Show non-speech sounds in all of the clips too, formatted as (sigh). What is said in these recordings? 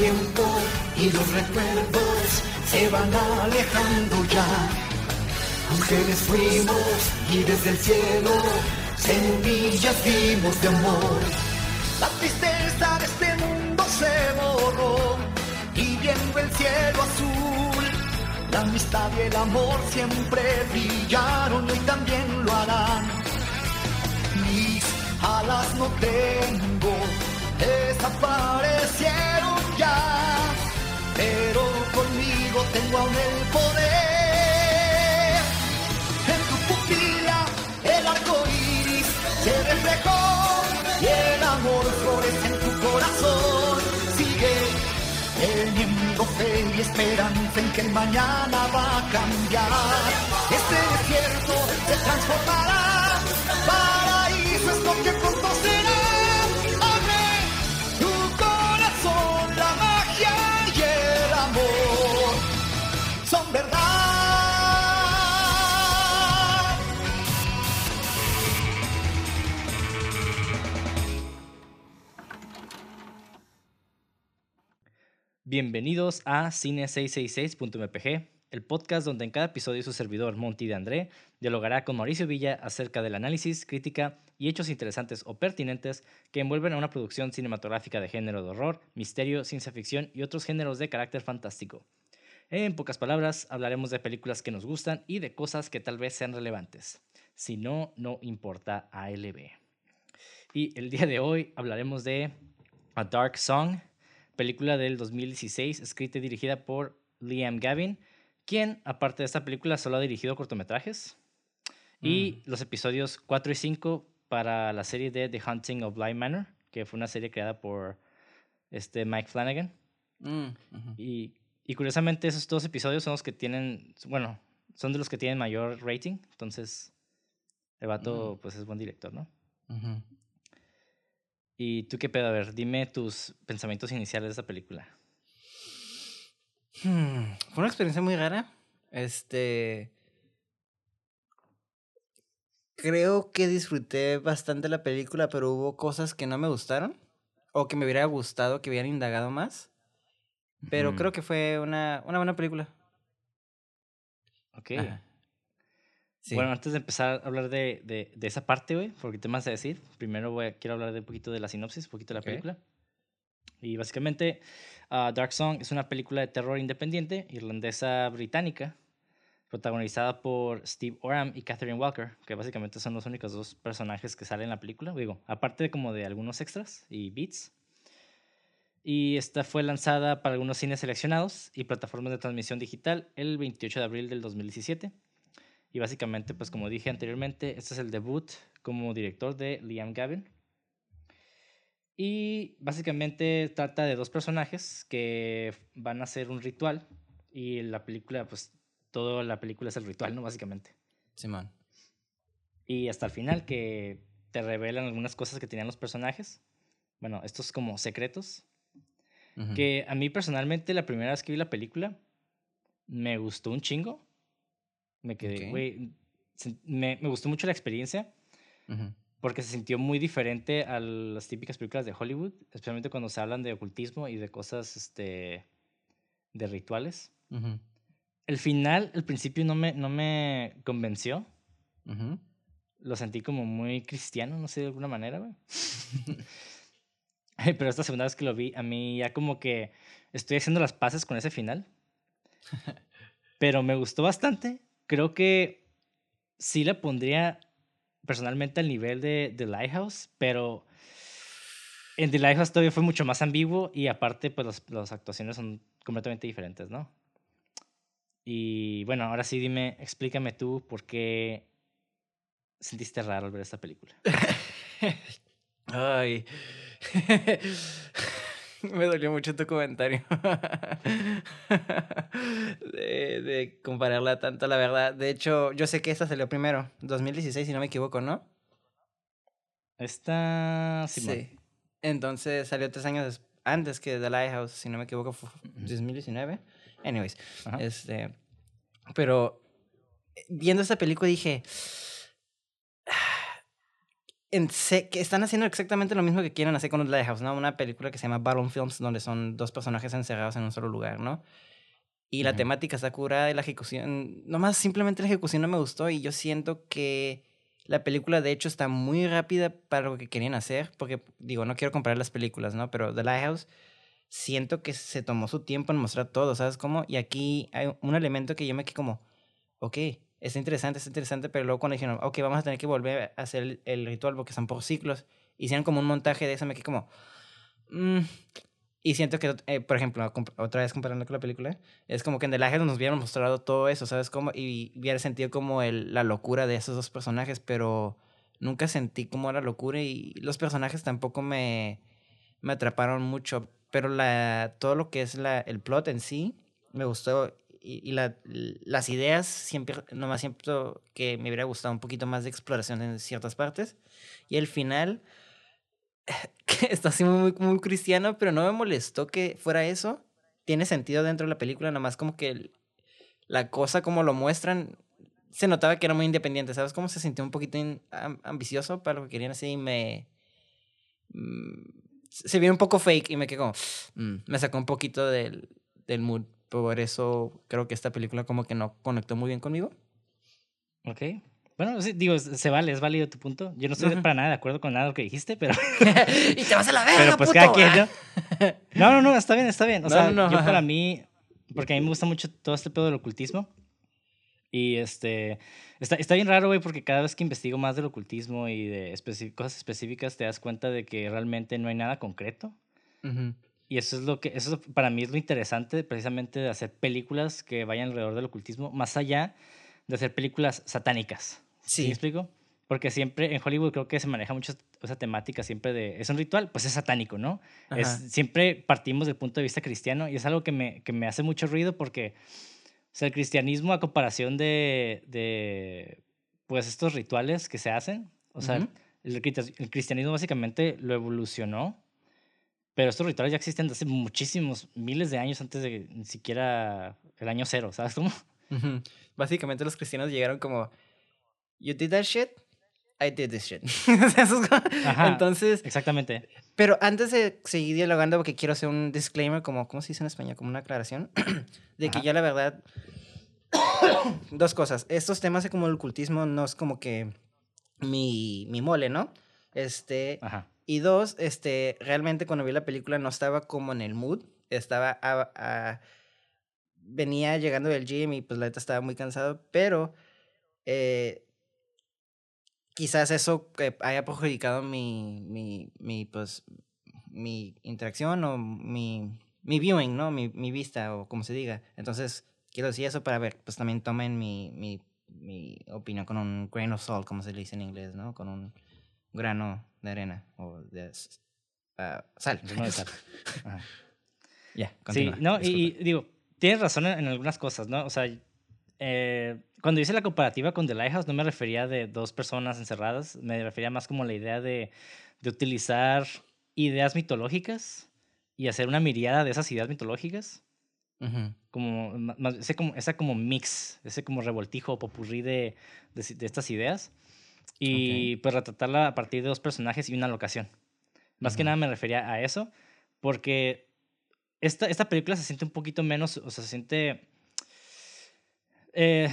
Y los recuerdos se van alejando ya. Ángeles fuimos y desde el cielo semillas vimos de amor. La tristeza de este mundo se borró y viendo el cielo azul. La amistad y el amor siempre brillaron y también lo harán. Mis alas no tengo, desaparecieron ya, pero conmigo tengo aún el poder. En tu pupila el arco iris se reflejó y el amor florece en tu corazón. Sigue teniendo fe y esperanza en que mañana va a cambiar. Este desierto se transformará, paraíso es lo que Bienvenidos a Cine666.mpg, el podcast donde en cada episodio su servidor Monty de André dialogará con Mauricio Villa acerca del análisis, crítica y hechos interesantes o pertinentes que envuelven a una producción cinematográfica de género de horror, misterio, ciencia ficción y otros géneros de carácter fantástico. En pocas palabras, hablaremos de películas que nos gustan y de cosas que tal vez sean relevantes. Si no, no importa ALB. Y el día de hoy hablaremos de A Dark Song, película del 2016, escrita y dirigida por Liam Gavin, quien, aparte de esta película, solo ha dirigido cortometrajes. Y los episodios 4 y 5 para la serie de The Hunting of Bly Manor, que fue una serie creada por este Mike Flanagan. Mm. Y, y curiosamente esos dos episodios son los que tienen, bueno, son de los que tienen mayor rating. Entonces, el vato, pues es buen director, ¿no? Ujú. ¿Y tú qué pedo? A ver, dime tus pensamientos iniciales de esta película. Hmm, Fue una experiencia muy rara. Este. Creo que disfruté bastante la película, pero hubo cosas que no me gustaron. O que me hubiera gustado que hubieran indagado más. Pero creo que fue una, una buena película. Ok. Ajá. Sí. Bueno, antes de empezar a hablar de, de, de esa parte, güey, porque te más a decir, primero voy a, quiero hablar de un poquito de la sinopsis, un poquito de la Ok. película. Y básicamente, ah, Dark Song es una película de terror independiente irlandesa británica, protagonizada por Steve Oram y Catherine Walker, que básicamente son los únicos dos personajes que salen en la película, digo, aparte de como de algunos extras y beats. Y esta fue lanzada para algunos cines seleccionados y plataformas de transmisión digital el 28 de abril del 2017. Y básicamente, pues como dije anteriormente, este es el debut como director de Liam Gavin. Y básicamente trata de dos personajes que van a hacer un ritual y la película, pues toda la película es el ritual, ¿no? Básicamente. Simón. Y hasta el final que te revelan algunas cosas que tenían los personajes. Bueno, estos como secretos. Que a mí personalmente la primera vez que vi la película me gustó un chingo. Me quedé, güey, me, me gustó mucho la experiencia porque se sintió muy diferente a las típicas películas de Hollywood, especialmente cuando se hablan de ocultismo y de cosas, este, de rituales. El final, el principio no me, no me convenció. Lo sentí como muy cristiano, no sé, de alguna manera, güey. (laughs) Pero esta segunda vez que lo vi, a mí ya como que estoy haciendo las paces con ese final. (laughs) Pero me gustó bastante. Creo que sí la pondría personalmente al nivel de The Lighthouse, pero en The Lighthouse todavía fue mucho más ambiguo y aparte, pues los- las actuaciones son completamente diferentes, ¿no? Y bueno, ahora sí dime, explícame tú por qué sentiste raro al ver esta película. (laughs) Ay. (laughs) (laughs) Me dolió mucho tu comentario. (laughs) de, de compararla tanto, la verdad. De hecho, yo sé que esta salió primero, 2016, si no me equivoco, ¿no? Esta. Simón. Entonces salió tres años antes que The Lighthouse, si no me equivoco, fue Ujú. 2019. Anyways, Ajá. este. Pero viendo esta película dije. En que están haciendo exactamente lo mismo que quieren hacer con The Lighthouse, ¿no? Una película que se llama Battle Films, donde son dos personajes encerrados en un solo lugar, ¿no? Y la Ujú. temática está curada y la ejecución, nomás simplemente la ejecución no me gustó y yo siento que la película de hecho está muy rápida para lo que querían hacer, porque digo, no quiero comparar las películas, ¿no? Pero The Lighthouse siento que se tomó su tiempo en mostrar todo, ¿sabes cómo? Y aquí hay un elemento que yo me quedé como, ok, está interesante, está interesante, pero luego cuando dijeron, ok, vamos a tener que volver a hacer el, el ritual porque son por ciclos, hicieron como un montaje de eso, me quedé como, mm. y siento que, eh, por ejemplo, otra vez comparando con la película, es como que en The Lighthouse nos hubieran mostrado todo eso, ¿sabes cómo? Y hubiera sentido como el, la locura de esos dos personajes, pero nunca sentí como la locura y los personajes tampoco me, me atraparon mucho, pero la, todo lo que es la, el plot en sí me gustó y, y la, las ideas siempre, nomás siento que me hubiera gustado un poquito más de exploración en ciertas partes y el final (laughs) que está así muy, muy cristiano, pero no me molestó que fuera eso. Tiene sentido dentro de la película, nomás como que el- la cosa como lo muestran, se notaba que era muy independiente, ¿sabes? Cómo se sintió un poquito in- am- ambicioso para lo que querían hacer y me... mm, se vio un poco fake y me quedé como... mm, me sacó un poquito del, del mood. Por eso creo que esta película como que no conectó muy bien conmigo. Ok. Bueno, sí, digo, se vale, es válido tu punto. Yo no estoy Ujú. para nada de acuerdo con nada de lo que dijiste, pero, (laughs) y te vas a la verga, pero pues puto! cada quien, ¿no? (laughs) No, no, no, está bien, está bien. O No, sea, no, yo ajá. para mí, porque a mí me gusta mucho todo este pedo del ocultismo. Y este, está, está bien raro, güey, porque cada vez que investigo más del ocultismo y de especi- cosas específicas, te das cuenta de que realmente no hay nada concreto. Ujú. Y eso es lo que, eso es- para mí es lo interesante precisamente de hacer películas que vayan alrededor del ocultismo, más allá de hacer películas satánicas. ¿Sí, Sí. me explico? Porque siempre en Hollywood creo que se maneja mucho esa temática siempre de, es un ritual, pues es satánico, ¿no? Es, siempre partimos del punto de vista cristiano y es algo que me, que me hace mucho ruido porque, o sea, el cristianismo a comparación de, de pues estos rituales que se hacen, o sea, el cristianismo básicamente lo evolucionó, pero estos rituales ya existen desde hace muchísimos, miles de años antes de ni siquiera el año cero, ¿sabes cómo? Básicamente los cristianos llegaron como, you did that shit, I did this shit. (laughs) Ajá. Entonces, Exactamente. pero antes de seguir dialogando, porque quiero hacer un disclaimer, como, ¿cómo se dice en español? Como una aclaración, (clears throat) de que Ajá. ya la verdad, (coughs) dos cosas, estos temas de como el ocultismo no es como que mi, mi mole, ¿no? Este, Ajá. Y dos, este, realmente cuando vi la película no estaba como en el mood, estaba venía llegando del gym y pues la neta estaba muy cansado, pero eh, quizás eso haya perjudicado mi, mi, mi, pues, mi interacción o mi, mi viewing, ¿no? Mi, mi vista o como se diga. Entonces, quiero decir eso para ver, pues también tomen mi, mi, mi opinión con un grain of salt, como se le dice en inglés, ¿no? Con un grano de arena o de ah, sal. De. (laughs) Ya, Sí, continúa, no, y, y digo, tienes razón en, en algunas cosas, ¿no? O sea, eh, cuando hice la comparativa con The Lighthouse no me refería de dos personas encerradas, me refería más como la idea de, de utilizar ideas mitológicas y hacer una miriada de esas ideas mitológicas, como, más- ese como, esa como mix, ese como revoltijo o popurrí de, de estas ideas, y pues retratarla a partir de dos personajes y una locación. Más que nada me refería a eso, porque esta, esta película se siente un poquito menos, o sea, se siente eh,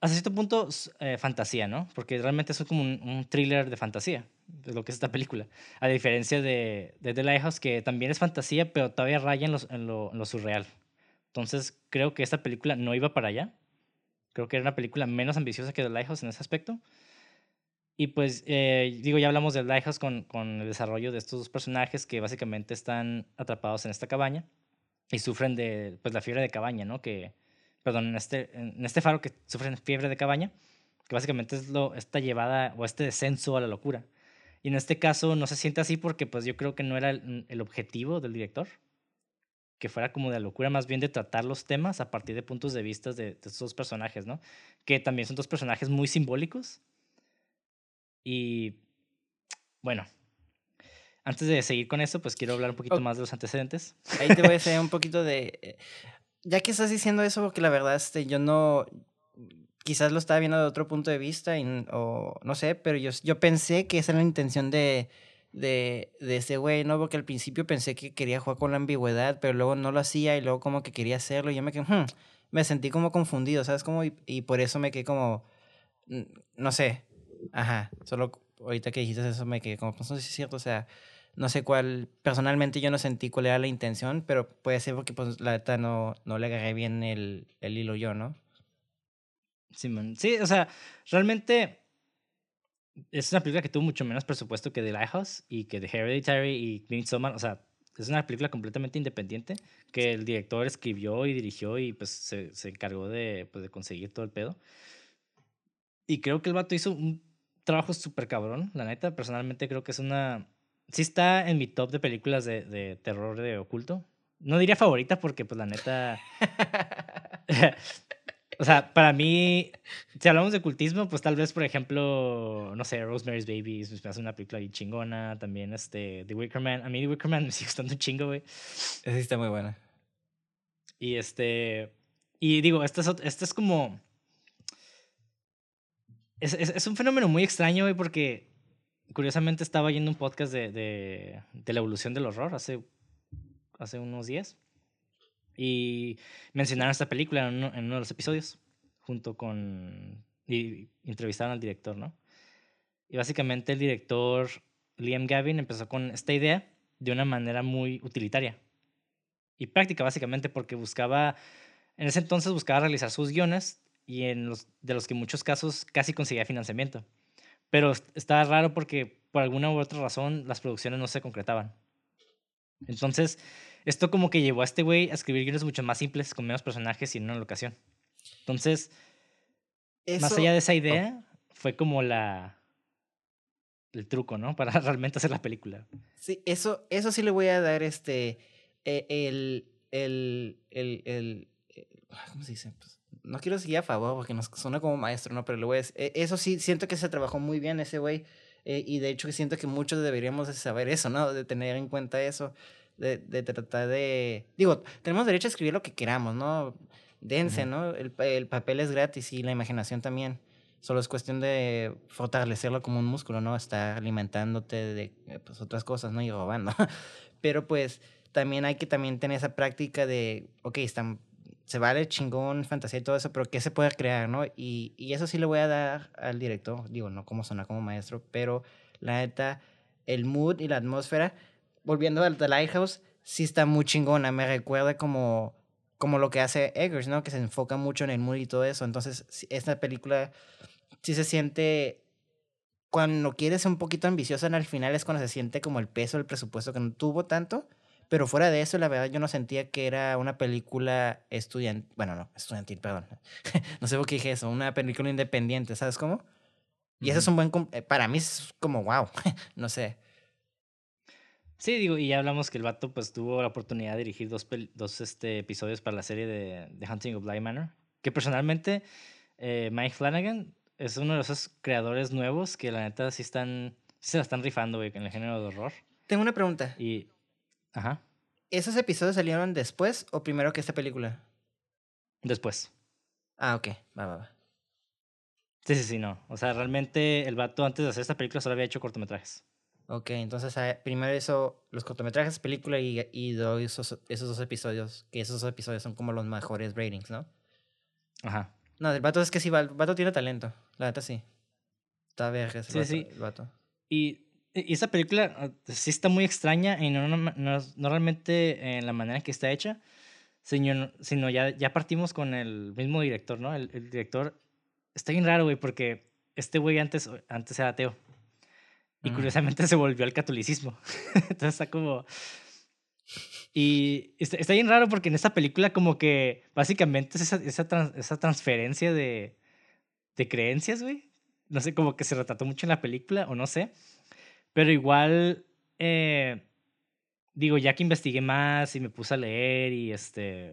hasta cierto punto eh, fantasía, ¿no? Porque realmente es como un, un thriller de fantasía, es lo que es esta película. A diferencia de, de The Lighthouse, que también es fantasía, pero todavía raya en, los- en lo, en lo surreal. Entonces, creo que esta película no iba para allá. Creo que era una película menos ambiciosa que The Lighthouse en ese aspecto. Y pues, eh, digo, ya hablamos de Lighthouse con, con el desarrollo de estos dos personajes que básicamente están atrapados en esta cabaña y sufren de pues, la fiebre de cabaña, ¿no? Que, perdón, en este, en este faro que sufren fiebre de cabaña, que básicamente es lo, esta llevada o este descenso a la locura. Y en este caso no se siente así porque pues yo creo que no era el, el objetivo del director, que fuera como de la locura, más bien de tratar los temas a partir de puntos de vista de, de estos dos personajes, ¿no? Que también son dos personajes muy simbólicos. Y bueno, antes de seguir con eso, pues quiero hablar un poquito Ok. más de los antecedentes. Ahí te voy a (laughs) hacer un poquito de... eh, Ya que estás diciendo eso, porque la verdad, este, yo no... quizás lo estaba viendo de otro punto de vista, y, o no sé, pero yo, yo pensé que esa era la intención de, de, de ese güey, ¿no? Porque al principio pensé que quería jugar con la ambigüedad, pero luego no lo hacía y luego como que quería hacerlo y yo me quedé, hmm", me sentí como confundido, ¿sabes? Como, y, y por eso me quedé como, no sé, ajá, solo ahorita que dijiste eso me quedé como, pues no sé si es cierto, o sea, no sé cuál, personalmente yo no sentí cuál era la intención, pero puede ser porque pues la neta no, no le agarré bien el, el hilo yo, ¿no? Sí, man. sí, o sea, realmente es una película que tuvo mucho menos presupuesto que The Lighthouse y que The Hereditary y Midsommar, o sea, es una película completamente independiente que el director escribió y dirigió y pues se, se encargó de, pues, de conseguir todo el pedo. Y creo que el vato hizo un trabajo súper cabrón, la neta. Personalmente creo que es una sí está en mi top de películas de, de terror de oculto. No diría favorita porque, pues, la neta. (laughs) o sea, para mí, si hablamos de ocultismo, pues tal vez, por ejemplo, no sé, Rosemary's Baby me hace una película bien chingona. También este, The Wicker Man. A mí The Wicker Man me sigue gustando un chingo, güey. Esa sí está muy buena. Y este. Y digo, esta es, esta es como. Es, es, es un fenómeno muy extraño, güey, porque curiosamente estaba yendo un podcast de, de, de, la evolución del horror hace, hace unos días y mencionaron esta película en uno, en uno de los episodios junto con... y entrevistaron al director, ¿no? Y básicamente el director Liam Gavin empezó con esta idea de una manera muy utilitaria y práctica, básicamente, porque buscaba, en ese entonces buscaba realizar sus guiones y en los, de los que en muchos casos casi conseguía financiamiento. Pero estaba raro porque por alguna u otra razón las producciones no se concretaban. Entonces, esto como que llevó a este güey a escribir guiones mucho más simples, con menos personajes y en una locación. Entonces, más allá de esa idea, fue como la el truco, ¿no? (laughs) Para realmente hacer la película. Sí, eso, eso sí le voy a dar este e, el, el, el, el, el ¿cómo se dice? Pues, no quiero seguir a favor porque nos suena como maestro, ¿no? Pero lo a e, Eso sí, siento que se trabajó muy bien ese güey. Eh, y de hecho siento que muchos deberíamos saber eso, ¿no? De tener en cuenta eso. De, de tratar de... Digo, tenemos derecho a escribir lo que queramos, ¿no? Dense, ¿no? El, el papel es gratis y la imaginación también. Solo es cuestión de fortalecerlo como un músculo, ¿no? Estar alimentándote de eh, pues, otras cosas, ¿no? Y robando. (laughs) Pero pues también hay que también tener esa práctica de, ok, están se vale chingón, fantasía y todo eso, pero ¿qué se puede crear, no? Y, y eso sí le voy a dar al director, digo, no como sonar como maestro, pero la neta, el mood y la atmósfera, volviendo al The Lighthouse, sí está muy chingona, me recuerda como, como lo que hace Eggers, ¿no? Que se enfoca mucho en el mood y todo eso, entonces esta película sí se siente cuando quieres un poquito ambiciosa el final es cuando se siente como el peso del presupuesto que no tuvo tanto pero fuera de eso, la verdad, yo no sentía que era una película estudiantil. Bueno, no, estudiantil, perdón. (laughs) no sé por qué dije eso. Una película independiente, ¿sabes cómo? Y eso es un buen. Eh, para mí es como wow. (laughs) no sé. Sí, digo, y ya hablamos que el vato pues tuvo la oportunidad de dirigir dos, dos este, episodios para la serie de, de Hunting of Bly Manor. Que personalmente, eh, Mike Flanagan es uno de esos creadores nuevos que la neta sí están. Sí se la están rifando, güey, en el género de horror. Tengo una pregunta. Y. Ajá. ¿Esos episodios salieron después o primero que esta película? Después. Ah, ok. Va, va, va. Sí, sí, sí, no. O sea, realmente el vato antes de hacer esta película solo había hecho cortometrajes. Ok, entonces ah, primero hizo los cortometrajes, película y, y esos, esos dos episodios, que esos dos episodios son como los mejores ratings, ¿no? Ajá. No, el vato es que sí, el vato tiene talento. La neta sí. Está verga sí, vato, sí. el vato. Y esa película ah, sí está muy extraña y no, no, no, realmente en la manera en que está hecha, sino, sino ya, ya partimos con el mismo director, ¿no? El, el director está bien raro, güey, porque este güey antes, antes era ateo. Y curiosamente (laughs) se volvió al catolicismo. (laughs) Entonces está como... Y está, está, bien raro porque en esta película como que básicamente es esa, esa, trans, esa transferencia de, de creencias, güey. No sé, como que se retrató mucho en la película o no sé. Pero igual, eh, digo, ya que investigué más y me puse a leer y este...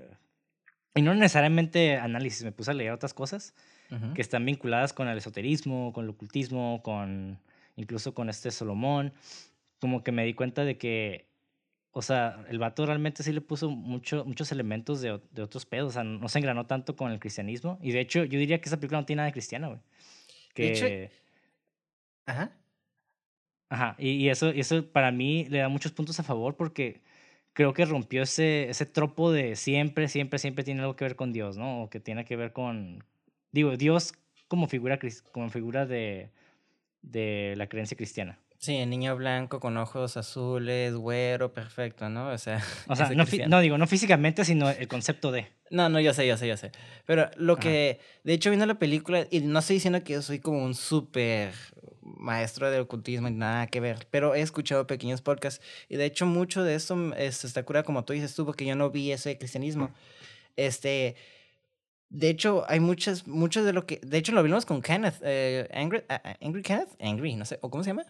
Y no necesariamente análisis, me puse a leer otras cosas que están vinculadas con el esoterismo, con el ocultismo, con incluso con este Solomón. Como que me di cuenta de que o sea, el vato realmente sí le puso mucho, muchos elementos de, de, otros pedos. O sea, no se engranó tanto con el cristianismo. Y de hecho, yo diría que esa película no tiene nada de cristiano, güey. Que... De hecho... Ajá. Ajá. Y, y, eso, eso para mí le da muchos puntos a favor porque creo que rompió ese, ese tropo de siempre, siempre, siempre tiene algo que ver con Dios, ¿no? O que tiene que ver con. Digo, Dios como figura, como figura de, de la creencia cristiana. Sí, el niño blanco con ojos azules, güero, perfecto, ¿no? O sea, (laughs) o sea no, no, digo, no físicamente, sino el concepto de. No, no, yo sé, yo sé, yo sé. Pero lo que, de hecho, viendo la película, y no estoy diciendo que yo soy como un súper maestro de ocultismo y nada que ver, pero he escuchado pequeños podcasts y de hecho mucho de esto mm, este, está cura como tú dices tú, porque yo no vi ese cristianismo. Este, de hecho, hay muchas, muchos de lo que, de hecho lo vimos con Kenneth, eh, Angry, Angry Kenneth, Angry, no sé, o cómo se llama.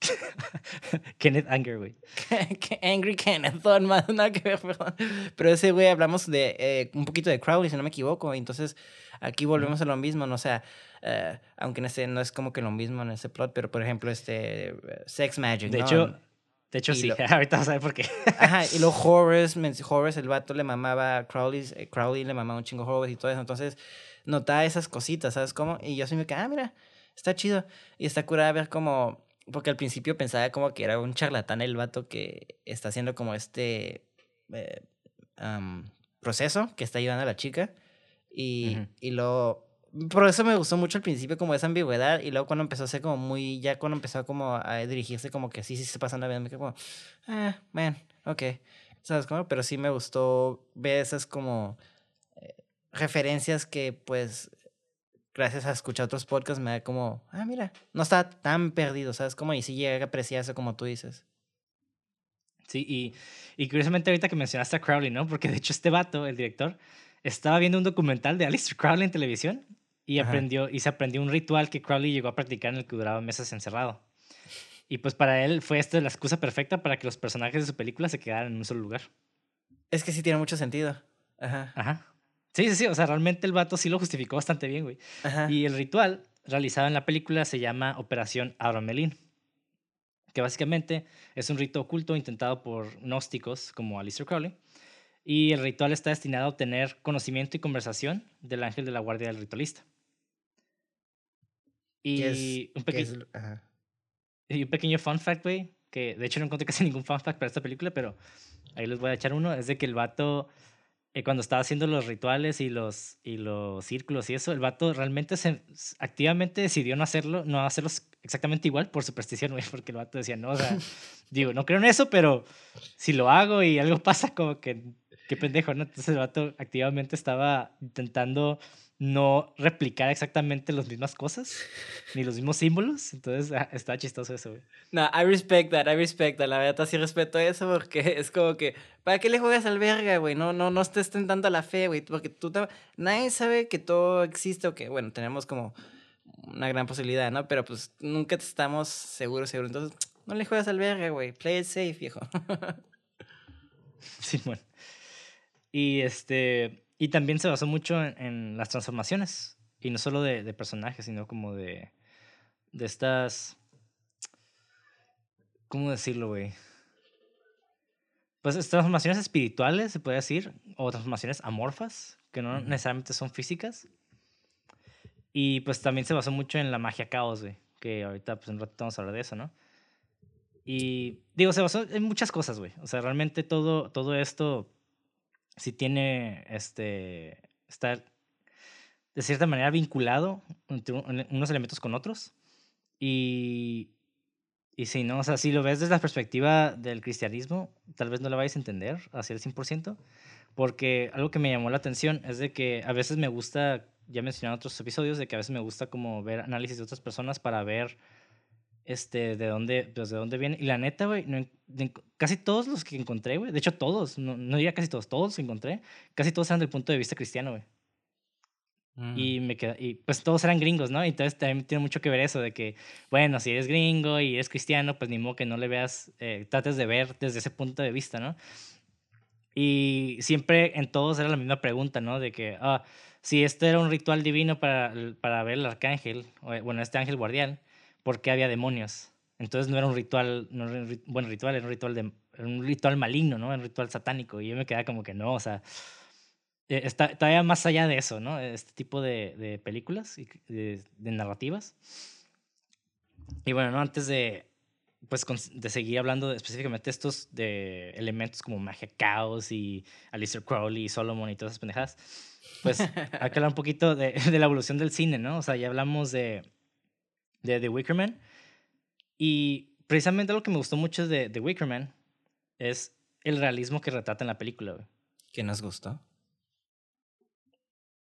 (laughs) Kenneth Anger, güey. (laughs) Angry Kenneth, nada que ver, perdón. Pero ese güey hablamos de eh, un poquito de Crowley, si no me equivoco. Entonces, aquí volvemos a lo mismo, ¿no? O sea, uh, aunque en ese no es como que lo mismo en ese plot, pero por ejemplo, este Sex Magic. De ¿no? hecho, de hecho, sí, (laughs) ahorita vas a ver por qué. Ajá, y luego Horace, Horace, el vato le mamaba Crowley, eh, Crowley le mamaba un chingo Horace y todo eso. Entonces, notaba esas cositas, ¿sabes cómo? Y yo así me quedé, ah, mira, está chido. Y está curada ver cómo porque al principio pensaba como que era un charlatán el vato que está haciendo como este eh, proceso que está ayudando a la chica. Y, y luego... Por eso me gustó mucho al principio como esa ambigüedad y luego cuando empezó a ser como muy... Ya cuando empezó como a dirigirse como que sí, sí se pasando bien, me quedé como... Ah, man, ok. ¿Sabes cómo? Pero sí me gustó ver esas como... Eh, referencias que pues gracias a escuchar otros podcasts, me da como, ah, mira, no está tan perdido, ¿sabes? Como y sí llega a apreciarse como tú dices. Sí, y, y curiosamente ahorita que mencionaste a Crowley, ¿no? Porque de hecho este vato, el director, estaba viendo un documental de Alistair Crowley en televisión y aprendió y se aprendió un ritual que Crowley llegó a practicar en el que duraba meses encerrado. Y pues para él fue esta la excusa perfecta para que los personajes de su película se quedaran en un solo lugar. Es que sí tiene mucho sentido. Ajá. Ajá. Sí, sí, sí. O sea, realmente el vato sí lo justificó bastante bien, güey. Y el ritual realizado en la película se llama Operación Abramelin, que básicamente es un rito oculto intentado por gnósticos como Alistair Crowley. Y el ritual está destinado a obtener conocimiento y conversación del ángel de la guardia del ritualista. Y, un, pequeño, y un pequeño fun fact, güey, que de hecho no encontré casi ningún fun fact para esta película, pero ahí les voy a echar uno, es de que el vato eh, cuando estaba haciendo los rituales y los, y los círculos y eso, el vato realmente se, activamente decidió no hacerlo, no hacerlos exactamente igual por superstición, güey, porque el vato decía, no, o sea, (laughs) digo, no creo en eso, pero si lo hago y algo pasa, como que, qué pendejo, ¿no? Entonces el vato activamente estaba intentando no replicar exactamente las mismas cosas, ni los mismos símbolos. Entonces ah, está chistoso eso, güey. No, I respect that, I respect that. La verdad sí respeto eso porque (laughs) es como que, ¿para qué le juegas al verga, güey? No, no, no estés tentando la fe, güey. Porque tú nadie sabe que todo existe o que, bueno, tenemos como una gran posibilidad, ¿no? Pero pues nunca estamos seguros, seguros. Entonces, no le juegas al verga, güey. Play it safe, viejo. (laughs) sí, bueno. Y este y también se basó mucho en, las transformaciones. Y no solo de, de, personajes, sino como de, de estas... ¿Cómo decirlo, güey? Pues transformaciones espirituales, se puede decir, o transformaciones amorfas, que no necesariamente son físicas. Y pues también se basó mucho en la magia caos, güey, que ahorita pues en un rato vamos a hablar de eso, ¿no? Y digo, se basó en muchas cosas, güey. O sea, realmente todo, todo esto si tiene, este, está de cierta manera vinculado entre unos elementos con otros. Y, y si no, o sea, si lo ves desde la perspectiva del cristianismo, tal vez no lo vayas a entender hacia el 100%, porque algo que me llamó la atención es de que a veces me gusta, ya mencioné en otros episodios, de que a veces me gusta como ver análisis de otras personas para ver este, de dónde, pues, de dónde viene. Y la neta, güey, casi todos los que encontré, güey, de hecho todos, no, no diría casi todos, todos los que encontré, casi todos eran del punto de vista cristiano, güey. Y, mm. me queda, y pues todos eran gringos, ¿no? Entonces también tiene mucho que ver eso de que, bueno, si eres gringo y eres cristiano, pues ni modo que no le veas, eh, trates de ver desde ese punto de vista, ¿no? Y siempre en todos era la misma pregunta, ¿no? De que, ah, si esto era un ritual divino para, para ver el arcángel, bueno, este ángel guardián, porque había demonios. Entonces no era un ritual, no era un buen ritual, era un ritual de, un ritual maligno, ¿no? Un ritual satánico. Y yo me quedaba como que no, o sea, eh, está todavía más allá de eso, ¿no? Este tipo de, de películas y de, de narrativas. Y bueno, ¿no? Antes de, pues, de seguir hablando de, específicamente estos de elementos como magia, caos y Alistair Crowley y Solomon y todas esas pendejadas, pues hay que hablar un poquito de, de, la evolución del cine, ¿no? O sea, ya hablamos de, de The Wicker Man y precisamente lo que me gustó mucho de The Wicker Man es el realismo que retrata en la película, güey. ¿Qué nos gustó?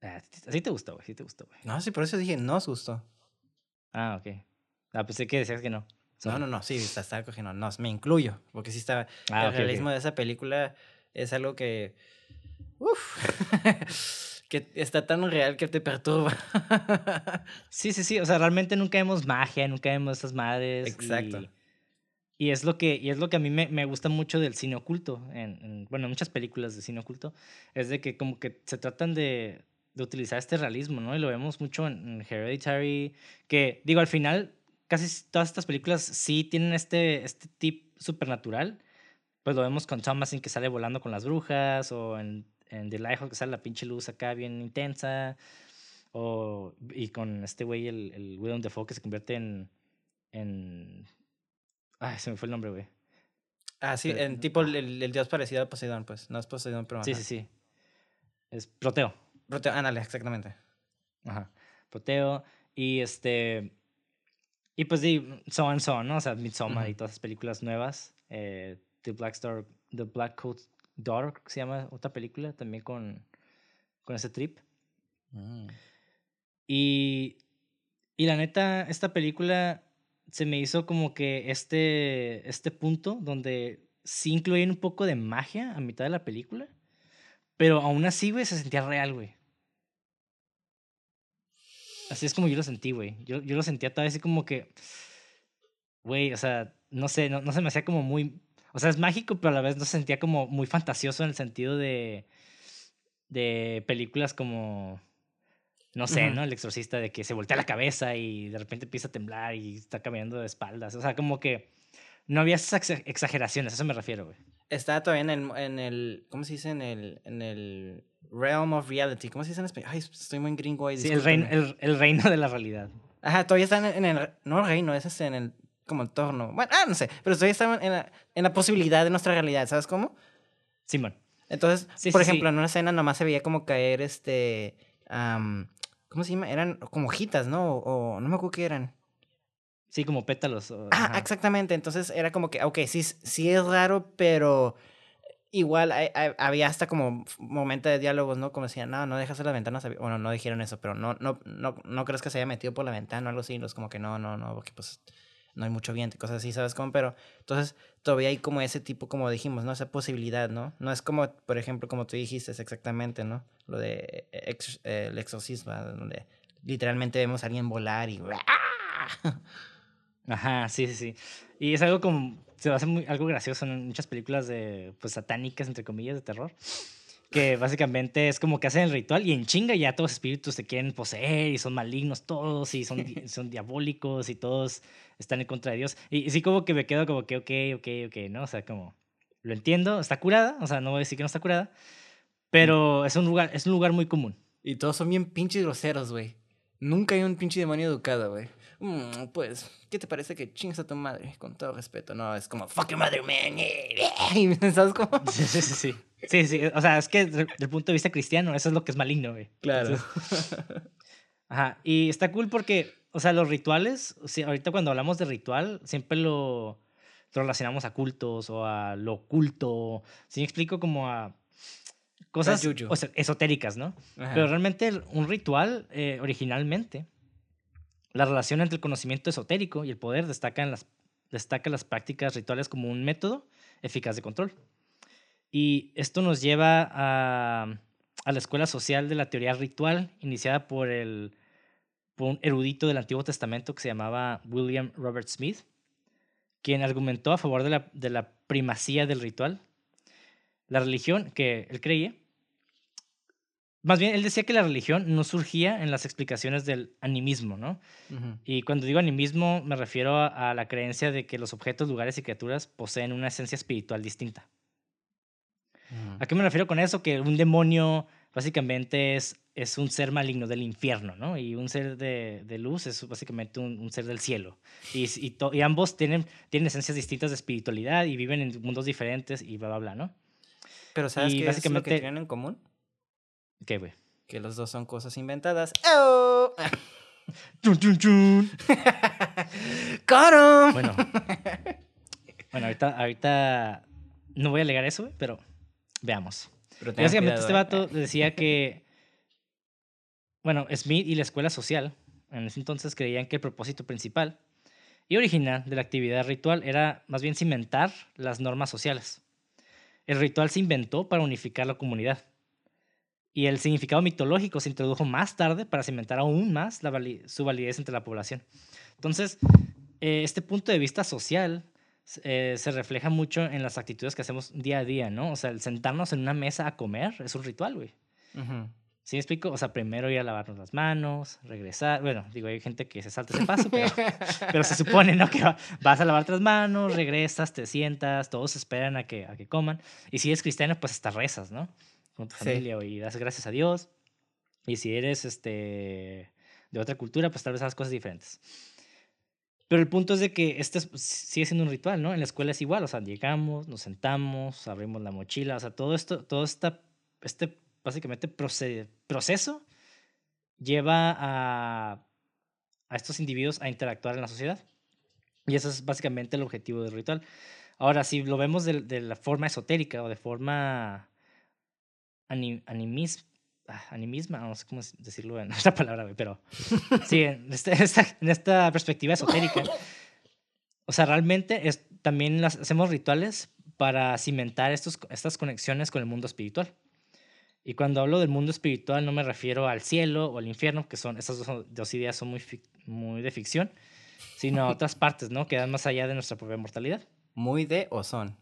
Ah, sí te gustó, güey, sí te gustó, güey. No, sí, por eso dije, nos gustó. Ah, ok. Ah, pensé que decías que no. No, no, no, sí, está, está cogiendo. No, me incluyo, porque sí está. Ah, el realismo de esa película es algo que. Uf. (laughs) (laughs) que está tan real que te perturba. (laughs) sí, sí, sí. O sea, realmente nunca vemos magia, nunca vemos esas madres. Exacto. Y, y, es lo que, y es lo que a mí me, me gusta mucho del cine oculto. En, en, bueno, muchas películas de cine oculto. Es de que como que se tratan de, de utilizar este realismo, ¿no? Y lo vemos mucho en, en Hereditary. Que, digo, al final casi todas estas películas sí tienen este, este tip supernatural. Pues lo vemos con Thomasin que sale volando con las brujas, o en, en The Lighthouse que sale la pinche luz acá bien intensa, o, y con este güey, el, el Willem Dafoe que se convierte en, en... Ay, se me fue el nombre, güey. Ah, sí, en tipo el, el, dios parecido a Poseidón, pues. No es Poseidón, pero... Sí, sí, sí. Es Proteo. Proteo, ándale, exactamente. Ajá. Proteo. Y este... Y pues sí, so and so, ¿no? O sea, Midsommar uh -huh. y todas las películas nuevas. Eh, The Black Star, The Black Coat Daughter, se llama otra película también con, con ese trip. Mm. Y, y la neta, esta película se me hizo como que este, este punto donde sí incluyen un poco de magia a mitad de la película, pero aún así, güey, se sentía real, güey. Así es como yo lo sentí, güey. Yo, yo lo sentía tal vez así como que, güey, o sea, no sé, no, no se me hacía como muy, o sea, es mágico, pero a la vez no se sentía como muy fantasioso en el sentido de, de películas como, no sé, uh -huh. ¿no? El exorcista de que se voltea la cabeza y de repente empieza a temblar y está caminando de espaldas. O sea, como que no había esas exageraciones, a eso me refiero, güey. Está todavía en el, en el, ¿cómo se dice? En el, en el realm of reality. ¿Cómo se dice en español? Ay, estoy muy gringo ahí. Sí, el reino, el, el reino de la realidad. Ajá, todavía está en, en el, no el reino, ese es en el, como entorno. Bueno, ah, no sé, pero todavía está en la, en la posibilidad de nuestra realidad, ¿sabes cómo? Simón. Entonces, sí, por sí, ejemplo, sí. en una escena nomás se veía como caer este, um, ¿cómo se llama? Eran como hojitas, ¿no? O, o no me acuerdo qué eran. Sí, como pétalos. O, ah, ajá. exactamente. Entonces era como que, ok, sí, sí es raro, pero igual hay, hay, había hasta como momento de diálogos, ¿no? Como decían, no, no dejas la ventana. Bueno, no dijeron eso, pero no, no, no, no crees que se haya metido por la ventana o algo así. Los como que no, no, no, porque pues no hay mucho viento y cosas así, ¿sabes cómo? Pero entonces todavía hay como ese tipo, como dijimos, ¿no? Esa posibilidad, ¿no? No es como, por ejemplo, como tú dijiste, exactamente, ¿no? Lo de ex, eh, el exorcismo, donde literalmente vemos a alguien volar y... Ajá, sí, sí, sí. Y es algo como, se hace muy, algo gracioso en muchas películas de, pues, satánicas, entre comillas, de terror. Que básicamente es como que hacen el ritual y en chinga ya todos los espíritus se quieren poseer y son malignos todos y son, (laughs) son diabólicos y todos están en contra de Dios. Y, y sí como que me quedo como que, ok, ok, ok, ¿no? O sea, como, lo entiendo, está curada, o sea, no voy a decir que no está curada, pero es un lugar, es un lugar muy común. Y todos son bien pinches groseros, güey. Nunca hay un pinche demonio educado, güey. Mm, pues, ¿qué te parece que chingas a tu madre? Con todo respeto, no, es como, fuck your mother, man. (laughs) ¿Sabes cómo? (laughs) Sí, sí, sí, sí. Sí. O sea, es que desde el punto de vista cristiano, eso es lo que es maligno, güey. Claro. Entonces, (laughs) ajá. Y está cool porque, o sea, los rituales, sea, ahorita cuando hablamos de ritual, siempre lo, lo relacionamos a cultos o a lo oculto. Si me explico, como a cosas o sea, esotéricas, ¿no? Ajá. Pero realmente un ritual, eh, originalmente, la relación entre el conocimiento esotérico y el poder destaca, en las, destaca las prácticas rituales como un método eficaz de control. Y esto nos lleva a, a la escuela social de la teoría ritual, iniciada por, el, por un erudito del Antiguo Testamento que se llamaba William Robert Smith, quien argumentó a favor de la, de la primacía del ritual. La religión que él creía Más bien, él decía que la religión no surgía en las explicaciones del animismo, ¿no? Y cuando digo animismo, me refiero a, a la creencia de que los objetos, lugares y criaturas poseen una esencia espiritual distinta. ¿A qué me refiero con eso? Que un demonio básicamente es, es un ser maligno del infierno, ¿no? Y un ser de, de luz es básicamente un, un ser del cielo. Y, y, to- y ambos tienen, tienen esencias distintas de espiritualidad y viven en mundos diferentes y bla, bla, bla, ¿no? Pero ¿sabes y qué es lo que tienen en común? ¿Qué, güey? Que los dos son cosas inventadas. (laughs) ¡Oh! Chun, chun, chun. ¡Caro! Bueno, (laughs) bueno ahorita, ahorita no voy a alegar eso, güey, pero veamos. Pero Básicamente este cuidado, ¿eh? vato (laughs) decía que, bueno, Smith y la escuela social en ese entonces creían que el propósito principal y original de la actividad ritual era más bien cimentar las normas sociales. El ritual se inventó para unificar la comunidad y el significado mitológico se introdujo más tarde para cimentar aún más la vali- su validez entre la población. Entonces, eh, este punto de vista social eh, se refleja mucho en las actitudes que hacemos día a día, ¿no? O sea, el sentarnos en una mesa a comer es un ritual, güey. Ujú. ¿Sí me explico? O sea, primero ir a lavarnos las manos, regresar. Bueno, digo, hay gente que se salta ese paso, (laughs) pero, pero se supone, ¿no? Que va- vas a lavarte las manos, regresas, te sientas, todos esperan a que, a que coman. Y si eres cristiano, pues hasta rezas, ¿no? Con tu Sí. familia y das gracias a Dios. Y si eres este, de otra cultura, pues tal vez hagas cosas diferentes. Pero el punto es de que este es- sigue siendo un ritual, ¿no? En la escuela es igual, o sea, llegamos, nos sentamos, abrimos la mochila, o sea, todo esto, todo esta, este básicamente proce- proceso lleva a, a estos individuos a interactuar en la sociedad. Y ese es básicamente el objetivo del ritual. Ahora, si lo vemos de, de la forma esotérica o de forma ani- animis- ah, animisma, no sé cómo decirlo en (laughs) otra palabra, güey, pero sí, en, este- esta, en esta perspectiva esotérica, o sea, realmente es, también las, hacemos rituales para cimentar estos, estas conexiones con el mundo espiritual. Y cuando hablo del mundo espiritual no me refiero al cielo o al infierno, que son esas dos, dos ideas son muy, muy de ficción, sino a otras partes, ¿no? Que van más allá de nuestra propia mortalidad. ¿Muy de o son?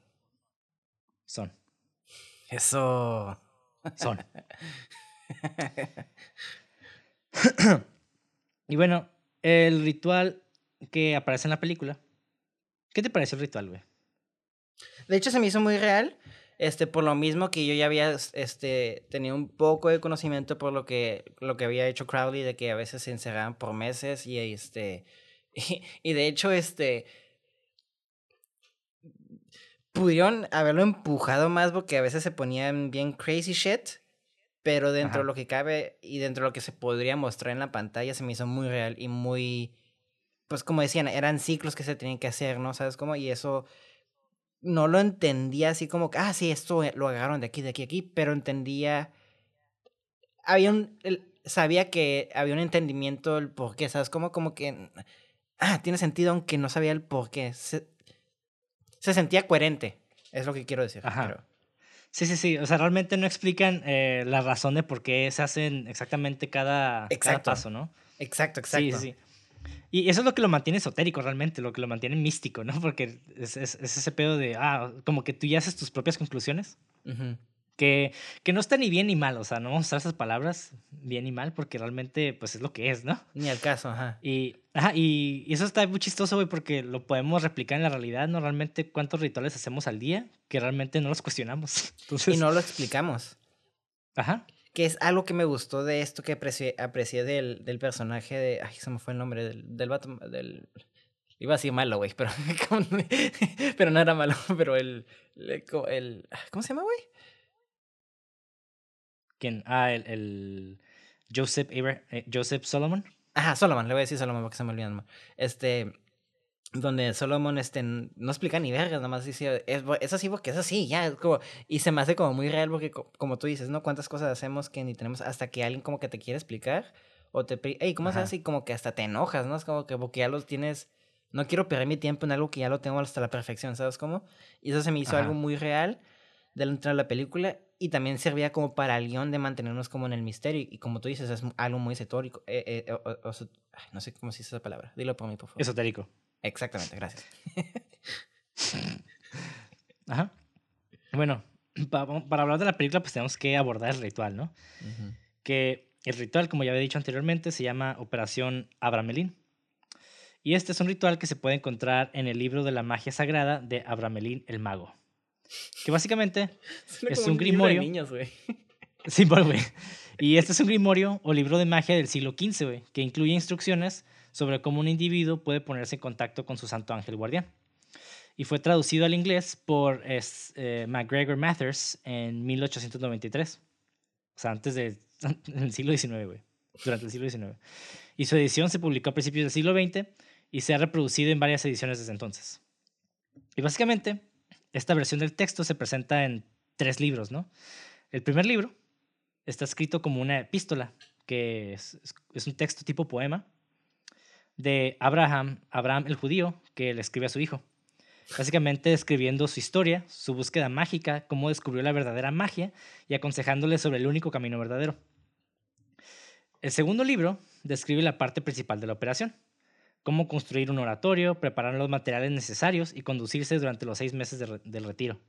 Son, Eso. son. (laughs) y bueno, el ritual que aparece en la película. ¿Qué te pareció el ritual, güey? De hecho, se me hizo muy real. Este, por lo mismo que yo ya había este, tenido un poco de conocimiento por lo que, lo que había hecho Crowley, de que a veces se encerraban por meses y este. (laughs) Y, y de hecho, este. Pudieron haberlo empujado más porque a veces se ponían bien crazy shit. Pero dentro Ajá. de lo que cabe y dentro de lo que se podría mostrar en la pantalla se me hizo muy real y muy. Pues como decían, eran ciclos que se tenían que hacer, ¿no? ¿Sabes cómo? Y eso no lo entendía así como que, ah, sí, esto lo agarraron de aquí, de aquí, aquí, pero entendía. Había un. sabía que había un entendimiento del por qué, ¿sabes? Como, como que. Ah, tiene sentido, aunque no sabía el por qué. Se, se sentía coherente, es lo que quiero decir. Ajá. pero- Sí, sí, sí. O sea, realmente no explican eh, la razón de por qué se hacen exactamente cada, cada paso, ¿no? Exacto, exacto. sí, sí. Y eso es lo que lo mantiene esotérico realmente, lo que lo mantiene místico, ¿no? Porque es, es- es ese pedo de, ah, como que tú ya haces tus propias conclusiones. Que, que no está ni bien ni mal, o sea, no vamos a usar esas palabras bien ni mal porque realmente, pues es lo que es, ¿no? Ni al caso, ajá. Y, ajá, y, y eso está muy chistoso, güey, porque lo podemos replicar en la realidad, ¿no? Realmente, ¿cuántos rituales hacemos al día que realmente no los cuestionamos? (laughs) Entonces, Y no lo explicamos. ajá. Que es algo que me gustó de esto que aprecié, aprecié del, del personaje de. Ay, se me fue el nombre del, del vato. Del, iba a decir malo, güey, pero, (laughs) pero no era malo. (laughs) Pero el. el, el- ¿Cómo se llama, güey? ¿Quién? Ah, el, el Joseph, Abra- eh, Joseph Solomon. Ajá, Solomon, le voy a decir Solomon porque se me olvidan. Este. Donde Solomon este, no explica ni vergas, nada más dice, es, es así porque es así, ya, es como, y se me hace como muy real porque, co- como tú dices, ¿no? Cuántas cosas hacemos que ni tenemos hasta que alguien como que te quiere explicar, o te, hey, ¿cómo se hace? Y como que hasta te enojas, ¿no? Es como que porque ya los tienes, no quiero perder mi tiempo en algo que ya lo tengo hasta la perfección, ¿sabes cómo? Y eso se me hizo Ajá. algo muy real dentro de la película y también servía como para el guion de mantenernos como en el misterio y como tú dices, es algo muy esotérico, eh, eh, o- o- o- ay, no sé cómo se dice esa palabra, dilo por mí, por favor. Esotérico. Exactamente, gracias. (laughs) Ajá. Bueno, (clears throat) pa- para hablar de la película, pues tenemos que abordar el ritual, ¿no? que el ritual, como ya había dicho anteriormente, se llama Operación Abramelín. Y este es un ritual que se puede encontrar en el libro de la magia sagrada de Abramelín el Mago. Que básicamente (laughs) Es como un libro de grimorio. niños, güey. (laughs) Sí, pues, güey. Y este es un grimorio o libro de magia del siglo XV, güey, que incluye instrucciones sobre cómo un individuo puede ponerse en contacto con su santo ángel guardián. Y fue traducido al inglés por es, eh, MacGregor Mathers en 1893. O sea, antes del (laughs) siglo XIX, güey. Durante el siglo XIX. Y su edición se publicó a principios del siglo XX y se ha reproducido en varias ediciones desde entonces. Y básicamente, esta versión del texto se presenta en tres libros, ¿no? El primer libro está escrito como una epístola, que es, es- un texto tipo poema de Abraham, Abraham el judío, que le escribe a su hijo. Básicamente describiendo su historia, su búsqueda mágica, cómo descubrió la verdadera magia y aconsejándole sobre el único camino verdadero. El segundo libro describe la parte principal de la operación, cómo construir un oratorio, preparar los materiales necesarios y conducirse durante los seis meses del retiro.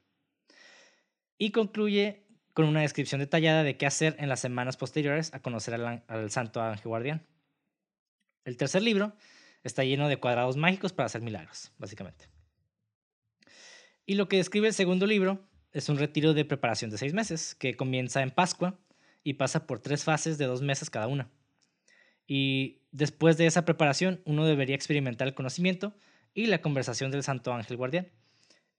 Y concluye con una descripción detallada de qué hacer en las semanas posteriores a conocer al, al santo ángel guardián. El tercer libro está lleno de cuadrados mágicos para hacer milagros, básicamente. Y lo que describe el segundo libro es un retiro de preparación de seis meses, que comienza en Pascua y pasa por tres fases de dos meses cada una. Y después de esa preparación, uno debería experimentar el conocimiento y la conversación del santo ángel guardián.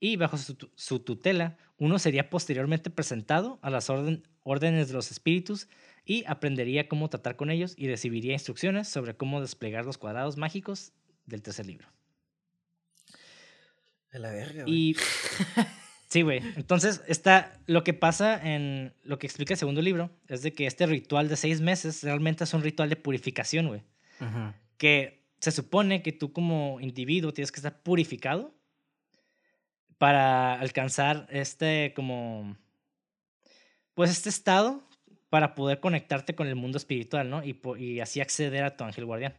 Y bajo su, tu- su tutela, uno sería posteriormente presentado a las orden- órdenes de los espíritus y aprendería cómo tratar con ellos y recibiría instrucciones sobre cómo desplegar los cuadrados mágicos del tercer libro. De la verga, güey. Y (laughs) sí, güey. Entonces, está lo que pasa en lo que explica el segundo libro es de que este ritual de seis meses realmente es un ritual de purificación, güey. Que se supone que tú como individuo tienes que estar purificado para alcanzar este como pues este estado para poder conectarte con el mundo espiritual, ¿no? Y, así acceder a tu ángel guardián.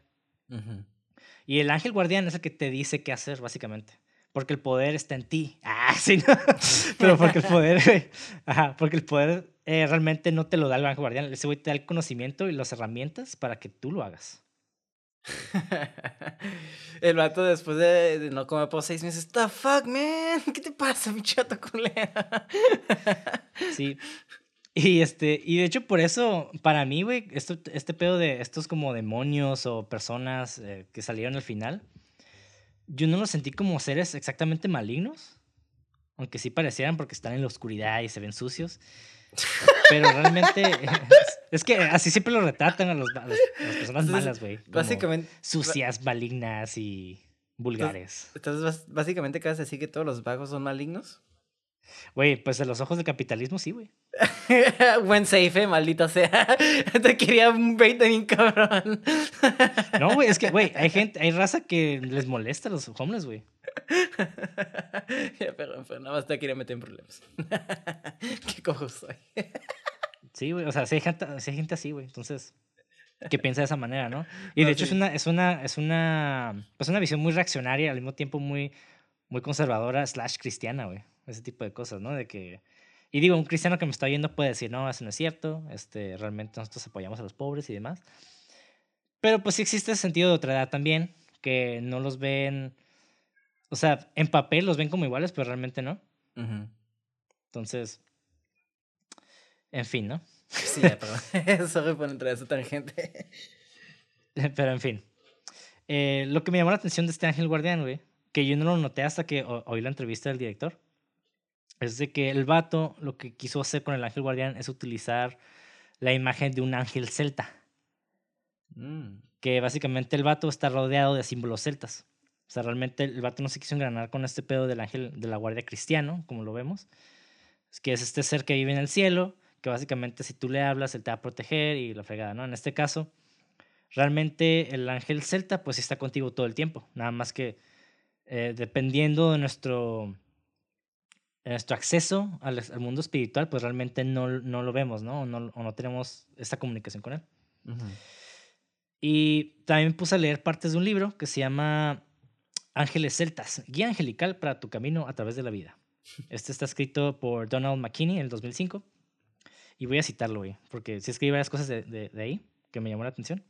Y el ángel guardián es el que te dice qué hacer, básicamente. Porque el poder está en ti. (laughs) Ah, sí, ¿no? Pero porque el poder, Ajá, porque el poder eh, realmente no te lo da el ángel guardián. Ese güey te da el conocimiento y las herramientas para que tú lo hagas. (laughs) El vato después de, de no comer por seis meses, the fuck, man? ¿Qué te pasa, mi chato culera? (laughs) Sí. Y este, y de hecho por eso, para mí, güey, esto, este pedo de estos como demonios o personas eh, que salieron al final, yo no los sentí como seres exactamente malignos. Aunque sí parecieran porque están en la oscuridad y se ven sucios. Pero realmente es, (laughs) es que así siempre lo retratan a, los, a las, a las personas malas, güey. Básicamente, Sucias, malignas y vulgares. entonces básicamente acabas de decir que todos los vagos son malignos. Güey, pues a los ojos del capitalismo sí, güey. (laughs) Buen safe, eh, maldita sea. (laughs) Te quería un bait bien cabrón. No, güey, es que, güey, (laughs) hay gente, hay raza que les molesta a los homeless, güey. Ya, perdón, pero nada más te quería meter en problemas. Qué cojo soy. Sí, güey, o sea, sí hay gente, sí hay gente así, güey. Entonces, que piensa de esa manera, ¿no? Y de No, hecho es una, es una, es una, pues una visión muy reaccionaria, al mismo tiempo muy, muy conservadora, slash cristiana, güey. Ese tipo de cosas, ¿no? De que, y digo, un cristiano que me está oyendo puede decir, no, eso no es cierto, este, realmente nosotros apoyamos a los pobres y demás. Pero pues sí existe ese sentido de otra edad también, que no los ven, o sea, en papel los ven como iguales, pero realmente no. Ujú. Entonces, en fin, ¿no? Sí, ya, perdón. (laughs) Sorry por entrar a esa tangente. (laughs) Pero en fin. Eh, lo que me llamó la atención de este ángel guardián, güey, que yo no lo noté hasta que oí la entrevista del director, es de que el vato lo que quiso hacer con el ángel guardián es utilizar la imagen de un ángel celta, Mm. que básicamente el vato está rodeado de símbolos celtas. O sea, realmente el vato no se quiso engranar con este pedo del ángel de la guardia cristiano, como lo vemos. Es que es este ser que vive en el cielo, que básicamente si tú le hablas, él te va a proteger y la fregada, ¿no? En este caso, realmente el ángel celta pues está contigo todo el tiempo. Nada más que eh, dependiendo de nuestro, nuestro acceso al, al mundo espiritual, pues realmente no, no lo vemos, ¿no? O, ¿no? o no tenemos esta comunicación con él. Y también puse a leer partes de un libro que se llama Ángeles Celtas, Guía Angelical para tu camino a través de la vida. Este está escrito por Donald McKinney en el 2005. Y voy a citarlo, güey, porque sí escribí varias cosas de, de, de ahí que me llamó la atención.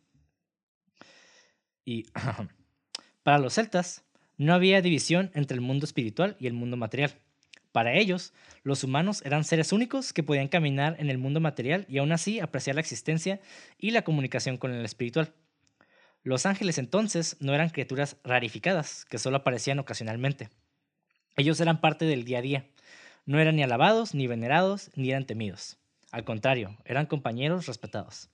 Y (clears throat) para los celtas, no había división entre el mundo espiritual y el mundo material. Para ellos, los humanos eran seres únicos que podían caminar en el mundo material y aún así apreciar la existencia y la comunicación con el espiritual. Los ángeles entonces no eran criaturas rarificadas, que solo aparecían ocasionalmente. Ellos eran parte del día a día. No eran ni alabados, ni venerados, ni eran temidos. Al contrario, eran compañeros respetados.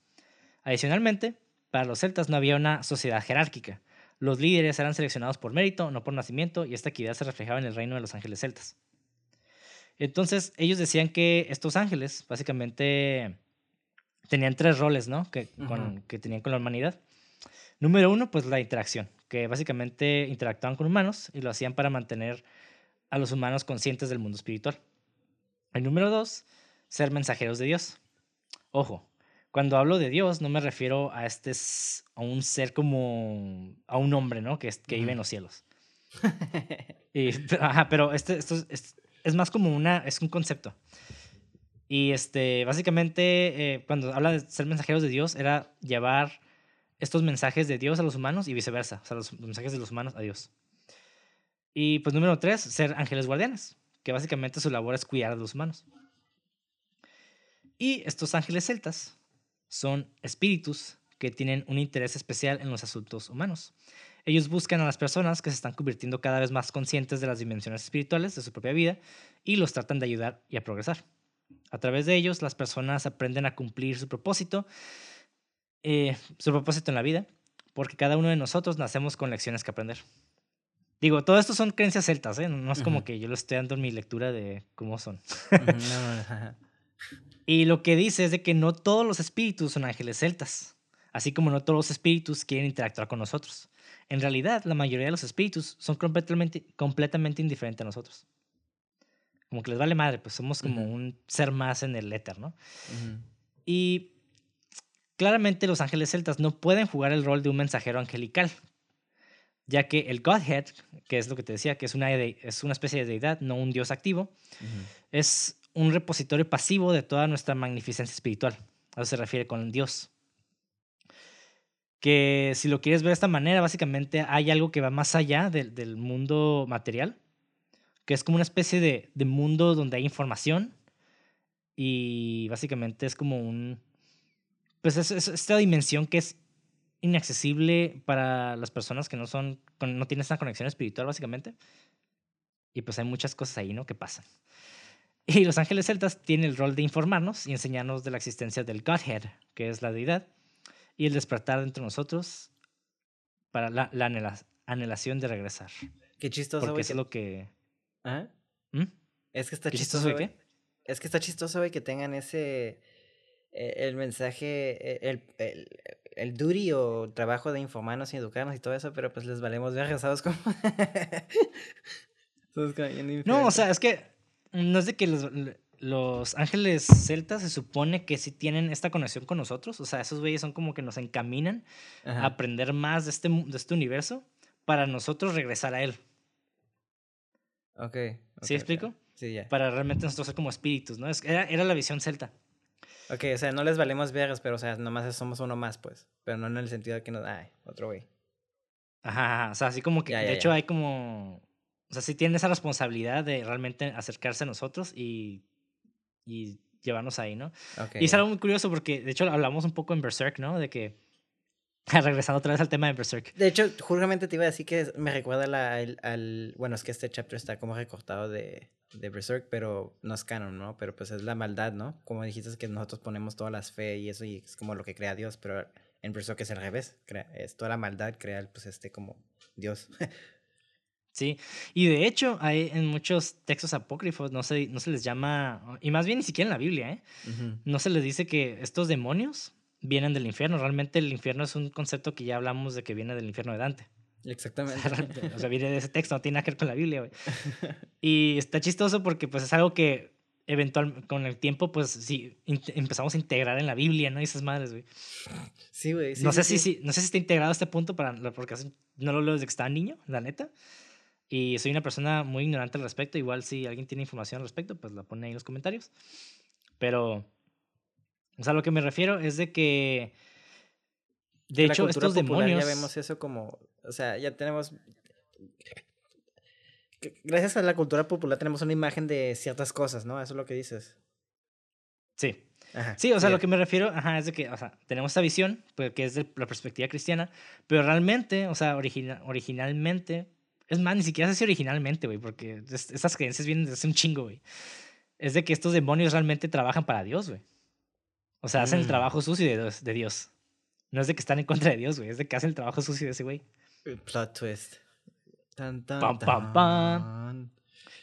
Adicionalmente, para los celtas no había una sociedad jerárquica. Los líderes eran seleccionados por mérito, no por nacimiento, y esta equidad se reflejaba en el reino de los ángeles celtas. Entonces, ellos decían que estos ángeles, básicamente, tenían tres roles, ¿no? Que, con, que tenían con la humanidad. Número uno, pues la interacción, que básicamente interactuaban con humanos y lo hacían para mantener a los humanos conscientes del mundo espiritual. El número dos, ser mensajeros de Dios. Ojo, cuando hablo de Dios no me refiero a este a un ser como a un hombre, ¿no? Que, que vive en los cielos. (laughs) y, (laughs) ajá, pero este, esto es, es, más como una es un concepto. Y este básicamente eh, cuando habla de ser mensajeros de Dios era llevar estos mensajes de Dios a los humanos y viceversa, o sea, los mensajes de los humanos a Dios. Y pues número tres, ser ángeles guardianes, que básicamente su labor es cuidar a los humanos. Y estos ángeles celtas son espíritus que tienen un interés especial en los asuntos humanos. Ellos buscan a las personas que se están convirtiendo cada vez más conscientes de las dimensiones espirituales de su propia vida y los tratan de ayudar y a progresar. A través de ellos, las personas aprenden a cumplir su propósito eh, su propósito en la vida, porque cada uno de nosotros nacemos con lecciones que aprender. Digo, todo esto son creencias celtas, ¿eh? No es como que yo lo estoy dando en mi lectura de cómo son. y lo que dice es de que no todos los espíritus son ángeles celtas, así como no todos los espíritus quieren interactuar con nosotros. En realidad, la mayoría de los espíritus son completamente, completamente indiferentes a nosotros. Como que les vale madre, pues somos como un ser más en el éter, ¿no? Y Claramente los ángeles celtas no pueden jugar el rol de un mensajero angelical, ya que el Godhead, que es lo que te decía, que es una, es una especie de deidad, no un dios activo, es un repositorio pasivo de toda nuestra magnificencia espiritual. A eso se refiere con Dios. Que si lo quieres ver de esta manera, básicamente hay algo que va más allá del mundo material, que es como una especie de, de mundo donde hay información y básicamente es como un, pues es, esta dimensión que es inaccesible para las personas que no son, no tienen esta conexión espiritual básicamente. Y pues hay muchas cosas ahí, ¿no? Que pasan. (laughs) Y los ángeles celtas tienen el rol de informarnos y enseñarnos de la existencia del Godhead, que es la deidad, y el despertar dentro de nosotros para la, la anhelación de regresar. Qué chistoso, Porque es lo que... ¿Ah? ¿Mm? Es que está chistoso. Es que está chistoso, güey, que tengan ese eh, el mensaje, eh, el, el, el duty o trabajo de informarnos y educarnos y todo eso, pero pues les valemos ver ¿sabes cómo? (laughs) no, o sea, es que no es de que los, los ángeles celtas se supone que sí tienen esta conexión con nosotros, o sea, esos güeyes son como que nos encaminan a aprender más de este, de este universo para nosotros regresar a él. Ok. okay ¿Sí explico? Sí, ya. Para realmente nosotros ser como espíritus, ¿no? Era, era la visión celta. Ok, o sea, no les valemos vergas, pero o sea, nomás somos uno más, pues. Pero no en el sentido de que nos. Ay, otro güey. Ajá, o sea, así como que. de hecho, hay como. O sea, sí tienen esa responsabilidad de realmente acercarse a nosotros y. y llevarnos ahí, ¿no? Okay, y es algo muy curioso porque, de hecho, hablamos un poco en Berserk, ¿no? De que. (laughs) Regresando otra vez al tema de Berserk. De hecho, justamente te iba a decir que me recuerda la, al. Bueno, es que este chapter está como recortado de, de Berserk, pero no es canon, ¿no? Pero pues es la maldad, ¿no? Como dijiste, que nosotros ponemos todas las fe y eso y es como lo que crea Dios, pero en Berserk es al revés, crea, es toda la maldad crea pues este como Dios. (laughs) Sí, y de hecho hay en muchos textos apócrifos no se, no se les llama, y más bien ni siquiera en la Biblia, ¿eh? No se les dice que estos demonios vienen del infierno, realmente el infierno es un concepto que ya hablamos de que viene del infierno de Dante. Exactamente. (laughs) o sea, viene de ese texto, no tiene nada que ver con la Biblia, güey. Y está chistoso porque pues es algo que eventualmente con el tiempo pues sí empezamos a integrar en la Biblia, ¿no? Y esas madres, güey. Sí, güey. no, sé Si, si, no sé si está integrado a este punto para, porque no lo leo desde que estaba niño, la neta. Y soy una persona muy ignorante al respecto. Igual si alguien tiene información al respecto, pues la pone ahí en los comentarios. Pero O sea, lo que me refiero es de que. De la hecho, estos demonios. Ya vemos eso como, o sea, ya tenemos... Gracias a la cultura popular tenemos una imagen de ciertas cosas, ¿no? Eso es lo que dices. Sí. Ajá. Sí, o sea, sigue. lo que me refiero, ajá, es de que, o sea, tenemos esta visión, pues, que es de la perspectiva cristiana, pero realmente, o sea, origina- originalmente, es más, ni siquiera sé si originalmente, güey, porque es- estas creencias vienen desde hace un chingo, güey. Es de que estos demonios realmente trabajan para Dios, güey. O sea, hacen el Mm. trabajo sucio de Dios, de Dios. No es de que están en contra de Dios, güey, es de que hacen el trabajo sucio de ese güey. El Plot twist. Tan, tan, Pam, pam, pam.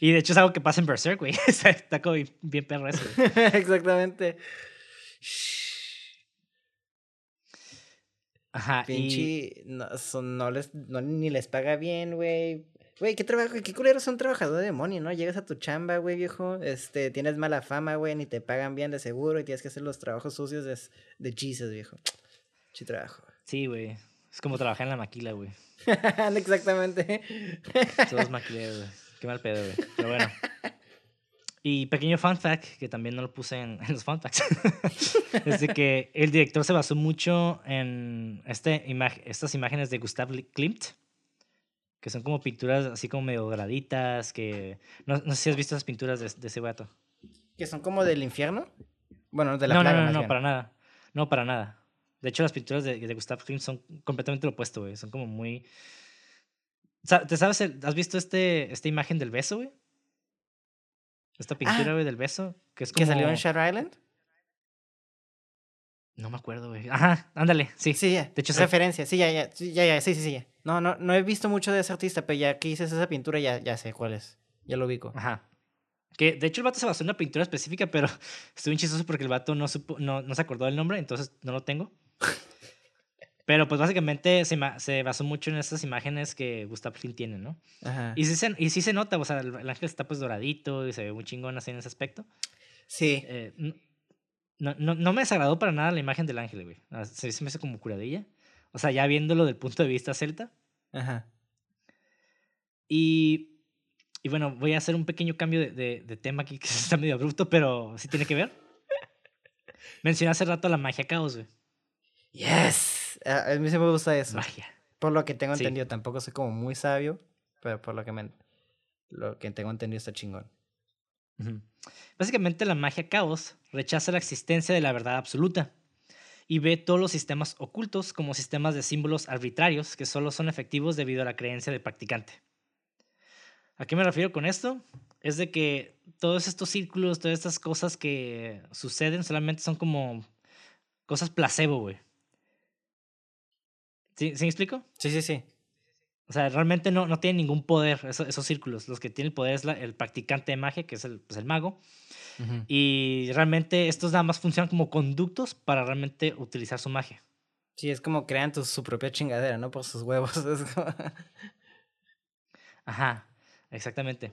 Y de hecho es algo que pasa en Berserk, güey. (laughs) está, como bien, perro eso. (laughs) Exactamente. Ajá, y... Pinche, no, son- no les, no, ni les paga bien, güey. Güey, qué trabajo, qué culero es un trabajador de demonio, ¿no? Llegas a tu chamba, güey, viejo, este, tienes mala fama, güey, ni te pagan bien de seguro y tienes que hacer los trabajos sucios de, de Jesus, viejo. Sí trabajo. Sí, güey. Es como trabajar en la maquila, güey. (laughs) Exactamente. Todos maquileros, güey. Qué mal pedo, güey. Pero bueno. (laughs) Y pequeño fun fact, que también no lo puse en, en los fun facts, (laughs) es de que el director se basó mucho en este estas imágenes de Gustav Klimt, que son como pinturas así como medio doraditas, que... No, no sé si has visto esas pinturas de, de ese vato. ¿Que son como del infierno? Bueno, de la no, plaga, no, no, no, bien. para nada. No, para nada. De hecho, las pinturas de, de Gustav Klimt son completamente lo opuesto, güey. Son como muy... ¿Te sabes? el- ¿Has visto este, esta imagen del beso, güey? Esta pintura, Ah. güey, del beso. Que es como... ¿Que salió en Shadow Island? No me acuerdo, güey. Ajá, ándale, sí. Sí, ya. De hecho, referencia. Sí, ya, ya, sí, ya, ya, sí, sí, sí, ya. No, no, no he visto mucho de ese artista, pero ya que dices esa pintura ya, ya sé cuál es. Ya lo ubico. Ajá. Que de hecho el vato se basó en una pintura específica, pero (laughs) estuvo bien chistoso porque el vato no, supo, no, no se acordó del nombre, entonces no lo tengo. (laughs) Pero pues básicamente se, se basó mucho en esas imágenes que Gustav Klimt tiene, ¿no? Ajá. Y sí, se, y sí se nota, o sea, el, el ángel está pues doradito y se ve muy chingón así en ese aspecto. Sí. Eh, no, no, no me desagradó para nada la imagen del ángel, güey. Se, se me hace como curadilla. O sea, ya viéndolo del punto de vista celta. Ajá. Y, y bueno, voy a hacer un pequeño cambio de, de- de tema aquí que (laughs) está medio abrupto, pero sí tiene que ver. (laughs) Mencioné hace rato la magia caos, güey. Yes. A mí sí me gusta eso. Magia. Por lo que tengo Sí. entendido, tampoco soy como muy sabio, pero por lo que me, lo que tengo entendido está chingón. Básicamente la magia caos rechaza la existencia de la verdad absoluta y ve todos los sistemas ocultos como sistemas de símbolos arbitrarios que solo son efectivos debido a la creencia del practicante. ¿A qué me refiero con esto? Es de que todos estos círculos, todas estas cosas que suceden solamente son como cosas placebo, güey. ¿Sí, ¿Sí me explico? Sí, sí, sí. O sea, realmente no, no tienen ningún poder eso- esos círculos. Los que tienen el poder es la- el practicante de magia, que es el, pues, el mago. Y realmente estos nada más funcionan como conductos para realmente utilizar su magia. Sí, es como crean tu- su propia chingadera, ¿no? Por sus huevos. (laughs) como- Ajá, exactamente.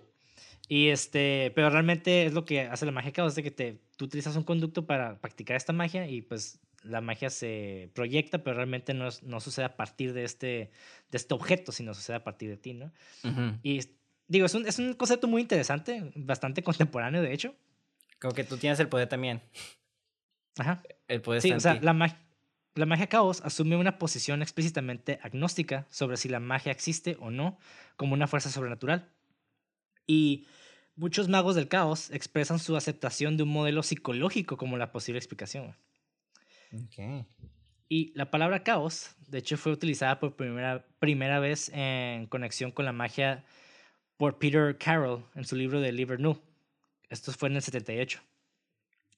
Y este, pero realmente es lo que hace la magia caos, es de que te, tú utilizas un conducto para practicar esta magia y pues la magia se proyecta, pero realmente no, es- no sucede a partir de este, de este objeto, sino sucede a partir de ti, ¿no? Y digo, es un, es un concepto muy interesante, bastante (laughs) contemporáneo, de hecho. Como que tú tienes el poder también. Ajá. El poder Sí, o sea, la, mag- la magia caos asume una posición explícitamente agnóstica sobre si la magia existe o no como una fuerza sobrenatural. Y muchos magos del caos expresan su aceptación de un modelo psicológico como la posible explicación. Güey. Ok. Y la palabra caos, de hecho, fue utilizada por primera, primera vez en conexión con la magia por Peter Carroll en su libro de Liber Nu. Esto fue en el 78,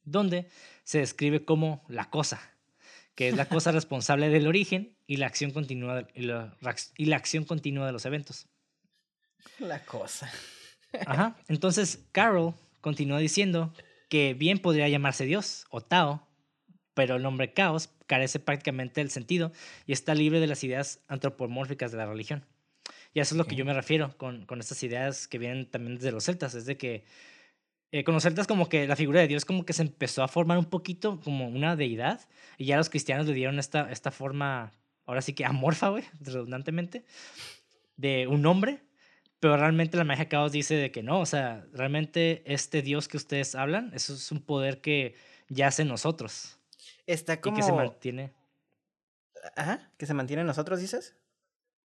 donde se describe como la cosa, que es la cosa (laughs) responsable del origen y la acción continua de, y la, rac- y la acción continua de los eventos. La cosa. (laughs) Ajá. Entonces, Carroll continúa diciendo que bien podría llamarse Dios o Tao, pero el nombre caos carece prácticamente del sentido y está libre de las ideas antropomórficas de la religión. Y a eso es lo que yo me refiero con, con estas ideas que vienen también desde los celtas, es de que eh, con los celtas como que la figura de Dios como que se empezó a formar un poquito como una deidad y ya los cristianos le dieron esta, esta forma, ahora sí que amorfa, güey, (laughs) redundantemente, de un hombre, pero realmente la magia caos dice de que no, o sea, realmente este Dios que ustedes hablan, eso es un poder que yace en nosotros. Está como... Y que se mantiene. Ajá, que se mantiene en nosotros, dices.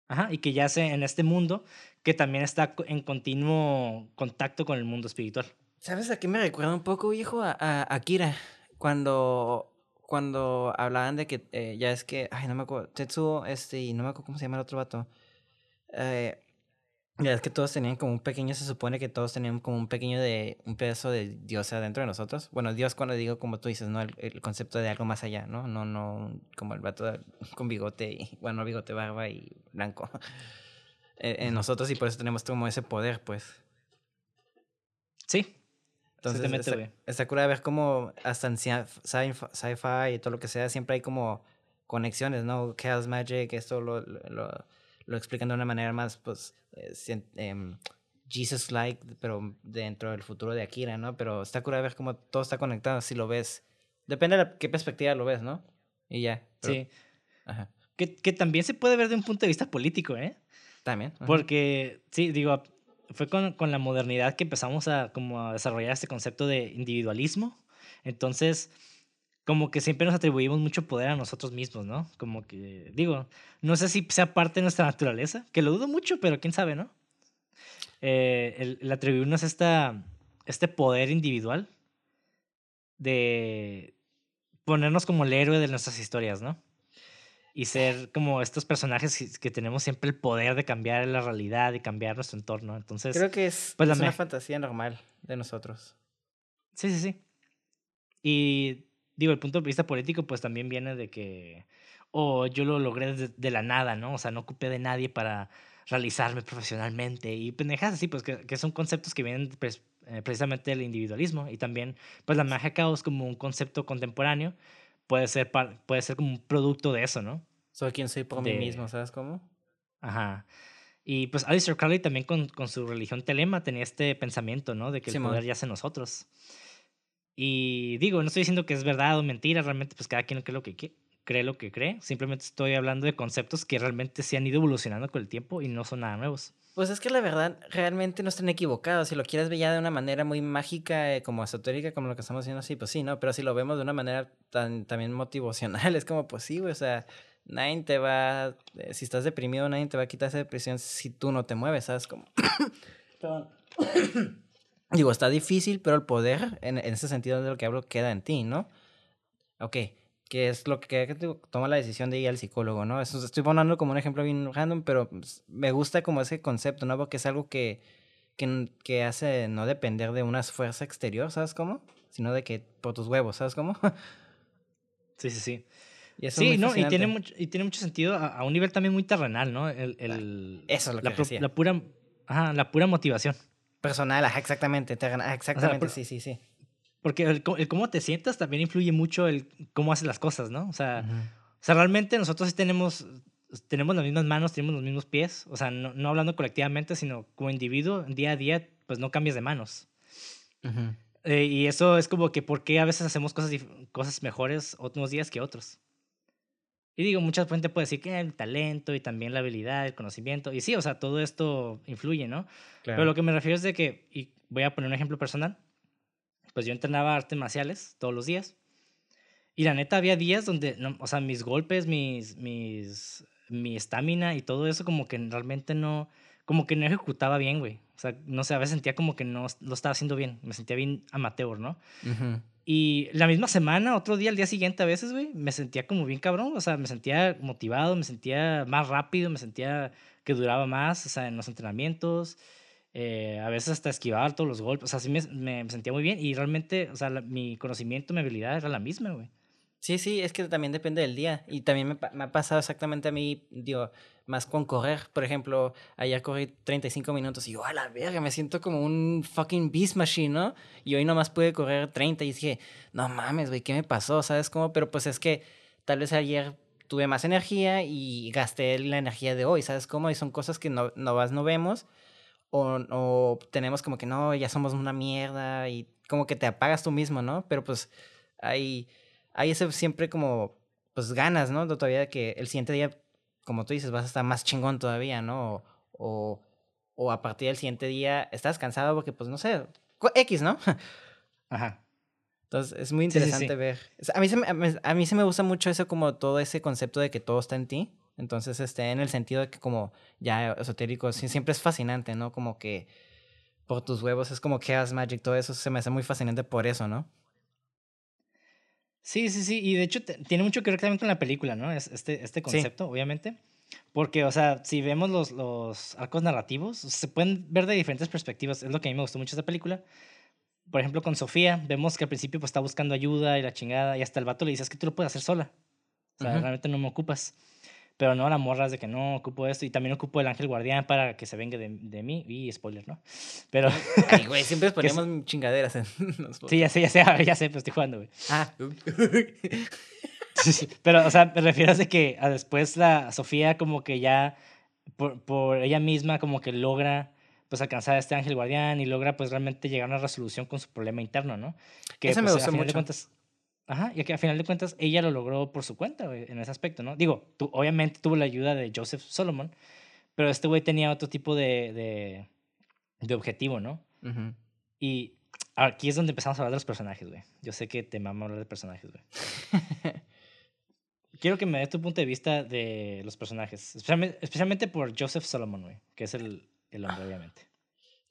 Ajá, y que yace en este mundo que también está en continuo contacto con el mundo espiritual. ¿Sabes a qué me recuerda un poco, viejo? A, a Akira. Cuando, cuando hablaban de que, eh, ya es que, ay, no me acuerdo, Tetsuo, este, y no me acuerdo cómo se llama el otro vato. Eh, ya es que todos tenían como un pequeño, se supone que todos tenían como un pequeño de, un pedazo de Dios adentro de nosotros. Bueno, Dios cuando digo, como tú dices, ¿no? El, el concepto de algo más allá, ¿no? No, no, como el vato de- (laughs) con bigote, y, bueno, bigote, barba y blanco. (laughs) Eh, en nosotros y por eso tenemos como ese poder, pues. Sí, Entonces, está, está cura ver cómo hasta en sci- sci- sci-fi y todo lo que sea, siempre hay como conexiones, ¿no? Chaos Magic, esto lo, lo, lo- explican de una manera más, pues, eh, em, Jesus-like, pero dentro del futuro de Akira, ¿no? Pero está cura ver cómo todo está conectado, si lo ves. Depende de la- qué perspectiva lo ves, ¿no? Y ya. pero- sí. Ajá. Que, que también se puede ver de un punto de vista político, ¿eh? También. ajá. Porque, sí, digo, fue con, con la modernidad que empezamos a, como a desarrollar este concepto de individualismo. Entonces, como que siempre nos atribuimos mucho poder a nosotros mismos, ¿no? Como que, digo, no sé si sea parte de nuestra naturaleza, que lo dudo mucho, pero quién sabe, ¿no? Eh, el, el atribuirnos esta, este poder individual de ponernos como el héroe de nuestras historias, ¿no? Y ser como estos personajes que- tenemos siempre el poder de cambiar la realidad y cambiar nuestro entorno. Entonces, Creo que es, pues es una fantasía normal de nosotros. Sí, sí, sí. Y digo, el punto de vista político pues también viene de que, o yo lo logré de, de la nada, ¿no? O sea, no ocupé de nadie para realizarme profesionalmente y pendejas así, pues que, que son conceptos que vienen pues, eh, precisamente del individualismo y también pues la magia caos como un concepto contemporáneo puede ser, puede ser como un producto de eso, ¿no? Soy quien soy por mí mismo, ¿sabes cómo? Ajá. Y pues Alistair Crowley también con, con su religión telema tenía este pensamiento, ¿no? De que el poder yace en nosotros. Y digo, no estoy diciendo que es verdad o mentira, realmente pues cada quien cree lo que qui- cree lo que cree. Simplemente estoy hablando de conceptos que realmente se han ido evolucionando con el tiempo y no son nada nuevos. Pues es que la verdad realmente no están equivocados. Si lo quieres ver ya de una manera muy mágica, eh, como esotérica, como lo que estamos haciendo, sí, pues sí, ¿no? Pero si lo vemos de una manera tan también motivacional, (laughs) es como, pues sí, güey, o sea, nadie te va, eh, si estás deprimido, nadie te va a quitar esa depresión si tú no te mueves, ¿sabes? Como... Perdón. (coughs) Digo, está difícil, pero el poder, en, en ese sentido de lo que hablo, queda en ti, ¿no? Ok, que es lo que, que toma la decisión de ir al psicólogo, ¿no? Eso estoy poniendo como un ejemplo bien random, pero pues, me gusta como ese concepto, ¿no? Porque es algo que, que, que hace no depender de una fuerza exterior, ¿sabes cómo? Sino de que por tus huevos, ¿sabes cómo? (laughs) Sí, sí, sí. y eso es Sí, no, y tiene, mucho, y tiene mucho sentido a, a un nivel también muy terrenal, ¿no? El, el- eso es lo la, que pro- decía. la pura, ajá, la pura motivación. Personal, ajá, exactamente, terrena- ajá, exactamente, pero- sí, sí, sí. Porque el, el cómo te sientas también influye mucho el cómo haces las cosas, ¿no? O sea, Ujú. O sea, realmente nosotros tenemos, tenemos las mismas manos, tenemos los mismos pies. O sea, no, no hablando colectivamente, sino como individuo, día a día, pues no cambias de manos. Ujú. Eh, y eso es como que por qué a veces hacemos cosas, cosas mejores unos días que otros. Y digo, mucha gente puede decir que el talento y también la habilidad, el conocimiento. Y sí, o sea, todo esto influye, ¿no? Claro. Pero lo que me refiero es de que, y voy a poner un ejemplo personal, pues yo entrenaba artes marciales todos los días. Y la neta había días donde, no, o sea, mis golpes, mis, mis, mi estamina y todo eso como que realmente no, como que no ejecutaba bien, güey. O sea, no sé, a veces sentía como que no lo estaba haciendo bien, me sentía bien amateur, ¿no? Ujú. Y la misma semana, otro día, al día siguiente a veces, güey, me sentía como bien cabrón, o sea, me sentía motivado, me sentía más rápido, me sentía que duraba más, o sea, en los entrenamientos, eh, a veces hasta esquivaba todos los golpes, o sea, sí me sentía muy bien y realmente, o sea, la- mi conocimiento, mi habilidad era la misma, güey. Sí, sí, es que también depende del día. Y también me, me ha pasado exactamente a mí, digo, más con correr. Por ejemplo, ayer corrí 35 minutos y yo, a la verga, me siento como un fucking beast machine, ¿no? Y hoy nomás pude correr 30 y dije, no mames, güey, ¿qué me pasó? ¿Sabes cómo? Pero pues es que tal vez ayer tuve más energía y gasté la energía de hoy, ¿sabes cómo? Y son cosas que no, no, vas- no vemos o, o tenemos como que no, ya somos una mierda y como que te apagas tú mismo, ¿no? Pero pues hay, hay ese siempre como, pues ganas, ¿no? Todavía que el siguiente día, como tú dices, vas a estar más chingón todavía, ¿no? O, o, o a partir del siguiente día estás cansado porque, pues no sé, X, ¿no? (laughs) Ajá. Entonces es muy Sí, sí, sí. interesante ver. O sea, A mí, se me, a mí- se me gusta mucho eso como todo ese concepto de que todo está en ti. Entonces, este, en el sentido de que como ya esotérico, siempre es fascinante, ¿no? Como que por tus huevos es como Chaos Magic, todo eso se me hace muy fascinante por eso, ¿no? Sí, sí, sí. Y de hecho te- tiene mucho que ver también con la película, ¿no? Es, este, este concepto, obviamente. Porque, o sea, si vemos los, los arcos narrativos, se pueden ver de diferentes perspectivas. Es lo que a mí me gustó mucho de esta película. Por ejemplo, con Sofía, vemos que al principio pues, está buscando ayuda y la chingada, y hasta el vato le dice, es que tú lo puedes hacer sola. O sea, realmente no me ocupas. Pero no, la morra es de que no ocupo esto, y también ocupo el ángel guardián para que se venga de, de mí. Y spoiler, ¿no? Pero (laughs) Ay, güey, siempre (laughs) es- ponemos chingaderas en (laughs) los sí, ya sé, ya sé, ya sé, pero estoy jugando, güey. Ah, Sí, sí, Pero, o sea, me refiero a de que a después la Sofía como que ya por, por ella misma como que logra pues alcanzar a este ángel guardián y logra pues realmente llegar a una resolución con su problema interno, ¿no? Que Eso me pues, gustó final de mucho. cuentas Ajá, y que a final de cuentas ella lo logró por su cuenta, güey, en ese aspecto, ¿no? Digo, tú, obviamente tuvo la ayuda de Joseph Solomon, pero este güey tenía otro tipo de, de, de objetivo, ¿no? Y aquí es donde empezamos a hablar de los personajes, güey. Yo sé que te mama hablar de personajes, güey. (laughs) Quiero que me des tu punto de vista de los personajes, especialmente, especialmente por Joseph Solomon, güey, que es el, el hombre, obviamente.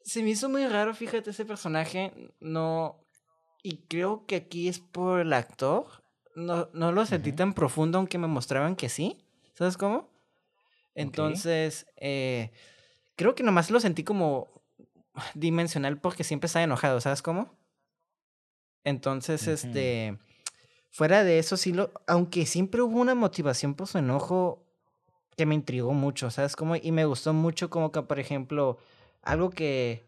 Se me hizo muy raro, fíjate, ese personaje. No. Y creo que aquí es por el actor. No, no lo sentí tan profundo, aunque me mostraban que sí. ¿Sabes cómo? Entonces, eh, creo que nomás lo sentí como (sighs) dimensional porque siempre estaba enojado, ¿sabes cómo? Entonces, este. Fuera de eso, sí lo. Aunque siempre hubo una motivación por su enojo que me intrigó mucho, ¿sabes cómo? Y me gustó mucho, como que, por ejemplo, algo que.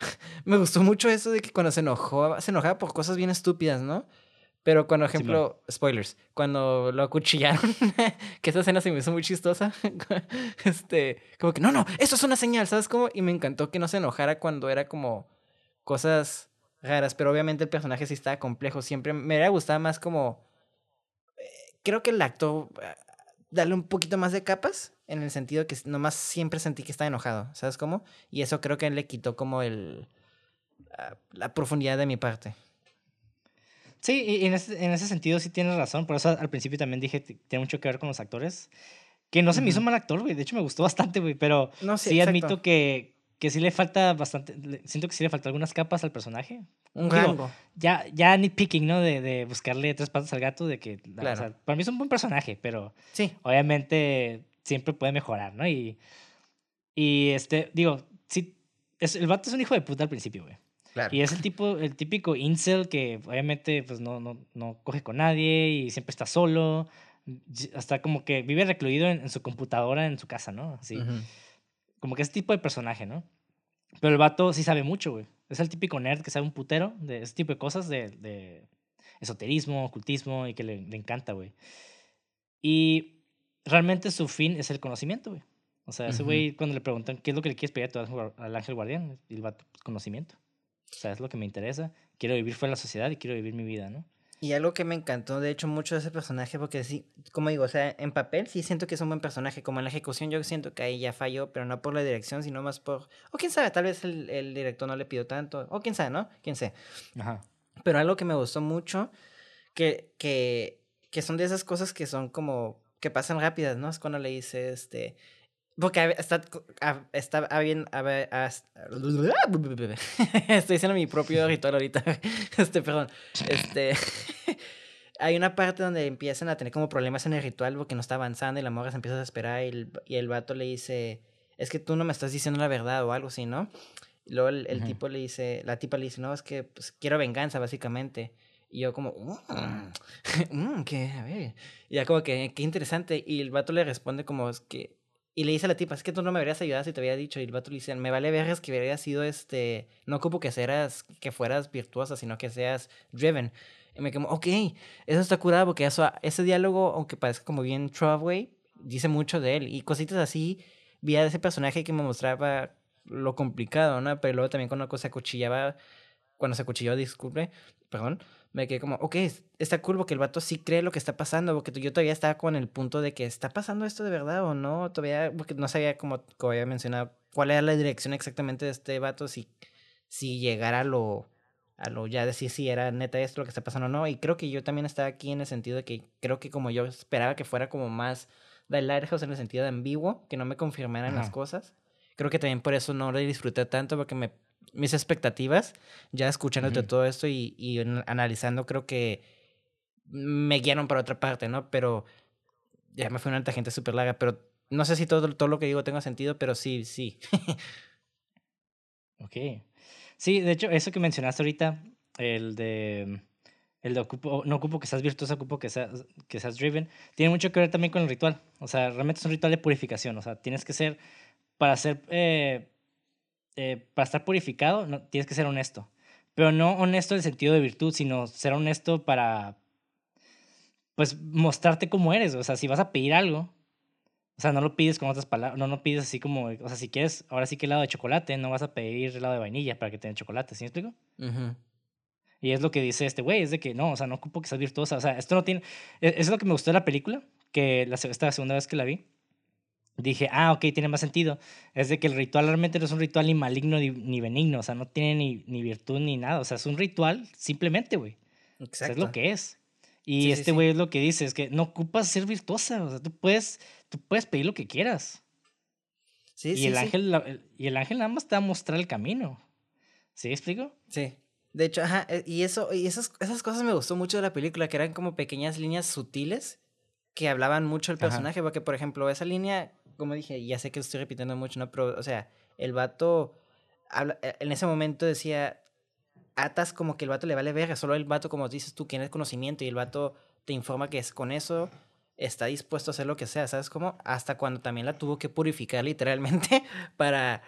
(laughs) me gustó mucho eso de que cuando se enojó, se enojaba por cosas bien estúpidas, ¿no? Pero cuando, ejemplo, spoilers, cuando lo acuchillaron, (laughs) que esa escena se me hizo muy chistosa, (laughs) este, como que, no, no, eso es una señal, ¿sabes cómo? Y me encantó que no se enojara cuando era como cosas raras, pero obviamente el personaje sí estaba complejo, siempre me hubiera gustado más como, eh, creo que el actor, darle un poquito más de capas, en el sentido que nomás siempre sentí que estaba enojado, ¿sabes cómo? Y eso creo que le quitó como el, ah, la profundidad de mi parte. Sí, y en ese, en ese sentido sí tienes razón, por eso al principio también dije tiene mucho que ver con los actores, que no se me hizo Ujú. mal actor, güey, de hecho me gustó bastante, güey, pero No, sí, admito que, que sí le falta bastante, siento que sí le falta algunas capas al personaje. Un Digo, rango. Ya, ya nitpicking, ¿no? De, de buscarle tres patas al gato, de que, o Claro. sea, para mí es un buen personaje, pero Sí. obviamente siempre puede mejorar, ¿no? Y, y este, digo, sí, es, el vato es un hijo de puta al principio, güey. Claro. Y es el tipo, el típico incel que obviamente pues no, no, no coge con nadie y siempre está solo. Hasta como que vive recluido en, en su computadora en su casa, ¿no? Así. Ujú. Como que ese tipo de personaje, ¿no? Pero el vato sí sabe mucho, güey. Es el típico nerd que sabe un putero de ese tipo de cosas, de, de esoterismo, ocultismo y que le, le encanta, güey. Y realmente su fin es el conocimiento, güey. O sea, ese güey, cuando le preguntan qué es lo que le quieres pedir a tu ángel guar- al ángel guardián, y el vato, pues, conocimiento. O sea, es lo que me interesa. Quiero vivir fuera de la sociedad y quiero vivir mi vida, ¿no? Y algo que me encantó, de hecho, mucho de ese personaje, porque sí, como digo, o sea, en papel sí siento que es un buen personaje, como en la ejecución yo siento que ahí ya falló, pero no por la dirección, sino más por, o quién sabe, tal vez el, el director no le pidió tanto, o quién sabe, ¿no? Quién sabe. Ajá. Pero algo que me gustó mucho, que, que, que son de esas cosas que son como, que pasan rápidas, ¿no? Es cuando le dice, este, porque está, está bien, (laughs) estoy haciendo mi propio ritual ahorita, (laughs) este, perdón, este, (laughs) hay una parte donde empiezan a tener como problemas en el ritual porque no está avanzando y la morra se empieza a desesperar y el, y el vato le dice, es que tú no me estás diciendo la verdad o algo así, ¿no? Y luego el, el tipo le dice, la tipa le dice, no, es que pues, quiero venganza, básicamente. Y yo como, "Mm, mm, ¿qué? A ver. Y ya como que, qué interesante. Y el vato le responde como, es que... Y le dice a la tipa, es que tú no me habrías ayudado si te había dicho. Y el vato le dice, me vale vergas que hubieras sido este... No ocupo que, seras, que fueras virtuosa, sino que seas driven. Y me quedo, ok, eso está curado porque eso, ese diálogo, aunque parezca como bien throwaway, dice mucho de él. Y cositas así, vi a ese personaje que me mostraba lo complicado, ¿no? Pero luego también cuando se acuchillaba, cuando se acuchilló, disculpe, perdón, me quedé como, ok, está cool porque el vato sí cree lo que está pasando, porque yo todavía estaba con el punto de que está pasando esto de verdad o no, todavía, porque no sabía, como, como había mencionado, cuál era la dirección exactamente de este vato, si, si llegara a lo, a lo ya decir si era neta esto lo que está pasando o no. Y creo que yo también estaba aquí en el sentido de que creo que como yo esperaba que fuera como más The Lighthouse en el sentido de ambiguo, que no me confirmaran las cosas. Creo que también por eso no lo disfruté tanto, porque me, mis expectativas, ya escuchándote Ujú. todo esto y, y an- analizando, creo que me guiaron para otra parte, ¿no? Pero ya me fue una tangente súper larga, pero no sé si todo, todo lo que digo tenga sentido, pero sí, sí. Ok. Sí, de hecho, eso que mencionaste ahorita, el de. El de ocupo, no ocupo que seas virtuoso, ocupo que seas, que seas driven, tiene mucho que ver también con el ritual. O sea, realmente es un ritual de purificación. O sea, tienes que ser. Para ser. eh, eh, para estar purificado, no, tienes que ser honesto. Pero no honesto en el sentido de virtud, sino ser honesto para. Pues mostrarte cómo eres. O sea, si vas a pedir algo, o sea, no lo pides con otras palabras, no, no pides así como, o sea, si quieres, ahora sí que helado de chocolate, no vas a pedir helado de vainilla para que te den chocolate, ¿sí me explico? Y es lo que dice este güey, es de que no, o sea, no ocupo que seas virtuosa, o sea, esto no tiene, e- eso es lo que me gustó de la película, que la, esta segunda vez que la vi, dije, ah, ok, tiene más sentido, es de que el ritual realmente no es un ritual ni maligno ni, ni benigno, o sea, no tiene ni, ni virtud ni nada, o sea, es un ritual simplemente, güey. O sea, Exacto. es lo que es. Y Sí, este sí. güey es lo que dice, es que no ocupas ser virtuosa, o sea, tú puedes, tú puedes pedir lo que quieras. Sí, y, sí, el ángel, la- el- y el ángel nada más te va a mostrar el camino. ¿Sí explico? Sí. De hecho, ajá, eh, y eso, y esas, esas cosas me gustó mucho de la película, que eran como pequeñas líneas sutiles que hablaban mucho Ajá. personaje, porque por ejemplo, esa línea, como dije, ya sé que lo estoy repitiendo mucho, ¿no? Pero, o sea, el vato, habla- eh, en ese momento decía, atas como que el vato le vale verga, solo el vato, como dices tú, tiene conocimiento y el vato te informa que es con eso está dispuesto a hacer lo que sea, ¿sabes cómo? Hasta cuando también la tuvo que purificar literalmente (laughs) para,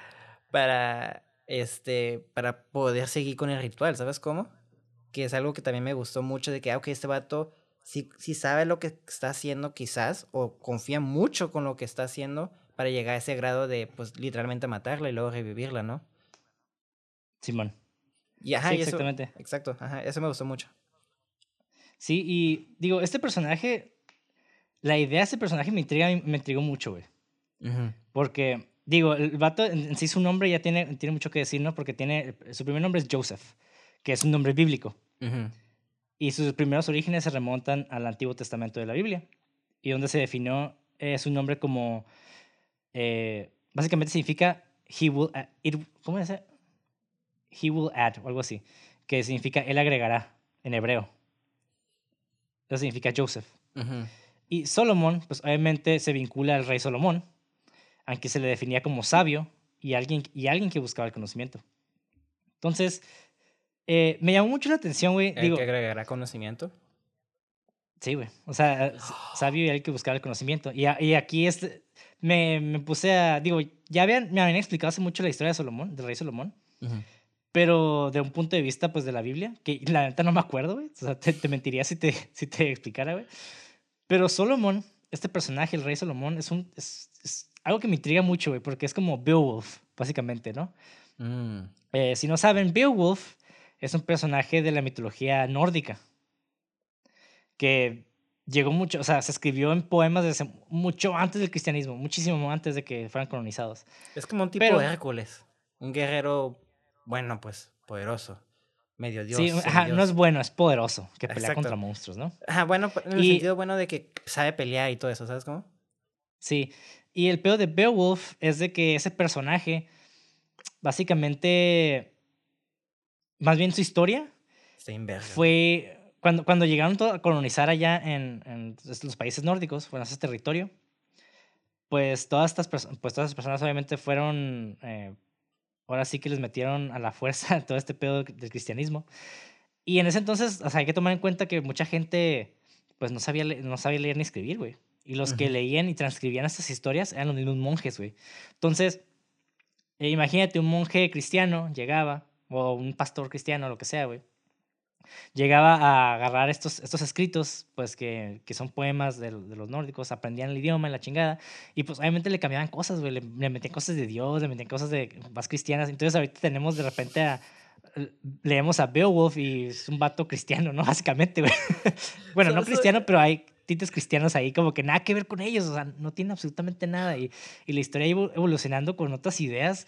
para, este, para poder seguir con el ritual, ¿sabes cómo? Que es algo que también me gustó mucho de que, ah, ok, este vato sí, sí sabe lo que está haciendo quizás, o confía mucho con lo que está haciendo para llegar a ese grado de, pues, literalmente matarla y luego revivirla, ¿no? Simón. Y ajá, Sí, y eso- exactamente. exacto, ajá, eso me gustó mucho. Sí, y digo, este personaje, la idea de este personaje me intriga, me intrigó mucho, güey. Porque, digo, el vato en sí su nombre ya tiene, tiene mucho que decir, ¿no? Porque tiene, su primer nombre es Joseph, que es un nombre bíblico. ujú, Y sus primeros orígenes se remontan al Antiguo Testamento de la Biblia. Y donde se definió eh, su nombre como, eh, básicamente significa, he will, a- it- ¿cómo es? He will add, o algo así, que significa él agregará en hebreo. Eso significa Joseph. Y Solomón, pues obviamente se vincula al rey Solomón, aunque se le definía como sabio y alguien, y alguien que buscaba el conocimiento. Entonces, eh, me llamó mucho la atención, güey. El Digo, que agregará conocimiento. sí, güey. O sea, sabio y alguien que buscaba el conocimiento. Y, a- y aquí este, me, me puse a, digo, ya habían, me habían explicado hace mucho la historia de Solomón, del rey Solomón, Ujú. pero de un punto de vista, pues, de la Biblia, que la neta no me acuerdo, güey. O sea, te, te mentiría si te, si te explicara, güey. Pero Solomón, este personaje, el rey Solomón, es, un, es, es algo que me intriga mucho, güey, porque es como Beowulf, básicamente, ¿no? Mm, Eh, si no saben, Beowulf es un personaje de la mitología nórdica que llegó mucho, o sea, se escribió en poemas desde mucho antes del cristianismo, muchísimo antes de que fueran colonizados. Es como un tipo Pero- de Hércules. Un guerrero, bueno, pues, poderoso. Medio dios. sí, ajá, no es bueno, es poderoso, que pelea Exacto. contra monstruos, ¿no? Ajá, bueno, en el Y- sentido bueno de que sabe pelear y todo eso, ¿sabes cómo? Sí, y el peor de Beowulf es de que ese personaje, básicamente, más bien su historia, fue cuando, cuando llegaron a colonizar allá en, en los países nórdicos, fueron a ese territorio, pues todas estas, pues todas estas personas obviamente fueron, eh, ahora sí que les metieron a la fuerza (laughs) todo este pedo del cristianismo. Y en ese entonces, o sea, hay que tomar en cuenta que mucha gente, pues no sabía, no sabía leer ni escribir, güey. Y los que Ujú. leían y transcribían estas historias eran los mismos monjes, güey. Entonces, eh, imagínate un monje cristiano llegaba, o un pastor cristiano, lo que sea, güey. Llegaba a agarrar estos, estos escritos, pues que, que son poemas de, de los nórdicos, aprendían el idioma y la chingada, y pues obviamente le cambiaban cosas, güey, le, le metían cosas de Dios, le metían cosas de más cristianas. Entonces ahorita tenemos de repente a, leemos a Beowulf y es un vato cristiano, ¿no? (laughs) Básicamente, güey. bueno, no cristiano, pero hay tintes cristianos ahí como que nada que ver con ellos, o sea, no tiene absolutamente nada. Y, y la historia iba evolucionando con otras ideas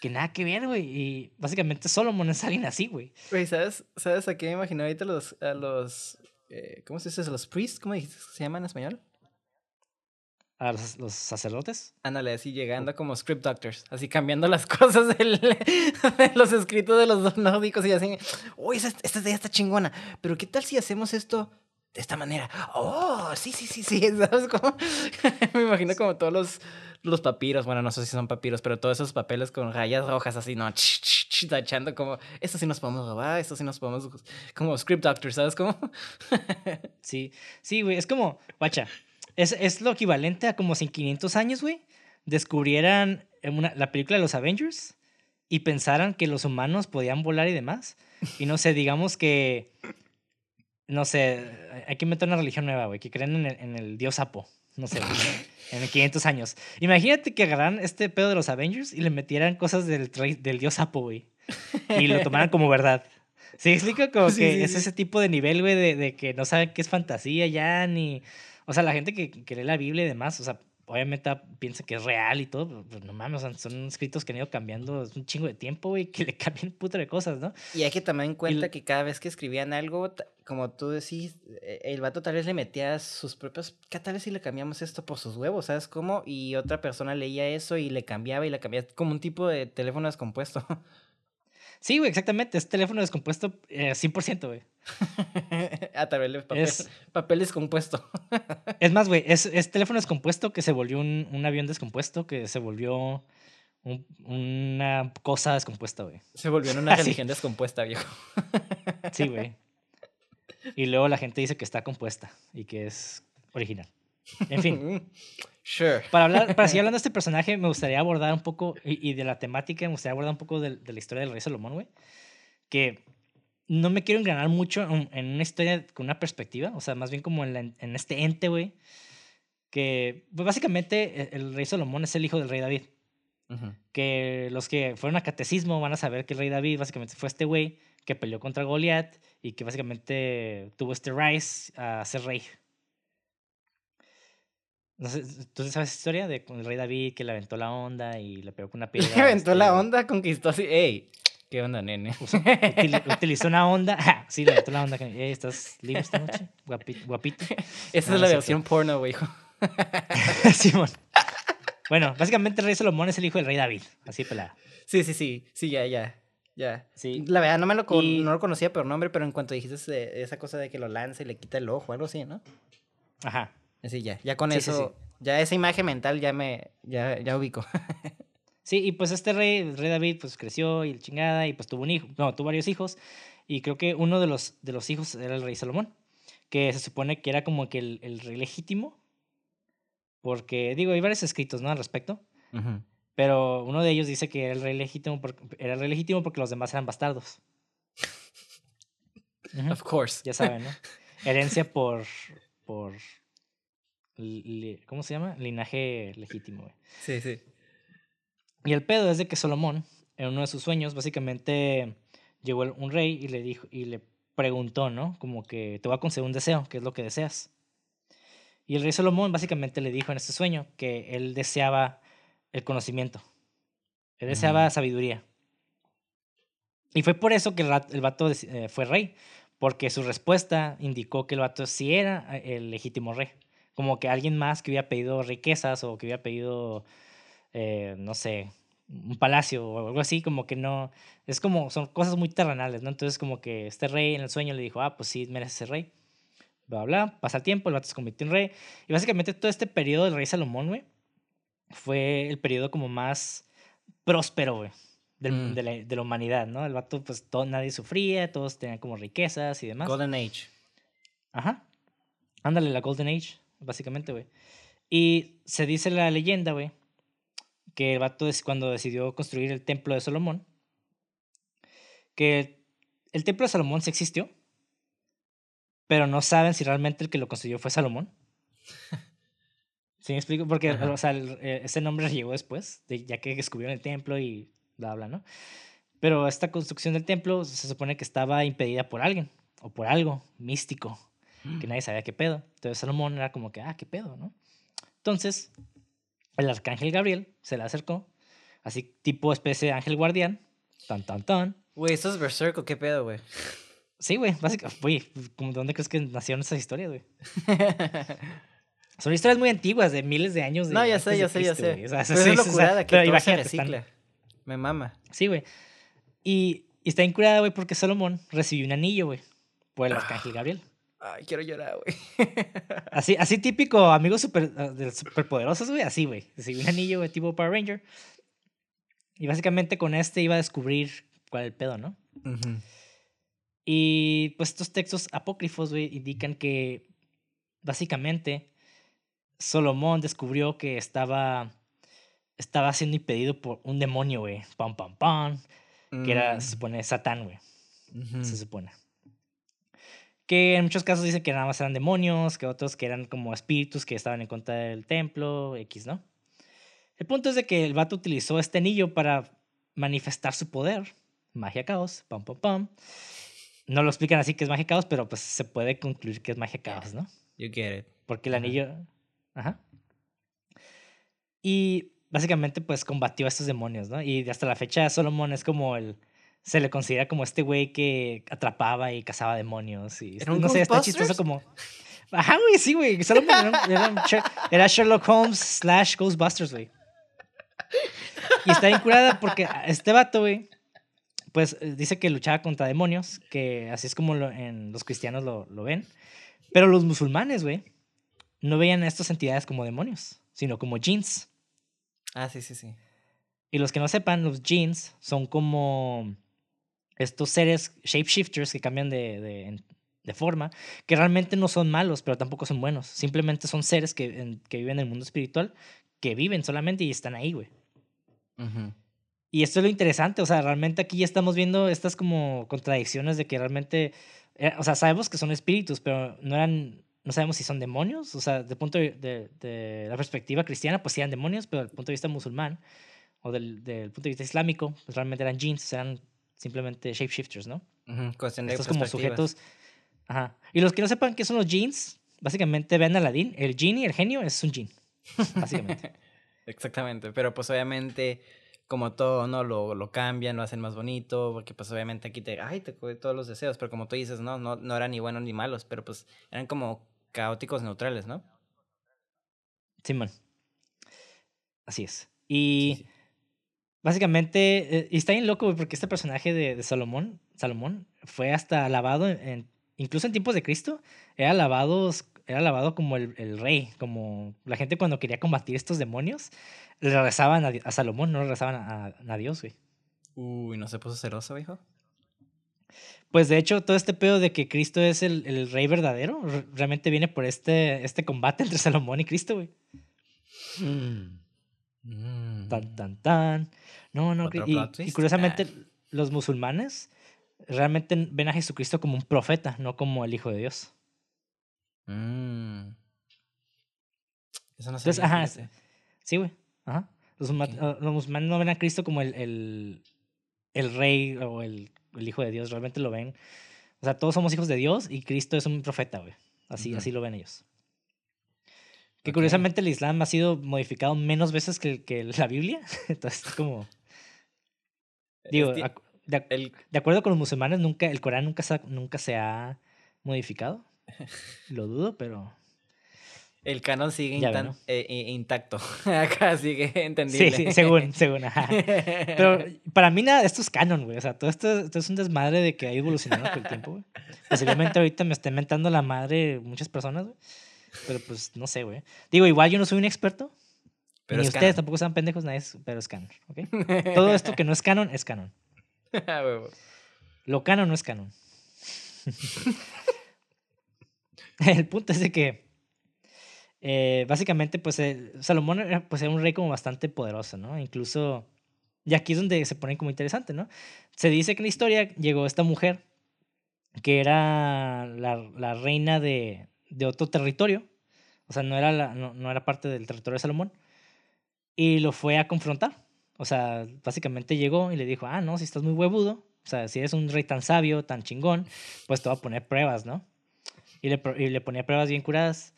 que nada que ver, güey. Y básicamente Solomon es alguien así, güey. Güey, ¿sabes, ¿sabes a qué me imagino ahorita los, a los, eh, ¿cómo se dice? Los priests, ¿cómo dijiste que se llaman en español? A los, los sacerdotes. Ándale, así llegando como script doctors, así cambiando las (laughs) cosas del- de los escritos de los nórdicos y así, uy, esta, esta idea está chingona, pero ¿qué tal si hacemos esto de esta manera? Oh, sí, sí, sí, sí, (laughs) ¿sabes cómo? (laughs) Me imagino como todos los, los papiros, bueno, no sé si son papiros, pero todos esos papeles con rayas rojas así, ¿no? Ch, ch, ch, tachando como, esto sí nos podemos robar, esto sí nos podemos, como script doctors, ¿sabes cómo? (laughs) Sí, sí, güey. Es como, guacha, es, es lo equivalente a como si en 500 años, güey, descubrieran la película de los Avengers y pensaran que los humanos podían volar y demás. Y no sé, digamos que, no sé, hay que inventar una religión nueva, güey, que creen en el, en el dios Apo. No sé, (laughs) en el 500 años. Imagínate que agarraran este pedo de los Avengers y le metieran cosas del, del dios Apo, güey. Y lo tomaran como verdad. ¿Sí explico? Como (laughs) Sí, que sí, es sí. ese tipo de nivel, güey, de, de que no saben qué es fantasía ya, ni... O sea, la gente que, que lee la Biblia y demás, o sea, obviamente piensa que es real y todo, pero, pero no mames, son escritos que han ido cambiando es un chingo de tiempo, güey, que le (laughs) cambian un puto de cosas, ¿no? Y hay que tomar en cuenta que cada vez que escribían algo, como tú decís, eh, el vato tal vez le metía sus propios. ¿Qué tal vez si le cambiamos esto por sus huevos? ¿Sabes cómo? Y otra persona leía eso y le cambiaba y le cambiaba. Como un tipo de teléfono descompuesto. (laughs) Sí, güey, exactamente, es teléfono descompuesto eh, 100%, güey. (laughs) A través de papel, Es- papel descompuesto. (laughs) Es más, güey, es, es teléfono descompuesto que se volvió un, un avión descompuesto, que se volvió un- una cosa descompuesta, güey. Se volvió en una (laughs) religión descompuesta, viejo. Sí, güey. Y luego la gente dice que está compuesta y que es original. En fin. Sure. Para, hablar, para seguir hablando de este personaje, me gustaría abordar un poco, y, y de la temática, me gustaría abordar un poco de, de la historia del rey Salomón, güey. Que no me quiero engranar mucho en, en una historia con una perspectiva, o sea, más bien como en, la- en este ente, güey. Que pues, básicamente e- el rey Salomón es el hijo del rey David. Ujú. Que los que fueron a catecismo van a saber que el rey David básicamente fue este güey que peleó contra Goliat y que básicamente tuvo este rise a ser rey. No sé, ¿Tú sabes esa historia de con el rey David que le aventó la onda y le pegó con una (laughs) piedra? Le aventó la este, onda, conquistó así. ¡Ey! ¿Qué onda, nene? utili- (laughs) utilizó una onda. ah, (laughs) sí, le aventó la onda. que, "Eh, ¿Estás libre esta noche? Guapi- guapito. Esa No, es la versión porno, güey. hijo. (laughs) Simón. Bueno, básicamente el rey Salomón es el hijo del rey David. Así pelada. Sí, sí, sí. Sí, ya, ya. Ya. Sí. La verdad, no me lo, con- Y- no lo conocía por nombre, pero en cuanto dijiste esa cosa de que lo lanza y le quita el ojo, algo así, ¿no? Ajá. Así ya. Ya con Sí, sí, eso, ya esa imagen mental ya me, ya, ya ubico. Sí, y pues este rey, el rey David, pues creció y la chingada y pues tuvo un hijo, no, tuvo varios hijos y creo que uno de los, de los hijos era el rey Salomón, que se supone que era como que el, el rey legítimo, porque digo, hay varios escritos, ¿no? Al respecto, Ujú. pero uno de ellos dice que era el rey legítimo porque, era el rey legítimo porque los demás eran bastardos. (laughs) Of course. Ya saben, ¿no? Herencia por, por, ¿cómo se llama? Linaje legítimo, güey. Sí, sí. Y el pedo es de que Salomón, en uno de sus sueños, básicamente llegó un rey y le dijo y le preguntó, ¿no? Como que te voy a conceder un deseo, ¿qué es lo que deseas? Y el rey Salomón básicamente le dijo en este sueño que él deseaba el conocimiento. Él deseaba Mm. sabiduría. Y fue por eso que el, el vato eh, fue rey, porque su respuesta indicó que el vato sí era eh, el legítimo rey. Como que alguien más que hubiera pedido riquezas o que hubiera pedido eh, no sé, un palacio o algo así, como que no, es como, son cosas muy terrenales, ¿no? Entonces como que este rey en el sueño le dijo, ah, pues sí, mereces ser rey, bla, bla, pasa el tiempo, el vato se convirtió en rey, y básicamente todo este periodo del rey Salomón, güey, fue el periodo como más próspero, güey, del- Mm. de, la, de la humanidad, ¿no? El vato, pues todo, nadie sufría, todos tenían como riquezas y demás. Golden Age. Ajá. Ándale, la Golden Age, básicamente, güey. Y se dice la leyenda, güey, que el vato es cuando decidió construir el templo de Salomón, que el, el templo de Salomón sí existió, pero no saben si realmente el que lo construyó fue Salomón. (laughs) ¿Sí me explico? Porque, o sea, el- eh, ese nombre llegó después, de, ya que descubrieron el templo y bla, bla, ¿no? Pero esta construcción del templo se supone que estaba impedida por alguien, o por algo místico, que nadie sabía qué pedo. Entonces Salomón era como que, ah, qué pedo, ¿no? Entonces, el arcángel Gabriel se le acercó así tipo especie de ángel guardián. Tan, tan, tan. Güey, ¿esto es Berserk o qué pedo, güey? Sí, güey, básicamente. Güey, ¿cómo- ¿dónde crees que nacieron esas historias, güey? (laughs) Son historias muy antiguas, de miles de años. de no, ya sé, ya sé, ya sé. güey. O sea, Pero sí, es lo sí, o sea, que pero todo se están- recicla. Me mama. Sí, güey. Y, y está incurada, güey, porque Salomón recibió un anillo, güey, por el arcángel Gabriel. Ay, quiero llorar, güey. Así, así típico, amigos super, ah, de superpoderosos, güey, así, güey. Recibió un anillo, güey, tipo Power Ranger. Y básicamente con este iba a descubrir cuál es el pedo, ¿no? Y pues estos textos apócrifos, güey, indican que básicamente Salomón descubrió que estaba, estaba siendo impedido por un demonio, güey. Pam, pam, pam. Que era, se supone, Satán, güey. Ujú. Se supone. Que en muchos casos dicen que nada más eran demonios, que otros que eran como espíritus que estaban en contra del templo, X, ¿no? El punto es de que el vato utilizó este anillo para manifestar su poder. Magia caos, pam, pam, pam. No lo explican así que es magia caos, pero pues se puede concluir que es magia caos, ¿no? You get it. Porque el anillo. Ajá. Y básicamente, pues combatió a estos demonios, ¿no? Y hasta la fecha, Solomon es como el. Se le considera como este güey que atrapaba y cazaba demonios. Y ¿Era un no sé, está chistoso como. Ajá, güey, sí, güey. Era, Sherlock Holmes slash Ghostbusters, güey. Y está incurada porque este vato, güey, pues eh, dice que luchaba contra demonios, que así es como lo- en los cristianos lo, lo ven. Pero los musulmanes, güey, no veían a estas entidades como demonios, sino como jeans. Ah, sí, sí, sí. Y los que no sepan, los jeans son como estos seres shapeshifters que cambian de, de- de forma, que realmente no son malos, pero tampoco son buenos. Simplemente son seres que, en- que viven en el mundo espiritual, que viven solamente y están ahí, güey. Ujú. Y esto es lo interesante, o sea, realmente aquí ya estamos viendo estas como contradicciones de que realmente, eh, o sea, sabemos que son espíritus, pero no eran, no sabemos si son demonios, o sea, de punto de, de- de la perspectiva cristiana, pues sí eran demonios, pero del punto de vista musulmán o del, del punto de vista islámico, pues realmente eran jeans, eran simplemente shapeshifters, ¿no? Ujú, Cuestión de Estos como sujetos. Ajá. Y los que no sepan qué son los jeans, básicamente vean a Aladdin, el genie, el genio, es un jean, (laughs) básicamente. Exactamente, pero pues obviamente como todo, ¿no? Lo, lo cambian, lo hacen más bonito, porque pues obviamente aquí te, ay, te cubre todos los deseos, pero como tú dices, no, no, no eran ni buenos ni malos, pero pues eran como caóticos neutrales, ¿no? Simón. Así es. Y Sí, sí. Básicamente, eh, y está bien loco, güey, porque este personaje de, de Salomón, Salomón fue hasta alabado, en, en- incluso en tiempos de Cristo, era alabado, era alabado como el, el rey, como la gente cuando quería combatir estos demonios, le rezaban a, Salomón, no le rezaban a, a- a Dios, güey. Uy, ¿no se puso celoso, hijo? Pues de hecho, todo este pedo de que Cristo es el, el rey verdadero, re- realmente viene por este, este combate entre (laughs) Salomón y Cristo, güey. Tan, tan, tan. No, no. Y- curiosamente, Ah. los musulmanes realmente ven a Jesucristo como un profeta, no como el Hijo de Dios. Mm. Eso no Entonces, ajá. Sí, güey. Ajá. Los, ah, los musulmanes no ven a Cristo como el, el, el rey o el, el Hijo de Dios, realmente lo ven. O sea, todos somos hijos de Dios y Cristo es un profeta, güey. Así, así lo ven ellos. Que curiosamente el Islam ha sido modificado menos veces que, que la Biblia. (laughs) Entonces, es como. Digo, de, acuerdo con los musulmanes, nunca, el Corán nunca se, ha- nunca se ha modificado. (laughs) Lo dudo, pero. el canon sigue eh, intacto. (laughs) Acá sigue Sí, entendible. sí, según, según, ajá. Pero para mí nada esto es canon, güey. O sea, todo esto, esto es un desmadre de que ha evolucionado con el tiempo, güey. Posiblemente ahorita me esté mentando la madre muchas personas, güey. Pero pues no sé, güey. Digo, igual yo no soy un experto. Pero ni es ustedes canon. tampoco sean pendejos, nadie es, pero es canon, ¿ok? Todo esto que no es canon, es canon. (laughs) Ah. Lo canon no es canon. (laughs) el punto es de que eh, básicamente, pues eh, Salomón era, pues, era un rey como bastante poderoso, ¿no? Incluso, y aquí es donde se pone como interesante, ¿no? Se dice que en la historia llegó esta mujer que era la, la reina de, de otro territorio, o sea, no era, no, no era parte del territorio de Salomón, y lo fue a confrontar. O sea, básicamente llegó y le dijo, ah, no, si estás muy huevudo, o sea, si eres un rey tan sabio, tan chingón, pues te voy a poner pruebas, ¿no? Y le, y le ponía pruebas bien curadas.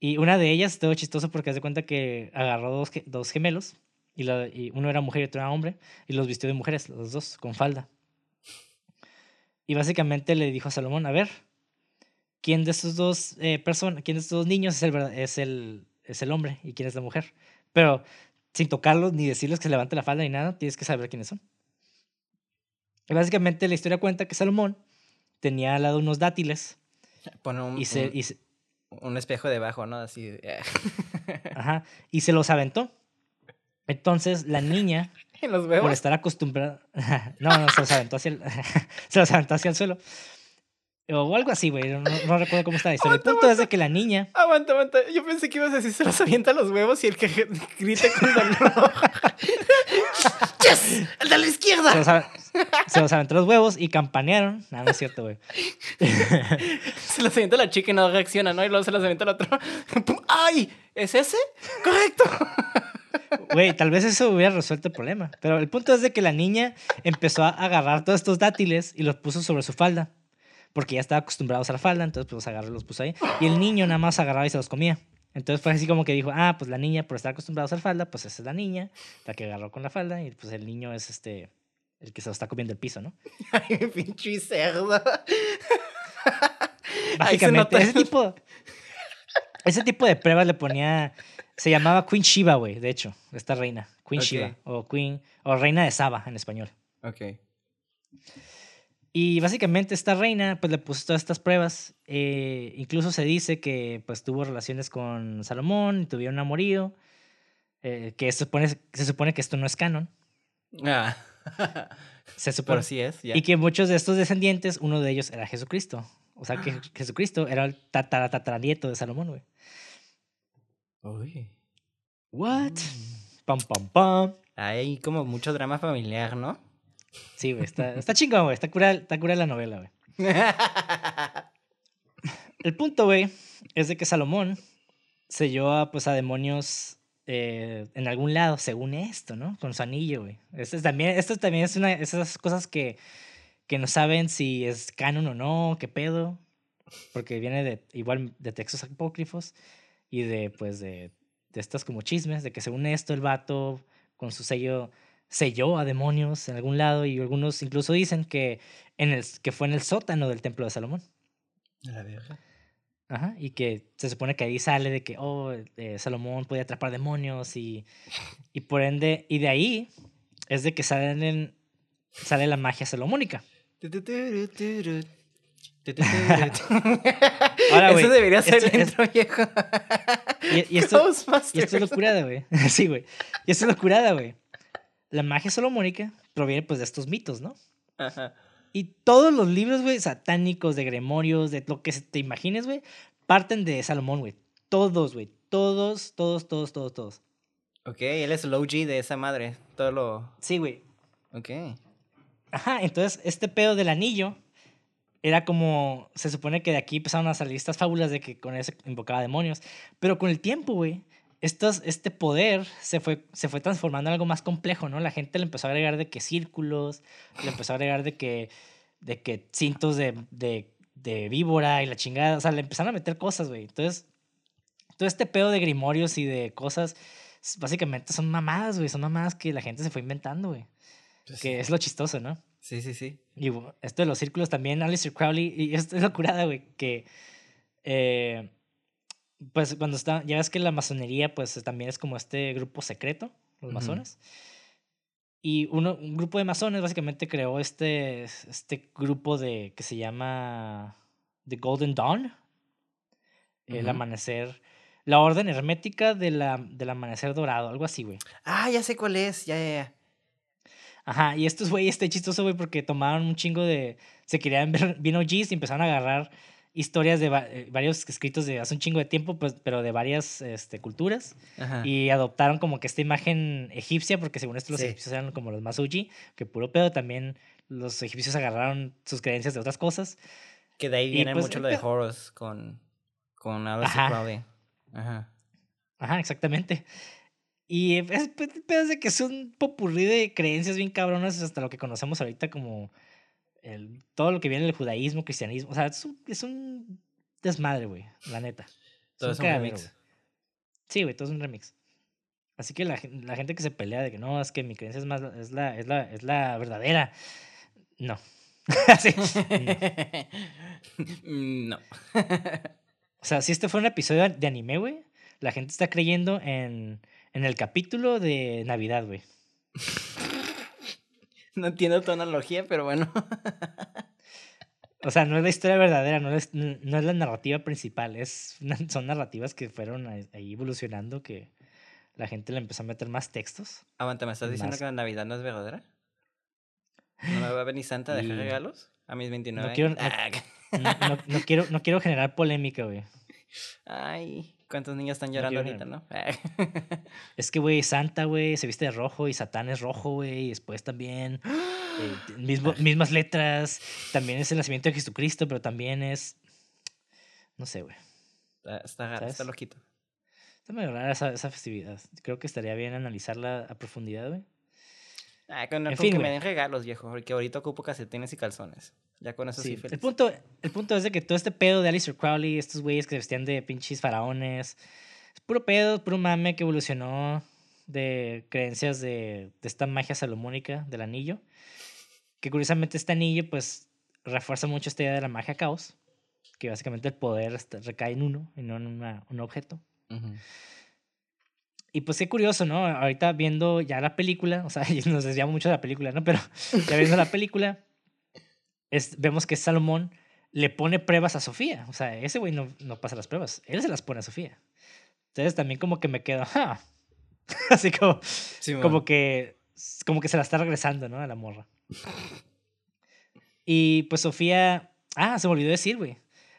Y una de ellas, todo chistoso porque hace cuenta que agarró dos, dos gemelos Y, y uno era mujer y otro era hombre. Y los vistió de mujeres, los dos, con falda. Y básicamente le dijo a Salomón, a ver, ¿quién de estos dos personas, quién de estos dos niños es el, es, el, es el hombre y quién es la mujer? Pero sin tocarlos ni decirles que se levante la falda ni nada, tienes que saber quiénes son. Y básicamente la historia cuenta que Salomón tenía al lado unos dátiles Pone un, y se, un, y se- un espejo debajo, ¿no? Así. de- (laughs) ajá, y se los aventó. Entonces la niña, (laughs) en los por estar acostumbrada, (laughs) no, no, se los aventó hacia el, se los aventó hacia el suelo. O algo así, güey, no, no recuerdo cómo está la historia. El Aguanta, punto es de que la niña, Aguanta, aguanta. Yo pensé que ibas a decir se los avienta los huevos y el que (laughs) grita con dolor. (laughs) ¡Yes! ¡El de la se izquierda! los, a- se los aventó los huevos y campanearon. No, no es cierto, güey. (laughs) Se los avienta la chica y no reacciona, ¿no? Y luego se los avienta el otro. ¡Pum! ¡Ay! ¿Es ese? ¡Correcto! Güey, tal vez eso hubiera resuelto el problema. Pero el punto es de que la niña empezó a agarrar todos estos dátiles y los puso sobre su falda. Porque ya estaba acostumbrado a usar falda, entonces pues los agarró y los puso ahí. Y el niño nada más agarraba y se los comía. Entonces fue así como que dijo, ah, pues la niña por estar acostumbrada a usar falda, pues esa es la niña, la que agarró con la falda, y pues el niño es este, el que se lo está comiendo el piso, ¿no? (laughs) ¡Ay, pinche cerdo! (laughs) Básicamente, ese tipo, ese tipo de pruebas le ponía, se llamaba Queen Shiva, güey, de hecho, esta reina, Queen. Shiva, o Queen, o Reina de Saba en español. Ok. Y básicamente esta reina pues le puso todas estas pruebas. eh, incluso se dice que pues tuvo relaciones con Salomón y tuvieron un amorío. eh, que se supone, se supone que esto no es canon. Ah. (laughs) Se supone. Pero sí es. Y que muchos de estos descendientes, uno de ellos era Jesucristo. O sea que (gasps) Jesucristo era el tatara- tataranieto de Salomón, güey. Uy. What? Pam, pam, pam. Hay como mucho drama familiar, ¿no? Sí, güey, está, está chingón, güey. Está cura, está cura la novela, güey. (laughs) El punto, güey, es de que Salomón selló a, pues, a demonios eh, en algún lado, según esto, ¿no? Con su anillo, güey. Esto es también, esto también es una de esas cosas que, que no saben si es canon o no, qué pedo. Porque viene de, igual, de textos apócrifos y de, pues, de, de estas como chismes, de que según esto el vato con su sello selló a demonios en algún lado y algunos incluso dicen que, en el, que fue en el sótano del templo de Salomón. A la verga. Ajá, y que se supone que ahí sale de que, oh, eh, Salomón podía atrapar demonios y, y por ende, y de ahí es de que salen, sale la magia salomónica. Ahora, Eso debería ser esto- el es- viejo. Y, y esto, y esto es locurada, güey. (laughs) Sí, güey. Y esto es locurada, güey. La magia salomónica proviene pues de estos mitos, ¿no? Ajá. Y todos los libros, güey, satánicos, de gremorios, de lo que te imagines, güey, parten de Salomón, güey. Todos, güey. Todos, todos, todos, todos, todos. Ok, él es el OG de esa madre. Todo lo. Sí, güey. Ok. Ajá, entonces este pedo del anillo era como, se supone que de aquí empezaron a salir estas fábulas de que con eso invocaba demonios, pero con el tiempo, güey, estos, este poder se fue, se fue transformando en algo más complejo, ¿no? La gente le empezó a agregar de que círculos, le empezó a agregar de que, de que cintos de, de, de víbora y la chingada, o sea, le empezaron a meter cosas, güey. Entonces, todo este pedo de grimorios y de cosas, básicamente son mamadas, güey, son mamadas que la gente se fue inventando, güey. Pues Que es lo chistoso, ¿no? Sí, sí, sí. Y esto de los círculos también, Alistair Crowley, y esto es locurada, güey, que eh, pues cuando está, ya ves que la masonería pues también es como este grupo secreto, los masones. Y uno, un grupo de masones básicamente creó este, este grupo de que se llama The Golden Dawn, el amanecer, la orden hermética de la, del amanecer dorado, algo así, güey. Ah, ya sé cuál es. Ya, ya, ya. Ajá, y estos güeyes está chistoso, güey, porque tomaron un chingo de. Se querían ver bien OGs y empezaron a agarrar historias de va- eh, varios escritos de hace un chingo de tiempo, pues, pero de varias este, culturas. Ajá. Y adoptaron como que esta imagen egipcia, porque según esto los Sí. egipcios eran como los más OG, que puro pedo también los egipcios agarraron sus creencias de otras cosas. Que de ahí viene pues, mucho lo de Horus con, con Aleister Ajá. Crowley. Ajá. Ajá, exactamente. Y es, es, el pedo es de que es un popurrí de creencias bien cabronas hasta lo que conocemos ahorita como el, todo lo que viene del judaísmo, cristianismo. O sea, es un, es un desmadre, güey, la neta. Todo es un cagadero, remix. Sí, güey, todo es un remix. Así que la, la gente que se pelea de que no, es que mi creencia es más es la, es la, es la verdadera. No. (laughs) Mm, (laughs) no. O sea, si este fue un episodio de anime, güey, la gente está creyendo en, en el capítulo de Navidad, güey. (laughs) no entiendo tu analogía, pero bueno. (laughs) O sea, no es la historia verdadera, no es, no es la narrativa principal, es, (laughs) son narrativas que fueron ahí evolucionando, que la gente le empezó a meter más textos. Aguanta, ¿me estás diciendo Más- que la Navidad no es verdadera? ¿No me va a venir Santa a dejar Y- regalos? A mis 29 quiero- años. Ah, No, (laughs) no- no quiero, no quiero generar polémica, güey. Ay, ¿cuántos niños están llorando ahorita, no? Ah. (laughs) Es que, güey, Santa, güey, se viste de rojo y Satán es rojo, güey, y después también, eh, (gasps) mismo- mismas letras, también es el nacimiento de Jesucristo, pero también es, no sé, güey. Está, está está ¿Sabes? loquito. Está medio rara esa, esa festividad. Creo que estaría bien analizarla a profundidad, güey. Ah, con, En con fin, que me güey. den regalos, viejo, porque ahorita ocupo calcetines y calzones. Ya con eso sí, Sí, feliz. el, punto, el punto es de que todo este pedo de Alistair Crowley, estos güeyes que se vestían de pinches faraones, es puro pedo, puro mame que evolucionó de creencias de, de esta magia salomónica del anillo. Que curiosamente este anillo, pues, refuerza mucho esta idea de la magia caos, que básicamente el poder está- recae en uno y no en una- un objeto. Ujú. Y pues qué curioso, ¿no? Ahorita viendo ya la película, o sea, (laughs) nos desviamos mucho de la película, ¿no? Pero (laughs) ya viendo la película, es, vemos que Salomón le pone pruebas a Sofía. O sea, ese güey no, no pasa las pruebas, él se las pone a Sofía. Entonces también como que me quedo, "Ah". (laughs) Así como, como que, como que se la está regresando, ¿no? A la morra. Y pues Sofía, ah, se me olvidó decir, güey.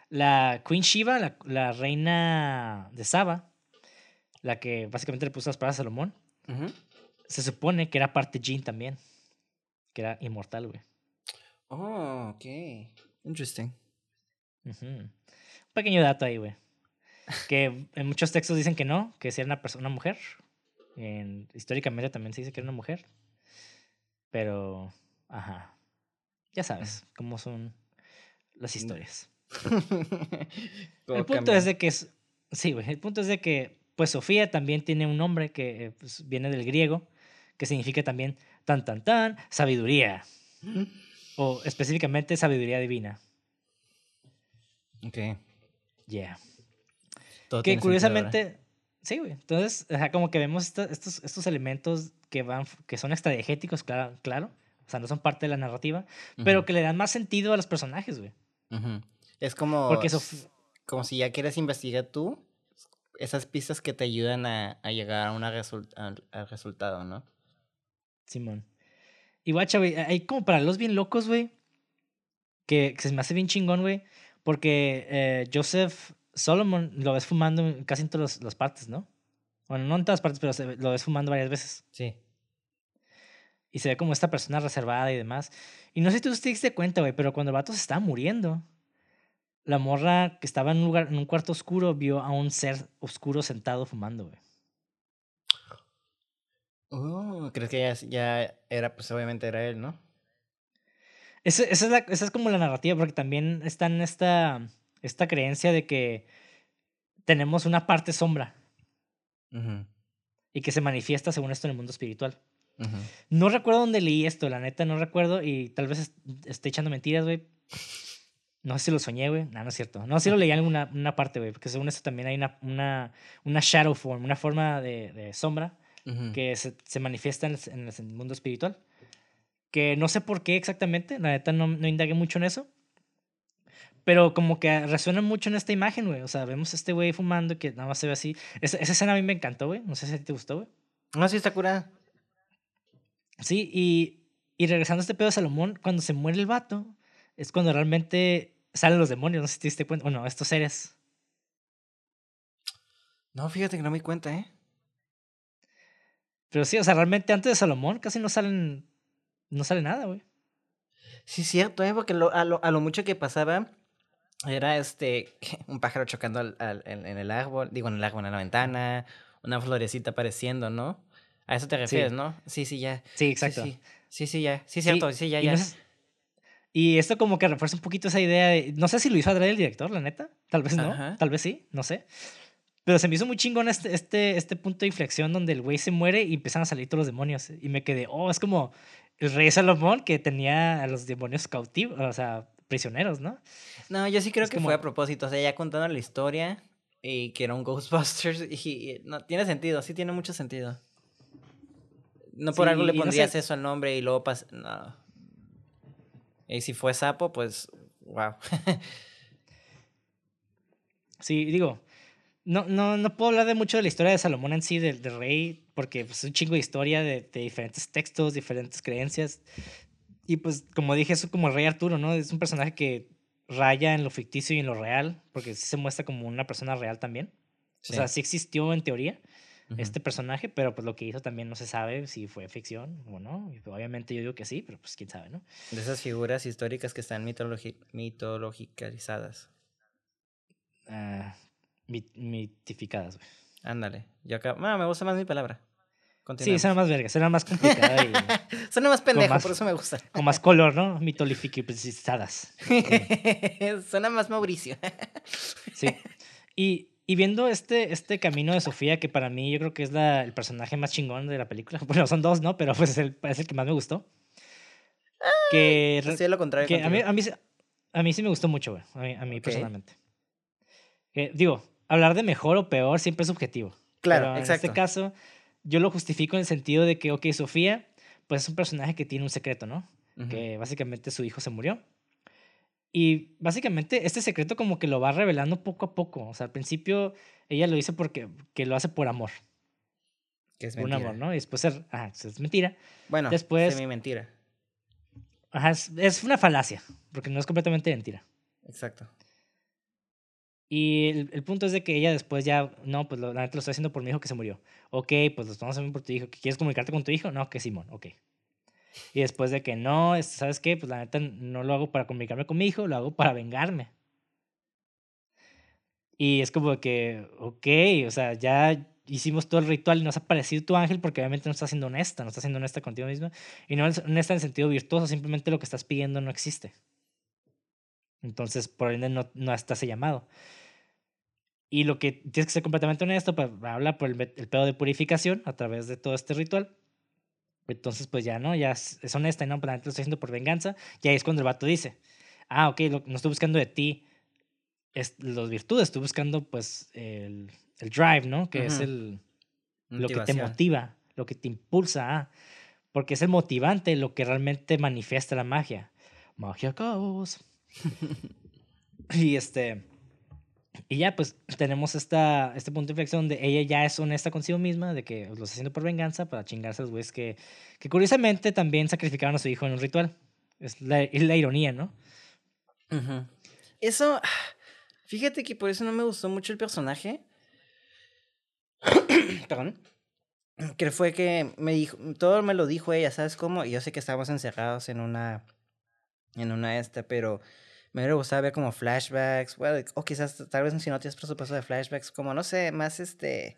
La Queen Shiva, la, la reina de Saba, la que básicamente le puso las palabras a Salomón, se supone que era parte Jin también. Que era inmortal, güey. Oh, ok. Interesting. Un pequeño dato ahí, güey. Que en muchos textos dicen que no, que si era una persona, una mujer. En- históricamente también se dice que era una mujer. Pero, ajá. Ya sabes cómo son las historias. (laughs) el punto es de que es. Sí, güey. El punto es de que, pues Sofía también tiene un nombre que eh, pues, viene del griego, que significa también tan, tan, tan, sabiduría. O específicamente sabiduría divina. Ok. Yeah. Todo Que curiosamente, sí, güey. Entonces, ajá, como que vemos esta- estos, estos elementos que van, que son extradiegéticos, claro, claro. O sea, no son parte de la narrativa, pero que le dan más sentido a los personajes, güey. Es como, Porque eso como si ya quieres investigar tú, esas pistas que te ayudan a, a llegar a una result- al, al resultado, ¿no? Simón. Y guacha, güey, hay como para los bien locos, güey, que, que se me hace bien chingón, güey, porque eh, Joseph Solomon lo ves fumando casi en todas las partes, ¿no? Bueno, no en todas partes, pero se lo ves fumando varias veces. Sí. Y se ve como esta persona reservada y demás. Y no sé si tú te diste cuenta, güey, pero cuando el vato se estaba muriendo, la morra que estaba en un lugar, en un cuarto oscuro, vio a un ser oscuro sentado fumando, güey. Oh, ¿crees que ya, ya era, pues obviamente era él, ¿no? Esa, esa es la- esa es como la narrativa, porque también está en esta, esta creencia de que tenemos una parte sombra y que se manifiesta según esto en el mundo espiritual. No recuerdo dónde leí esto, la neta, no recuerdo y tal vez est- esté echando mentiras, güey. No sé si lo soñé, güey. No, no es cierto. No, sí lo leí en alguna una parte, güey, porque según esto también hay una, una, una shadow form, una forma de, de sombra que se, se manifiesta en el, en el mundo espiritual. Que no sé por qué exactamente, la neta no, no indagué mucho en eso. Pero como que resuena mucho en esta imagen, güey. O sea, vemos a este güey fumando que nada más se ve así. Esa, esa escena a mí me encantó, güey. No sé si a ti te gustó, güey. No, sí está curada. Sí, y, y regresando a este pedo de Salomón, cuando se muere el vato, es cuando realmente salen los demonios. No sé si te diste cuenta. Bueno, estos seres. No, fíjate que no me di cuenta, ¿eh? Pero sí, o sea, realmente antes de Salomón casi no salen. No sale nada, güey. Sí, cierto, ¿eh? Porque lo- a, lo, a lo mucho que pasaba era este un pájaro chocando al, al- en, en el árbol, digo, en el árbol, en la ventana, una florecita apareciendo, ¿no? A eso te refieres, ¿no? Sí, sí, ya. Sí, exacto. Sí, sí, sí, ya. Sí, cierto, sí, ya, y ya. no y esto como que refuerza un poquito esa idea de... No sé si lo hizo Adrede el director, la neta. Tal vez no. Ajá. Tal vez sí, no sé. Pero se me hizo muy chingón este, este, este punto de inflexión donde el güey se muere y empiezan a salir todos los demonios. Y me quedé, oh, es como el rey Salomón que tenía a los demonios cautivos, o sea, prisioneros, ¿no? No, yo sí creo Es que como- fue a propósito. O sea, ya contando la historia y que era un Ghostbusters. (laughs) Y, y- no, tiene sentido, sí tiene mucho sentido. No por Sí, algo le y no sé- pondrías eso al nombre y luego pas No. Y si fue sapo, pues. Wow. (laughs) Sí, digo, no, no, no puedo hablar de mucho de la historia de Salomón en sí, del, del rey, porque pues, es un chingo de historia de, de diferentes textos, diferentes creencias. Y pues, como dije, es como el rey Arturo, ¿no? Es un personaje que raya en lo ficticio y en lo real, porque sí se muestra como una persona real también. O sea, sí existió en teoría este personaje, pero pues lo que hizo también no se sabe si fue ficción o no. Pues, obviamente yo digo que sí, pero pues quién sabe, ¿no? De esas figuras históricas que están mitologi mitologicalizadas. Ah, mit- mitificadas, güey. Ándale. Yo acá. No, me gusta más mi palabra. Sí, suena más verga, suena más complicada y... (laughs) Suena más pendejo, más- por eso me gusta. Con más color, ¿no? Mitolificadas. (laughs) Suena más Mauricio. Sí. Y, y viendo este, este camino de Sofía, que para mí yo creo que es la, el personaje más chingón de la película. (laughs) Bueno, son dos, ¿no? Pero pues es el, es el que más me gustó. Que, re- Sí, lo contrario. que a, mí, a, mí, sí- a mí sí me gustó mucho, güey. A mí, a mí Ok. personalmente. Que, digo, hablar de mejor o peor siempre es subjetivo. Claro, Pero en exacto. este caso, yo lo justifico en el sentido de que, ok, Sofía, pues es un personaje que tiene un secreto, ¿no? Ujú. que básicamente su hijo se murió. Y básicamente este secreto como que lo va revelando poco a poco. O sea, al principio ella lo dice porque que lo hace por amor. Que es Por un mentira. amor, ¿no? Y después es, ajá, es mentira. Bueno, Después- mi mentira. Ajá, es, es una falacia, porque no es completamente mentira. Exacto. Y el, el punto es de que ella después ya, no, pues lo, la neta lo estoy haciendo por mi hijo que se murió. Ok, pues lo estamos haciendo por tu hijo. ¿Que ¿Quieres comunicarte con tu hijo? No, que Simón, ok. Y después de que no, es- ¿sabes qué? Pues la neta no lo hago para comunicarme con mi hijo, lo hago para vengarme. Y es como que, ok, o sea, ya hicimos todo el ritual y nos ha parecido tu ángel porque obviamente no estás siendo honesta, no estás siendo honesta contigo misma. Y no es honesta en el sentido virtuoso, simplemente lo que estás pidiendo no existe. Entonces, por ende, no, no está ese llamado. Y lo que tienes que ser completamente honesto, pues habla por el, el pedo de purificación a través de todo este ritual. Entonces, pues ya, ¿no? Ya es, es honesta y no, la neta lo estoy haciendo por venganza. Y ahí es cuando el vato dice, ah, ok, lo- no estoy buscando de ti es, los virtudes, estoy buscando, pues, el, el drive, ¿no? Que es el, lo que te motiva, lo que te impulsa a. Porque es el motivante lo que realmente manifiesta la magia. Magia caos. (laughs) y este. Y ya, pues tenemos esta, este punto de inflexión donde ella ya es honesta consigo misma, de que lo está haciendo por venganza para chingarse a los güeyes que, que curiosamente también sacrificaron a su hijo en un ritual. Es la, es la ironía, ¿no? Ujú. Eso, fíjate que por eso no me gustó mucho el personaje. (clears throat) Perdón. Que fue que me dijo, todo me lo dijo ella, ¿sabes cómo? Y yo sé que estábamos encerrados en una, en una esta, pero me hubiera gustado ver como flashbacks, well, o quizás tal vez si no tienes presupuesto de flashbacks, como no sé, más este,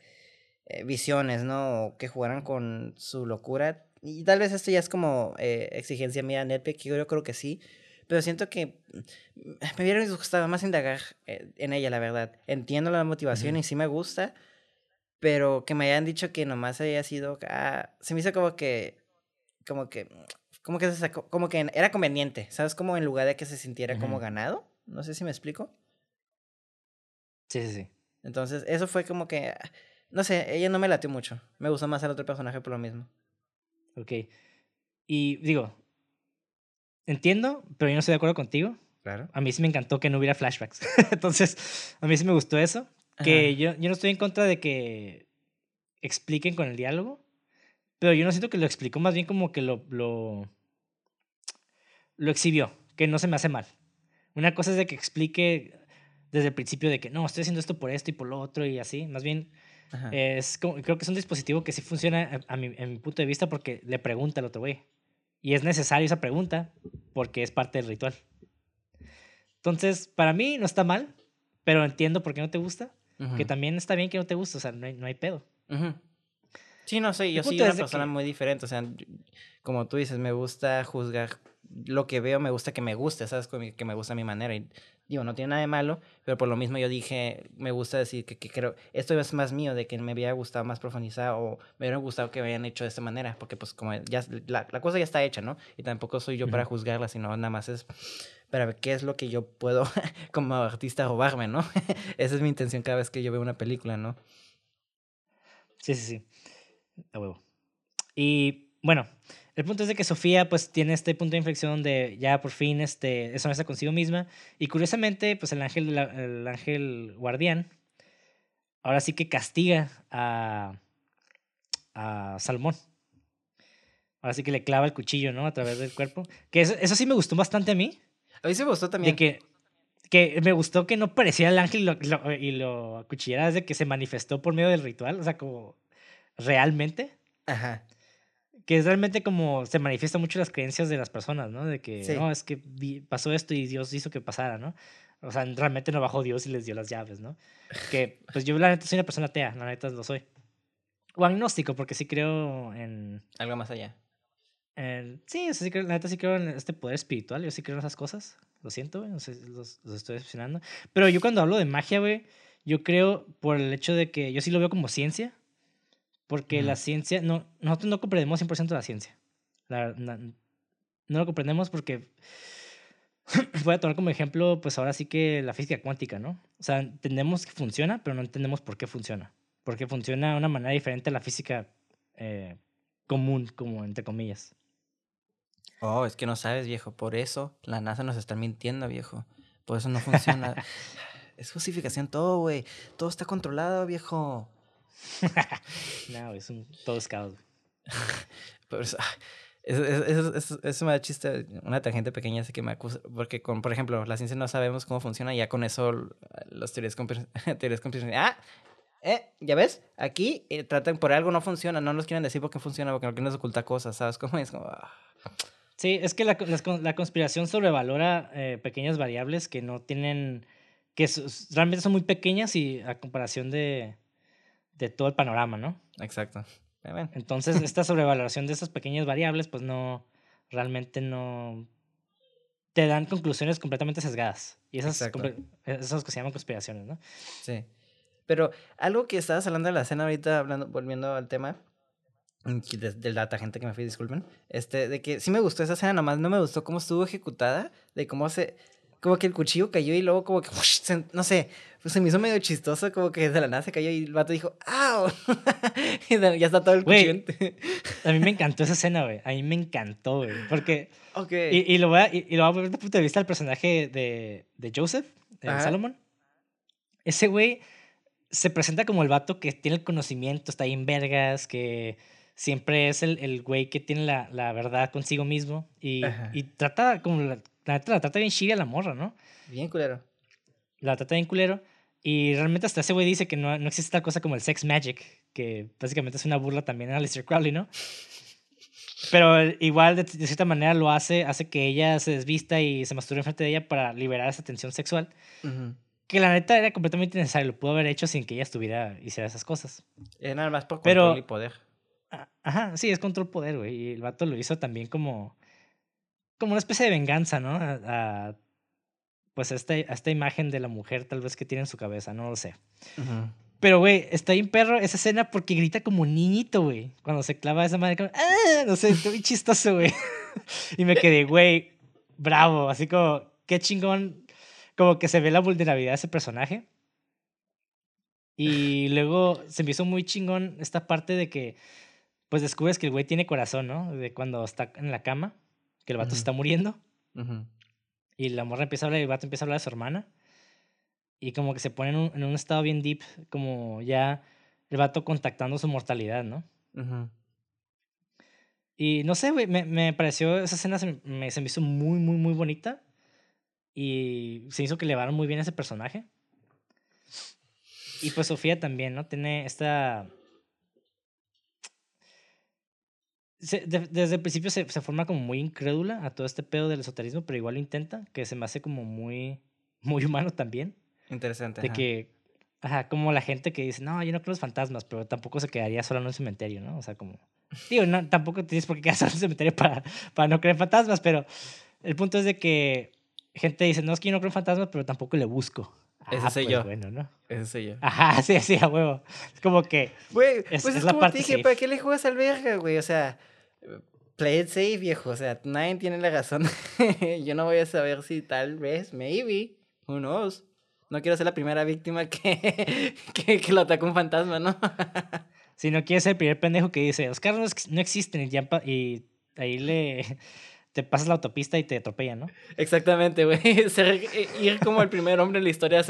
eh, visiones, ¿no? O que jugaran con su locura. Y tal vez esto ya es como eh, exigencia mía, Netpeak, yo, yo creo que sí. Pero siento que me hubiera gustado más indagar eh, en ella, la verdad. Entiendo la motivación y sí me gusta, pero que me hayan dicho que nomás haya sido... ah, se me hizo como que... Como que... Como que, se sacó- como que era conveniente, ¿sabes? Como en lugar de que se sintiera como Ujú. ganado. No sé si me explico. Sí, sí, sí. Entonces, eso fue como que... ah, No sé, ella no me latió mucho. Me gustó más el otro personaje por lo mismo. Ok. Y digo, entiendo, pero yo no estoy de acuerdo contigo. Claro. A mí sí me encantó que no hubiera flashbacks. (laughs) Entonces, a mí sí me gustó eso. Que yo, yo no estoy en contra de que expliquen con el diálogo, pero yo no siento que lo explicó, más bien como que lo, lo, lo exhibió, que no se me hace mal. Una cosa es de que explique desde el principio de que no, estoy haciendo esto por esto y por lo otro y así. Más bien, Ajá. es como, creo que es un dispositivo que sí funciona a, a mi, en mi punto de vista porque le pregunta al otro güey. Y es necesario esa pregunta porque es parte del ritual. Entonces, para mí no está mal, pero entiendo por qué no te gusta. Que también está bien que no te guste, o sea, no hay, no hay pedo. Ujú. Sí, no sé, yo soy una persona que- muy diferente. O sea, como tú dices, me gusta juzgar lo que veo, me gusta que me guste, ¿sabes? Que me gusta mi manera. Y digo, no tiene nada de malo, pero por lo mismo yo dije, me gusta decir que, que creo, esto es más mío, de que me hubiera gustado más profundizar o me hubiera gustado que me hayan hecho de esta manera, porque pues como ya la, la cosa ya está hecha, ¿no? Y tampoco soy yo para Ujú. juzgarla, sino nada más es para ver qué es lo que yo puedo (laughs) como artista robarme, ¿no? (laughs) Esa es mi intención cada vez que yo veo una película, ¿no? Sí, sí, sí. A huevo. Y bueno, el punto es de que Sofía pues tiene este punto de inflexión donde ya por fin este, es honesta consigo misma. Y curiosamente, pues el ángel, de el ángel guardián ahora sí que castiga a, a Salmón. Ahora sí que le clava el cuchillo, ¿no? A través del cuerpo. Que eso, eso sí me gustó bastante a mí. A mí sí me gustó también. De que, que me gustó que no pareciera el ángel y lo, lo- y lo acuchillara desde que se manifestó por medio del ritual. O sea, como realmente. Ajá. Que es realmente como se manifiesta mucho las creencias de las personas, ¿no? De que, Sí. no, es que pasó esto y Dios hizo que pasara, ¿no? O sea, realmente no bajó Dios y les dio las llaves, ¿no? Que, (laughs) pues yo la neta soy una persona atea, la neta lo soy. O agnóstico, porque sí creo en... Algo más allá. en- sí, o sea, sí creo, la neta sí creo en este poder espiritual, yo sí creo en esas cosas. Lo siento, güey, no sé, los, los estoy decepcionando. Pero yo cuando hablo de magia, güey, yo creo por el hecho de que yo sí lo veo como ciencia. Porque la ciencia, no, nosotros no comprendemos 100% de la ciencia. La- no lo comprendemos porque (clears throat) voy a tomar como ejemplo, pues ahora sí que la física cuántica, ¿no? O sea, entendemos que funciona, pero no entendemos por qué funciona. Porque funciona de una manera diferente a la física eh, común, como entre comillas. Oh, es que no sabes, viejo. Por eso la NASA nos está mintiendo, viejo. Por eso no funciona. (laughs) es justificación todo, güey. Todo está controlado, viejo. (laughs) No, es un todo güey. (laughs) Por eso, eso, eso, eso- me da chiste. Una tangente pequeña así que me acusa. Porque, con, por ejemplo, la ciencia no sabemos cómo funciona. Y ya con eso, las teorías, (laughs) teorías. ¡Ah! Eh, ¿Ya ves? Aquí eh, tratan por algo no funciona. No nos quieren decir por qué funciona, porque no quieren ocultar cosas, ¿sabes cómo es? Como, ah. Sí, es que la, con- la conspiración sobrevalora eh, pequeñas variables que no tienen, que realmente son muy pequeñas y a comparación de, de todo el panorama, ¿no? Exacto. Entonces, (laughs) esta sobrevaloración de esas pequeñas variables, pues no, realmente no, te dan conclusiones completamente sesgadas. Y esas, esas que se llaman conspiraciones, ¿no? Sí. Pero algo que estabas hablando de la escena ahorita, hablando, volviendo al tema, mm, que de- del data gente que me fui, disculpen, este, de que sí me gustó esa escena, nomás no me gustó cómo estuvo ejecutada, de cómo se, como que el cuchillo cayó y luego como que, se- no sé, pues se me hizo medio chistoso, como que de la nada se cayó y el vato dijo, ¡au! (laughs) y ya está todo el cuchillo. A mí me encantó esa escena, güey. A mí me encantó, güey. Porque ok. Y, y lo voy a, y, y lo voy a ver desde el punto de vista del personaje de, de Joseph, de Ajá. Salomon. Ese güey se presenta como el vato que tiene el conocimiento, está ahí en vergas, que siempre es el, el güey que tiene la, la verdad consigo mismo. Y, y trata como la, la, neta la trata bien chida la morra, ¿no? Bien culero. La trata bien culero. Y realmente hasta ese güey dice que no, no existe tal cosa como el sex magic, que básicamente es una burla también a Aleister Crowley, ¿no? Pero igual, de, de cierta manera, lo hace, hace que ella se desvista y se masturbe enfrente de ella para liberar esa tensión sexual. Que la neta era completamente necesario, lo pudo haber hecho sin que ella estuviera, hiciera esas cosas. Es nada más por Pero- control y poder. Ajá, sí, es control poder, güey. Y el vato lo hizo también como, como una especie de venganza, ¿no? A, a, pues a esta, a esta imagen de la mujer tal vez que tiene en su cabeza, no lo sé. Pero, güey, está bien perro esa escena porque grita como niñito, güey. Cuando se clava esa madre, como, ¡ah! No sé, está muy chistoso, güey. (laughs) y me quedé, güey, bravo. Así como, qué chingón. Como que se ve la vulnerabilidad de ese personaje. Y luego se me hizo muy chingón esta parte de que, pues descubres que el güey tiene corazón, ¿no? De cuando está en la cama, que el vato se está muriendo. Y la morra empieza a hablar y el vato empieza a hablar de su hermana. Y como que se pone en un, en un estado bien deep, como ya el vato contactando su mortalidad, ¿no? Y no sé, güey, me, me pareció, esa escena se me, se me hizo muy, muy, muy bonita. Y se hizo que elevaron muy bien a ese personaje. Y pues Sofía también, ¿no? Tiene esta... se- de- desde el principio se, se forma como muy incrédula a todo este pedo del esoterismo, pero igual lo intenta, que se me hace como muy, muy humano también. Interesante. De ajá. que Ajá, como la gente que dice, no, yo no creo en los fantasmas, pero tampoco se quedaría solo en un cementerio, ¿no? O sea, como... Digo, no, tampoco tienes por qué quedar (laughs) solo en un cementerio para, para no creer en fantasmas, pero el punto es de que gente dice, no, es que yo no creo en fantasmas, pero tampoco le busco. Ese Ah, soy pues yo. Bueno, ¿no? Ese soy yo. Ajá, (laughs) sí, sí, a huevo. Es como que... Güey, Es- pues es es, la como parte te dije, safe. ¿para qué le juegas al verga, güey? O sea, play it safe, viejo. O sea, nadie tiene la razón. (laughs) Yo no voy a saber si tal vez, maybe, who knows. No quiero ser la primera víctima que, (laughs) que, lo atacó un fantasma, ¿no? (laughs) Si no quieres ser el primer pendejo que dice, los carros no no existen y ahí le... Te pasas la autopista y te atropellan, ¿no? Exactamente, güey. (laughs) Eh, Ir como el primer hombre en la historia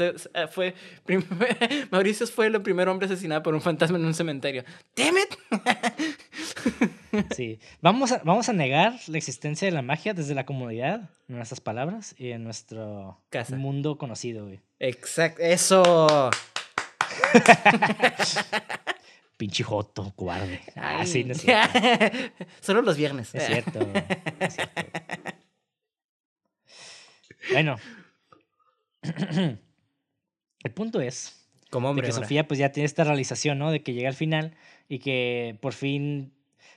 fue... (laughs) Mauricio fue el primer hombre asesinado por un fantasma en un cementerio. ¡Damn it! (laughs) Sí. Vamos a, vamos a negar la existencia de la magia desde la comodidad, en nuestras palabras y en nuestro Casa. mundo conocido, güey. Exacto. ¡Eso! Pinche joto, cobarde. Ah, sí, no es cierto. (laughs) Solo los viernes. Es cierto. es cierto. Bueno. (clears throat) El punto es Como de hombre. que ahora. Sofía pues ya tiene esta realización, ¿no? De que llega al final y que por fin...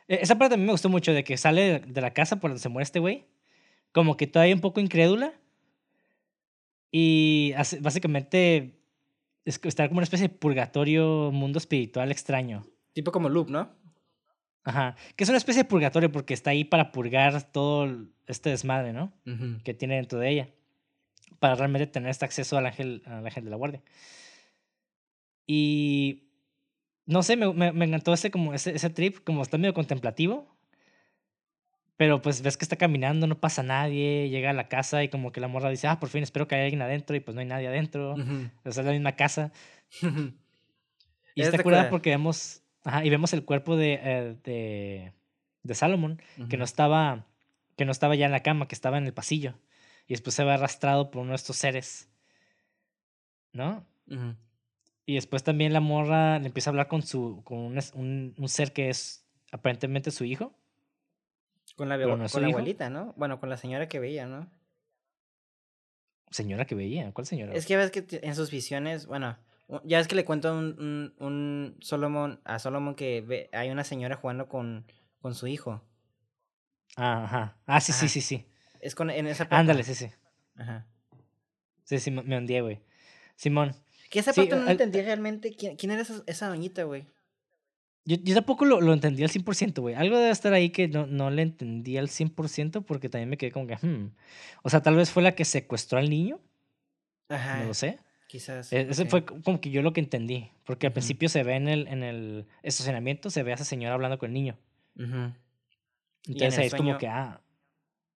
e- Esa parte a mí me gustó mucho, de que sale de la casa por donde se muere este güey, como que todavía un poco incrédula y básicamente es que está como una especie de purgatorio, mundo espiritual extraño. Tipo como loop, ¿no? Ajá, que es una especie de purgatorio porque está ahí para purgar todo este desmadre, ¿no? Ujú. que tiene dentro de ella para realmente tener este acceso al ángel, al ángel de la guardia. Y no sé, me, me, me encantó ese, como ese, ese trip, como está medio contemplativo, pero pues ves que está caminando, no pasa nadie, llega a la casa y como que la morra dice, ah, por fin espero que haya alguien adentro y pues no hay nadie adentro, Ujú. o sea, es la misma casa. (laughs) Y Es está curada cura. porque vemos, ajá, y vemos el cuerpo de, eh, de, de Salomón, que no estaba que no estaba ya en la cama, que estaba en el pasillo. Y después se ve arrastrado por uno de estos seres. ¿No? Y después también la morra le empieza a hablar con su con un, un, un ser que es aparentemente su hijo. Con la, no con abuelita, ¿no? Bueno, con la señora que veía, ¿no? Señora que veía. ¿Cuál señora? Es que ves que en sus visiones, bueno, ya es que le cuento un, un, un Solomon, a Solomon que ve, hay una señora jugando con, con su hijo. Ah, ajá. Ah, sí, sí, Ajá. sí, sí. Es con, en esa parte. Ándale, sí, sí. Ajá. Sí, sí, me hundí, güey. Simón. Que esa Sí, parte no al- entendí realmente quién, quién era esa, esa doñita, güey. Yo, yo tampoco lo, lo entendí al 100%, güey. Algo debe estar ahí que no, no le entendí al 100% porque también me quedé como que, hmm. O sea, tal vez fue la que secuestró al niño, Ajá. no lo sé. Quizás. E- Ese fue co- como que yo lo que entendí. Porque al principio se ve en el, en el estacionamiento, se ve a esa señora hablando con el niño. En Entonces ahí es como que, ah,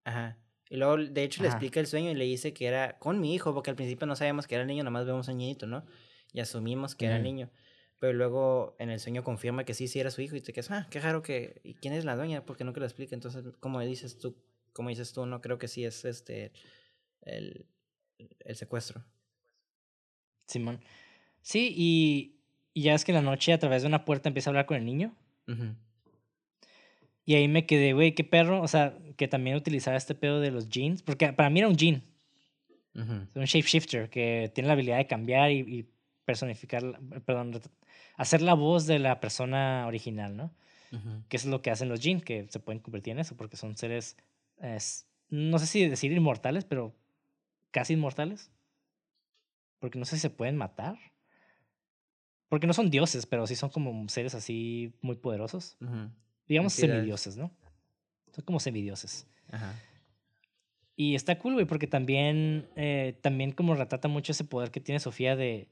Ajá. Y luego, de hecho, le explica el sueño y le dice que era con mi hijo, porque al principio no sabíamos que era el niño, nomás vemos un niñito, ¿no? Y asumimos que era el niño. Pero luego en el sueño confirma que sí, sí era su hijo y te quedas, ah, qué raro que... ¿Y quién es la doña? Porque nunca lo explica. Entonces, como dices tú, como dices tú, no creo que sí es este el, el secuestro. Simón. Sí, y, y ya es que en la noche a través de una puerta empieza a hablar con el niño. Y ahí me quedé, güey, qué perro. O sea, que también utilizaba este pedo de los jeans. Porque para mí era un jean. Ujú. un shapeshifter que tiene la habilidad de cambiar y, y personificar, perdón, hacer la voz de la persona original, ¿no? Ujú. Que es lo que hacen los Jin, que se pueden convertir en eso, porque son seres, es- no sé si decir inmortales, pero casi inmortales. Porque no sé si se pueden matar. Porque no son dioses, pero sí son como seres así muy poderosos. Digamos Entidades. semidioses, ¿no? Son como semidioses. Ajá. Y está cool, güey, porque también, eh, también como retrata mucho ese poder que tiene Sofía de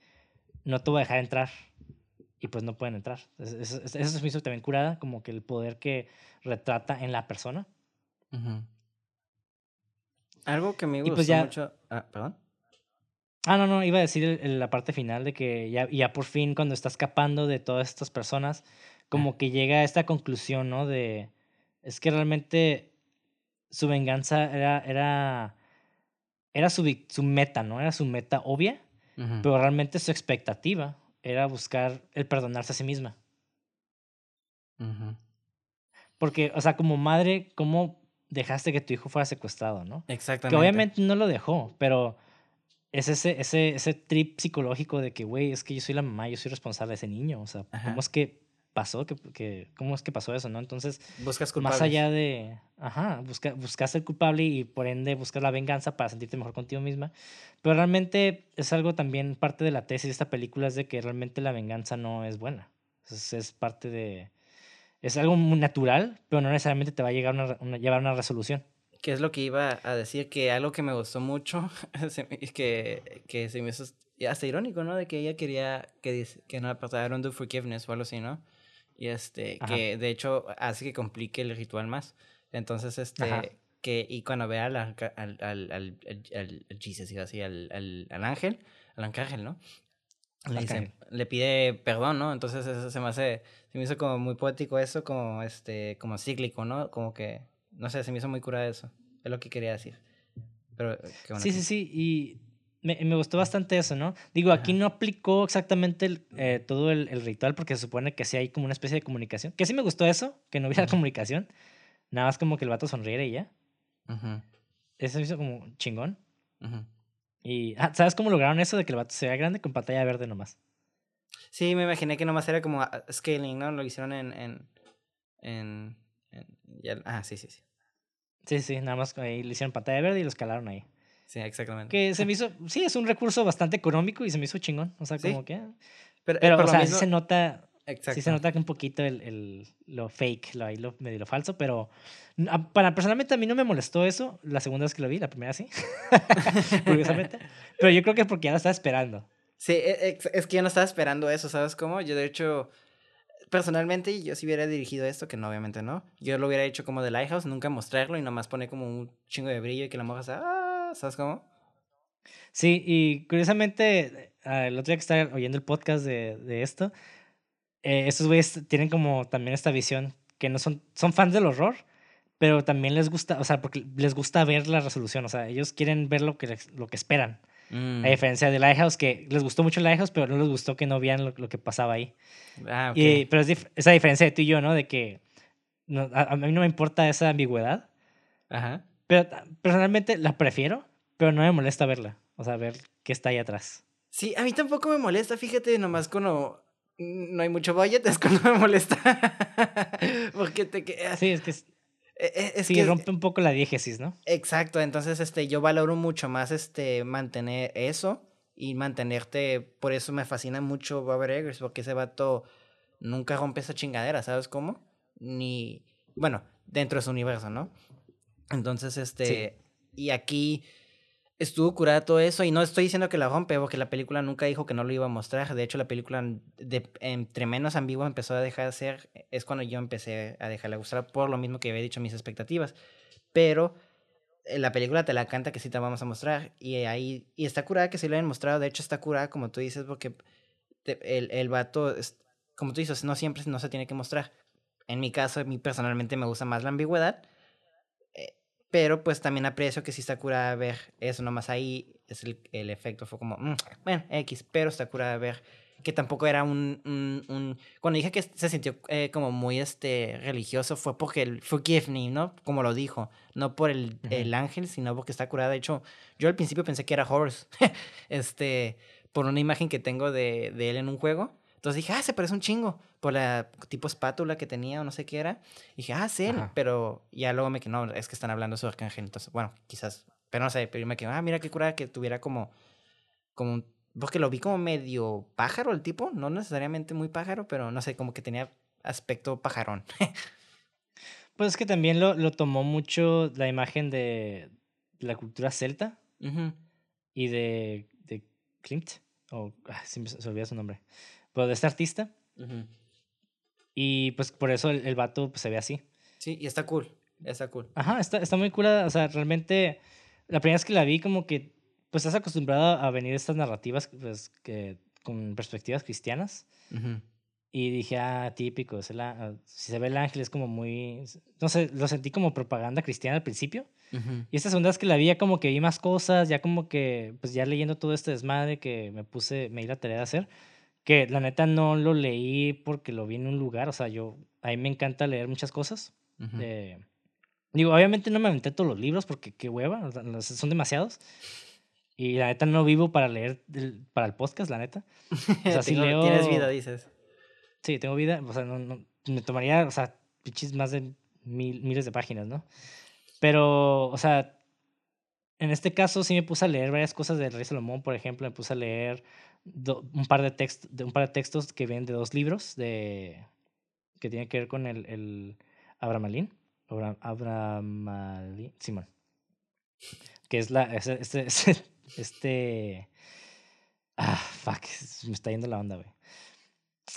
no te voy a dejar entrar. Y pues no pueden entrar. Es- es- es- Eso se me hizo también curada, como que el poder que retrata en la persona. Algo que me Y gustó pues ya- mucho... Ah, perdón. Ah, no, no, iba a decir el- el- la parte final de que ya, ya por fin cuando está escapando de todas estas personas, como que llega a esta conclusión, ¿no? De, es que realmente su venganza era, era, era su, su meta, ¿no? Era su meta obvia, Ujú. pero realmente su expectativa era buscar el perdonarse a sí misma. Porque, o sea, como madre, ¿cómo dejaste que tu hijo fuera secuestrado, no? Exactamente. Que obviamente no lo dejó, pero es ese, ese, ese trip psicológico de que, güey, es que yo soy la mamá, yo soy responsable de ese niño. O sea, Ajá. ¿cómo es que pasó? que que, ¿Cómo es que pasó eso, no? Entonces, Buscas culpables. más allá de, ajá, busca, buscas ser culpable y por ende buscas la venganza para sentirte mejor contigo misma. Pero realmente es algo también, parte de la tesis de esta película es de que realmente la venganza no es buena. Es, es parte de, es algo natural, pero no necesariamente te va a llegar una, una- llevar a una resolución. Que es lo que iba a decir, que algo que me gustó mucho, (laughs) que, que se me hizo hasta irónico, ¿no? De que ella quería que, que no pasara don't do forgiveness o algo así, ¿no? Y este, Ajá. que de hecho hace que complique el ritual más. Entonces, este, Ajá. que, y cuando vea al, al, al, al, al, al- al Jesus, iba así, al, al, al ángel, al arcángel, ¿no? Le, dice- le pide perdón, ¿no? Entonces eso se me hace, se me hizo como muy poético eso, como este, como cíclico, ¿no? Como que, no sé, se me hizo muy cura eso. Es lo que quería decir. Pero, qué bueno Sí, que- sí, sí, y me, me gustó bastante eso, ¿no? Digo, aquí no aplicó exactamente el, eh, todo el, el ritual porque se supone que sí hay como una especie de comunicación. Que sí me gustó eso, que no hubiera Ujú. comunicación. Nada más como que el vato sonriera y ya. Ujú, Eso hizo como chingón. Y, ah, ¿sabes cómo lograron eso de que el vato se vea grande con pantalla verde nomás? Sí, me imaginé que nomás era como ah, scaling, ¿no? Lo hicieron en... en, en, ah, sí, sí, sí. Sí, sí, nada más ahí le hicieron pantalla verde y lo escalaron ahí. Sí, exactamente. Que se me hizo, sí, es un recurso bastante económico y se me hizo chingón. O sea, Sí. como que... ah. Pero, Pero, por o sea, mismo- sí se nota, Exacto. Sí se nota que un poquito el, el- lo fake, lo, ahí lo medio lo falso, pero n- a- para personalmente a mí no me molestó eso la segunda vez que lo vi, la primera sí, (laughs) curiosamente. Pero yo creo que es porque ya lo estaba esperando. Sí, e- ex- es que yo no estaba esperando eso, ¿sabes cómo? Yo de hecho, personalmente, yo si hubiera dirigido esto, que no, obviamente no, yo lo hubiera hecho como de Lighthouse, nunca mostrarlo y nomás poner como un chingo de brillo y que la moja sea, ah, ¿sabes cómo? Sí, y curiosamente, ah, el otro día que estaba oyendo el podcast de, de esto, eh, estos güeyes tienen como también esta visión que no son, son fans del horror, pero también les gusta, o sea, porque les gusta ver la resolución, o sea, ellos quieren ver lo que, lo que esperan. Mm, A diferencia de Lighthouse, que les gustó mucho Lighthouse, pero no les gustó que no vean lo, lo que pasaba ahí. Ah, ok. Y, pero es esa diferencia de tú y yo, ¿no? De que no- a, a mí no me importa esa ambigüedad, Ajá. Pero personalmente la prefiero, pero no me molesta verla. O sea, ver qué está ahí atrás. Sí, a mí tampoco me molesta, fíjate, nomás cuando no hay mucho budget (laughs) es cuando me molesta. (laughs) Porque te que- Sí, es que, es, e- e- es sí, que rompe un poco la diégesis, ¿no? Exacto, entonces este yo valoro mucho más este mantener eso y mantenerte, por eso me fascina mucho Robert Eggers, porque ese vato nunca rompe esa chingadera, ¿sabes cómo? Ni bueno, dentro de su universo, ¿no? Entonces, este y aquí estuvo curada todo eso y no estoy diciendo que la rompe porque la película nunca dijo que no lo iba a mostrar, de hecho la película de, entre menos ambigua empezó a dejar de ser, es cuando yo empecé a dejarle gustar por lo mismo que había dicho mis expectativas, pero eh, la película te la canta que sí te vamos a mostrar y ahí y está curada que sí lo hayan mostrado. De hecho está curada como tú dices porque te- el, el vato como tú dices no siempre no se tiene que mostrar. En mi caso a mí personalmente me gusta más la ambigüedad pero pues también aprecio que sí está curada ver eso nomás ahí es el, el efecto fue como mm, bueno X pero está curada ver que tampoco era un, un, un- cuando dije que se sintió eh, como muy este religioso fue porque el forgive me, ¿no? Como lo dijo, no por el, el ángel, sino porque está curada. De hecho, yo al principio pensé que era Horus, (laughs) este, por una imagen que tengo de, de él en un juego. Entonces dije, ah, se parece un chingo, por la tipo espátula que tenía o no sé qué era. Y dije, ah, es él, Ajá. pero ya luego me quedé, no, es que están hablando de su arcángel. Entonces, bueno, quizás, pero no sé, pero yo me quedé, ah, mira qué curada que tuviera como, como un porque lo vi como medio pájaro el tipo, no necesariamente muy pájaro, pero no sé, como que tenía aspecto pajarón. (laughs) Pues es que también lo, lo tomó mucho la imagen de la cultura celta Ujú. y de, de Klimt, o ah, siempre se se olvida su nombre, pero de este artista. Y pues por eso el, el vato pues, se ve así. Sí, y está cool, está cool. Ajá, está, está muy cool. O sea, realmente, la primera vez que la vi, como que, pues estás acostumbrado a venir estas narrativas, pues, que con perspectivas cristianas. Y dije, ah, típico, es ah, si se ve el ángel es como muy, no sé, lo sentí como propaganda cristiana al principio. Ujú. Y esta segunda vez que la vi, ya como que vi más cosas, ya como que, pues ya leyendo todo este desmadre que me puse, me di la tarea de hacer, que la neta no lo leí porque lo vi en un lugar, o sea, yo, a mí me encanta leer muchas cosas. Ujú. Eh, digo, obviamente no me aventé todos los libros porque qué hueva, son demasiados. Y la neta no vivo para leer el- para el podcast, la neta. (laughs) O sea, sí Tengo- leo... Tienes vida, dices. Sí, tengo vida. O sea, no, no- me tomaría, o sea, pichis más de mil, miles de páginas, ¿no? Pero, o sea, en este caso sí me puse a leer varias cosas del Rey Salomón, por ejemplo, me puse a leer do- un, par de text, de un par de textos que vienen de dos libros de que tienen que ver con el, el Abramalín. Abra, Abramalín, Simón. Que es la, este, este, este, ah, fuck, me está yendo la onda, güey.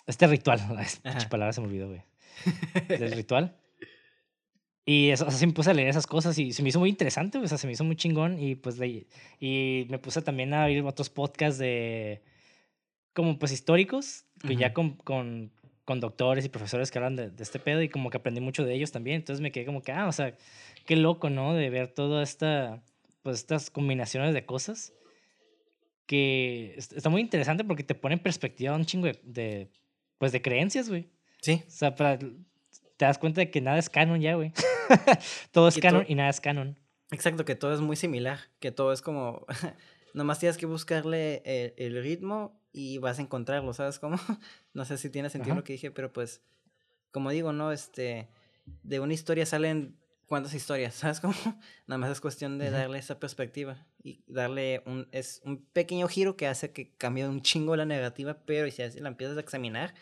Este ritual, (laughs) la palabra se me olvidó, güey. (laughs) Del ritual. Y eso, o sea, sí me puse a leer esas cosas y se me hizo muy interesante, o sea, se me hizo muy chingón y pues y me puse también a oír otros podcasts de como pues históricos, que ya Ujú. con, con, con doctores y profesores que hablan de, de este pedo y como que aprendí mucho de ellos también, entonces me quedé como que, ah, o sea, qué loco, ¿no? De ver toda esta, pues estas combinaciones de cosas que est- está muy interesante porque te pone en perspectiva un chingo de, de pues de creencias, güey. Sí, O sea, para, te das cuenta de que nada es canon ya, güey. (laughs) todo es Y canon to- y nada es canon. exacto, que todo es muy similar, que todo es como, (laughs) nomás tienes que buscarle el, el ritmo y vas a encontrarlo, ¿sabes cómo? (laughs) No sé si tiene sentido Ajá. lo que dije, pero pues, como digo, ¿no? Este, de una historia salen cuántas historias, (laughs) ¿sabes cómo? Nada más es cuestión de darle esa perspectiva y darle un, es un pequeño giro que hace que cambie un chingo la negativa, pero si la empiezas a examinar,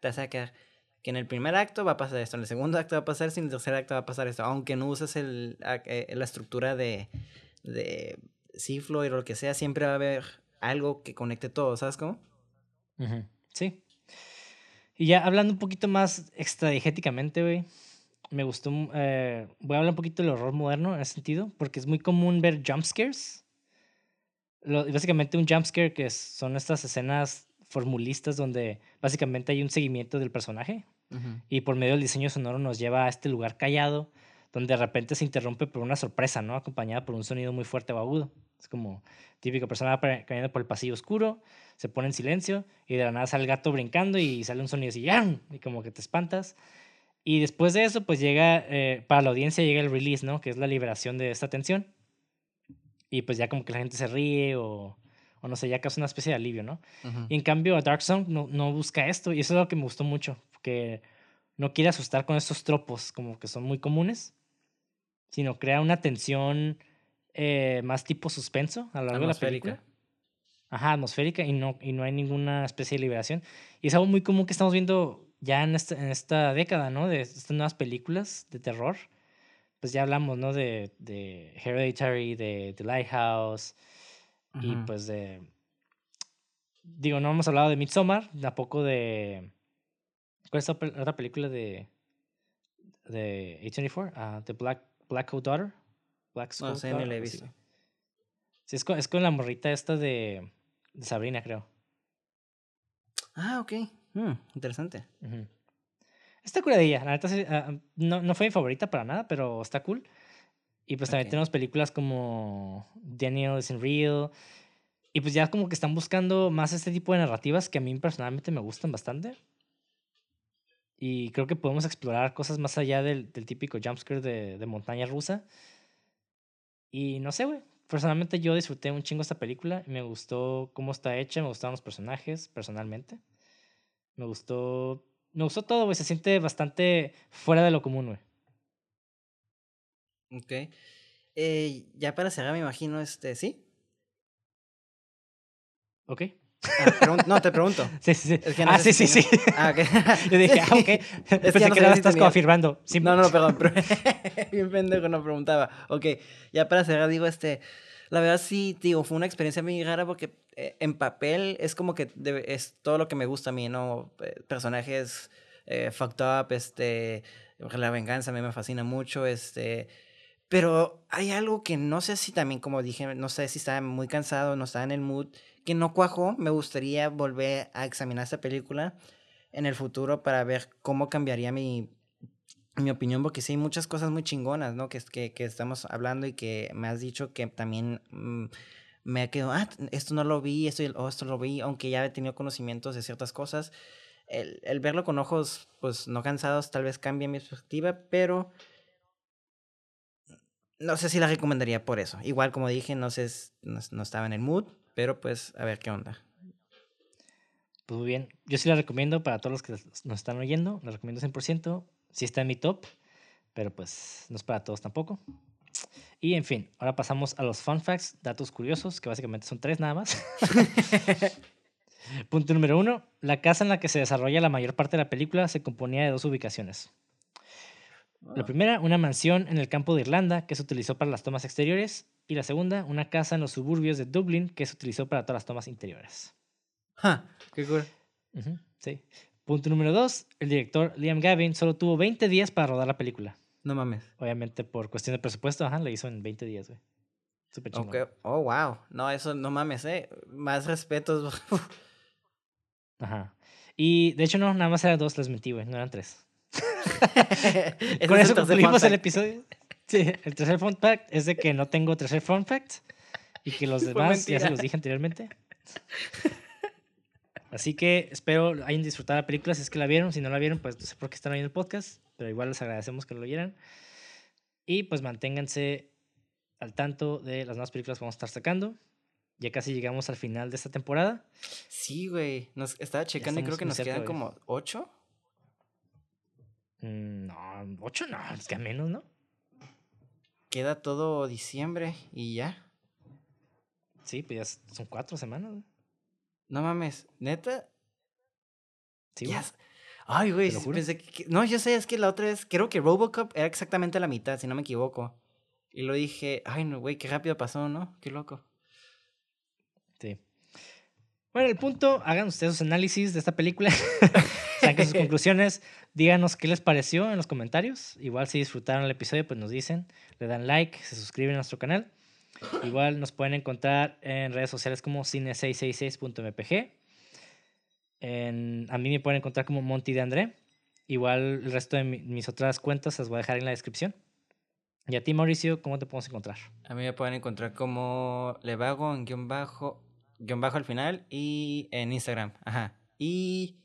te vas a quedar que en el primer acto va a pasar esto, en el segundo acto va a pasar esto, y en el tercer acto va a pasar esto, aunque no uses el, eh, la estructura de, de Seafloid o lo que sea, siempre va a haber algo que conecte todo, ¿sabes cómo? Ujú, Sí. Y ya hablando un poquito más extradigéticamente, güey. Me gustó. mm, eh, voy a hablar un poquito del horror moderno en ese sentido, porque es muy común ver jumpscares. Básicamente, un jumpscare que son estas escenas formulistas donde básicamente hay un seguimiento del personaje y por medio del diseño sonoro nos lleva a este lugar callado donde de repente se interrumpe por una sorpresa, ¿no? Acompañada por un sonido muy fuerte o agudo. Es como típica persona caminando por el pasillo oscuro, se pone en silencio y de la nada sale el gato brincando y sale un sonido así, ¡yam! y como que te espantas. Y después de eso, pues llega, eh, para la audiencia llega el release, ¿no? Que es la liberación de esta tensión. Y pues ya como que la gente se ríe o, o no sé, ya causa una especie de alivio, ¿no? Ujú. Y en cambio, Dark Song no, no busca esto. Y eso es lo que me gustó mucho. Que no quiere asustar con estos tropos, como que son muy comunes, sino crea una tensión eh, más tipo suspenso a lo largo de la película. Ajá, atmosférica y no, y no hay ninguna especie de liberación. Y es algo muy común que estamos viendo ya en esta, en esta década, ¿no? De estas nuevas películas de terror. Pues ya hablamos, ¿no? De, de Hereditary, de The Lighthouse, y pues de. Digo, no hemos hablado de Midsommar, tampoco de. ¿Cuál es otra película de. de A24? Ah, The Black, Black Coat Daughter. Black No Coat sé, ni Daughter, la he visto. Sí, es con, es con la morrita esta de. de Sabrina, creo. Ah, ok. Mm, interesante. Ujú. Está curadilla, la neta sí, ah, no, no fue mi favorita para nada, pero está cool. Y pues también tenemos películas como Daniel is in Real. Y pues ya como que están buscando más este tipo de narrativas que a mí personalmente me gustan bastante. Y creo que podemos explorar cosas más allá del, del típico jumpscare de, de montaña rusa. Y no sé, güey. Personalmente yo disfruté un chingo esta película. Me gustó cómo está hecha, me gustaron los personajes, personalmente. Me gustó. Me gustó todo, güey. Se siente bastante fuera de lo común, güey. Ok. Eh, ya para cerrar, me imagino, este, ¿sí? ¿Ok? Ah, no, te pregunto. (laughs) Sí, sí, sí. Es que no ah, sí, sí, sí. (laughs) Ah, ok. (laughs) Yo dije, ah, ok. que Pensé ya no que sabía nada si estás confirmando. Sí, No, no, perdón. pero- Bien pendejo, no preguntaba. Ok, ya para cerrar, digo, este. La verdad sí, digo, fue una experiencia muy rara porque eh, en papel es como que es todo lo que me gusta a mí, ¿no? Eh, Personajes eh, fucked up, este. La venganza a mí me fascina mucho, este. Pero hay algo que no sé si también, como dije, no sé si estaba muy cansado, no estaba en el mood, que no cuajó. Me gustaría volver a examinar esta película en el futuro para ver cómo cambiaría mi, mi opinión, porque sí hay muchas cosas muy chingonas, ¿no? Que, que, que estamos hablando y que me has dicho que también mm, me quedado, ah, esto no lo vi, esto, oh, esto lo vi, aunque ya he tenido conocimientos de ciertas cosas. El, el verlo con ojos, pues no cansados, tal vez cambie mi perspectiva, pero no sé si la recomendaría por eso. Igual, como dije, no sé, no estaba en el mood, pero pues a ver qué onda. Pues muy bien. Yo sí la recomiendo para todos los que nos están oyendo. La recomiendo 100%. Sí está en mi top, pero pues no es para todos tampoco. Y en fin, ahora pasamos a los fun facts, datos curiosos, que básicamente son tres nada más. (laughs) Punto número uno. La casa en la que se desarrolla la mayor parte de la película se componía de dos ubicaciones. La primera, una mansión en el campo de Irlanda que se utilizó para las tomas exteriores. Y la segunda, una casa en los suburbios de Dublín que se utilizó para todas las tomas interiores. Ja, qué cool. Sí. Punto número dos. El director Liam Gavin solo tuvo 20 días para rodar la película. No mames. Obviamente por cuestión de presupuesto, ajá, lo hizo en 20 días, güey. Súper chingón. Ok, Oh, wow. No, eso no mames, eh. Más respetos. (laughs) Ajá. Y de hecho no, nada más eran dos, les mentí, güey, no eran tres. (laughs) Con es eso concluimos el episodio. Sí, el tercer fun fact es de que no tengo tercer fun fact y que los (laughs) demás ya se los dije anteriormente. Así que espero hayan disfrutado la película si es que la vieron. Si no la vieron, pues no sé por qué están oyendo el podcast, pero igual les agradecemos que lo vieran. Y pues manténganse al tanto de las nuevas películas que vamos a estar sacando. Ya casi llegamos al final de esta temporada. Sí, güey. Nos, estaba checando y creo que nos cerca, quedan como ocho. Mm, No, ocho no, es que a menos, ¿no? Queda todo diciembre y ya. Sí, pues ya son cuatro semanas. güey. No mames. ¿Neta? Sí, güey. Ay, güey. Pensé que, que- No, yo sé, es que la otra vez. Creo que Robocop era exactamente la mitad, si no me equivoco. Y lo dije. Ay, no, güey, qué rápido pasó, ¿no? Qué loco. Bueno, el punto, hagan ustedes sus análisis de esta película, (laughs) saquen sus conclusiones, díganos qué les pareció en los comentarios. Igual si disfrutaron el episodio, pues nos dicen, le dan like, se suscriben a nuestro canal. Igual nos pueden encontrar en redes sociales como cine666.mpg. En, a mí me pueden encontrar como Monty de André. Igual el resto de mi- mis otras cuentas las voy a dejar en la descripción. Y a ti, Mauricio, ¿cómo te podemos encontrar? A mí me pueden encontrar como Levago en guion bajo, guion bajo al final y en Instagram. Ajá. Y.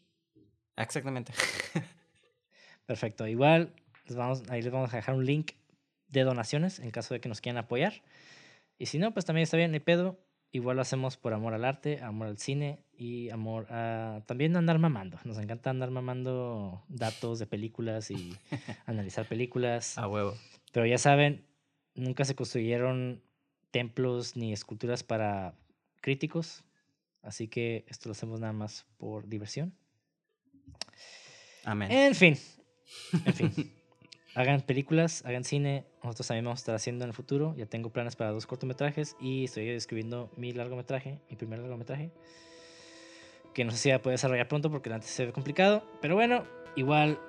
Exactamente. (laughs) Perfecto. Igual, les vamos, ahí les vamos a dejar un link de donaciones en caso de que nos quieran apoyar. Y si no, pues también está bien, hay pedo. Igual lo hacemos por amor al arte, amor al cine y amor a también andar mamando. Nos encanta andar mamando datos de películas y (laughs) analizar películas. A huevo. Pero ya saben, nunca se construyeron templos ni esculturas para críticos. Así que esto lo hacemos nada más por diversión. Amén. En fin, en fin. (laughs) hagan películas, hagan cine. Nosotros también vamos a estar haciendo en el futuro. Ya tengo planes para dos cortometrajes y estoy escribiendo mi largometraje, mi primer largometraje. Que no sé si ya puede desarrollar pronto porque antes se ve complicado. Pero bueno, igual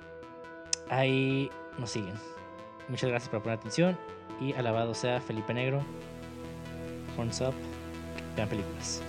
ahí nos siguen. Muchas gracias por poner atención y alabado sea Felipe Negro. Horns up, vean películas.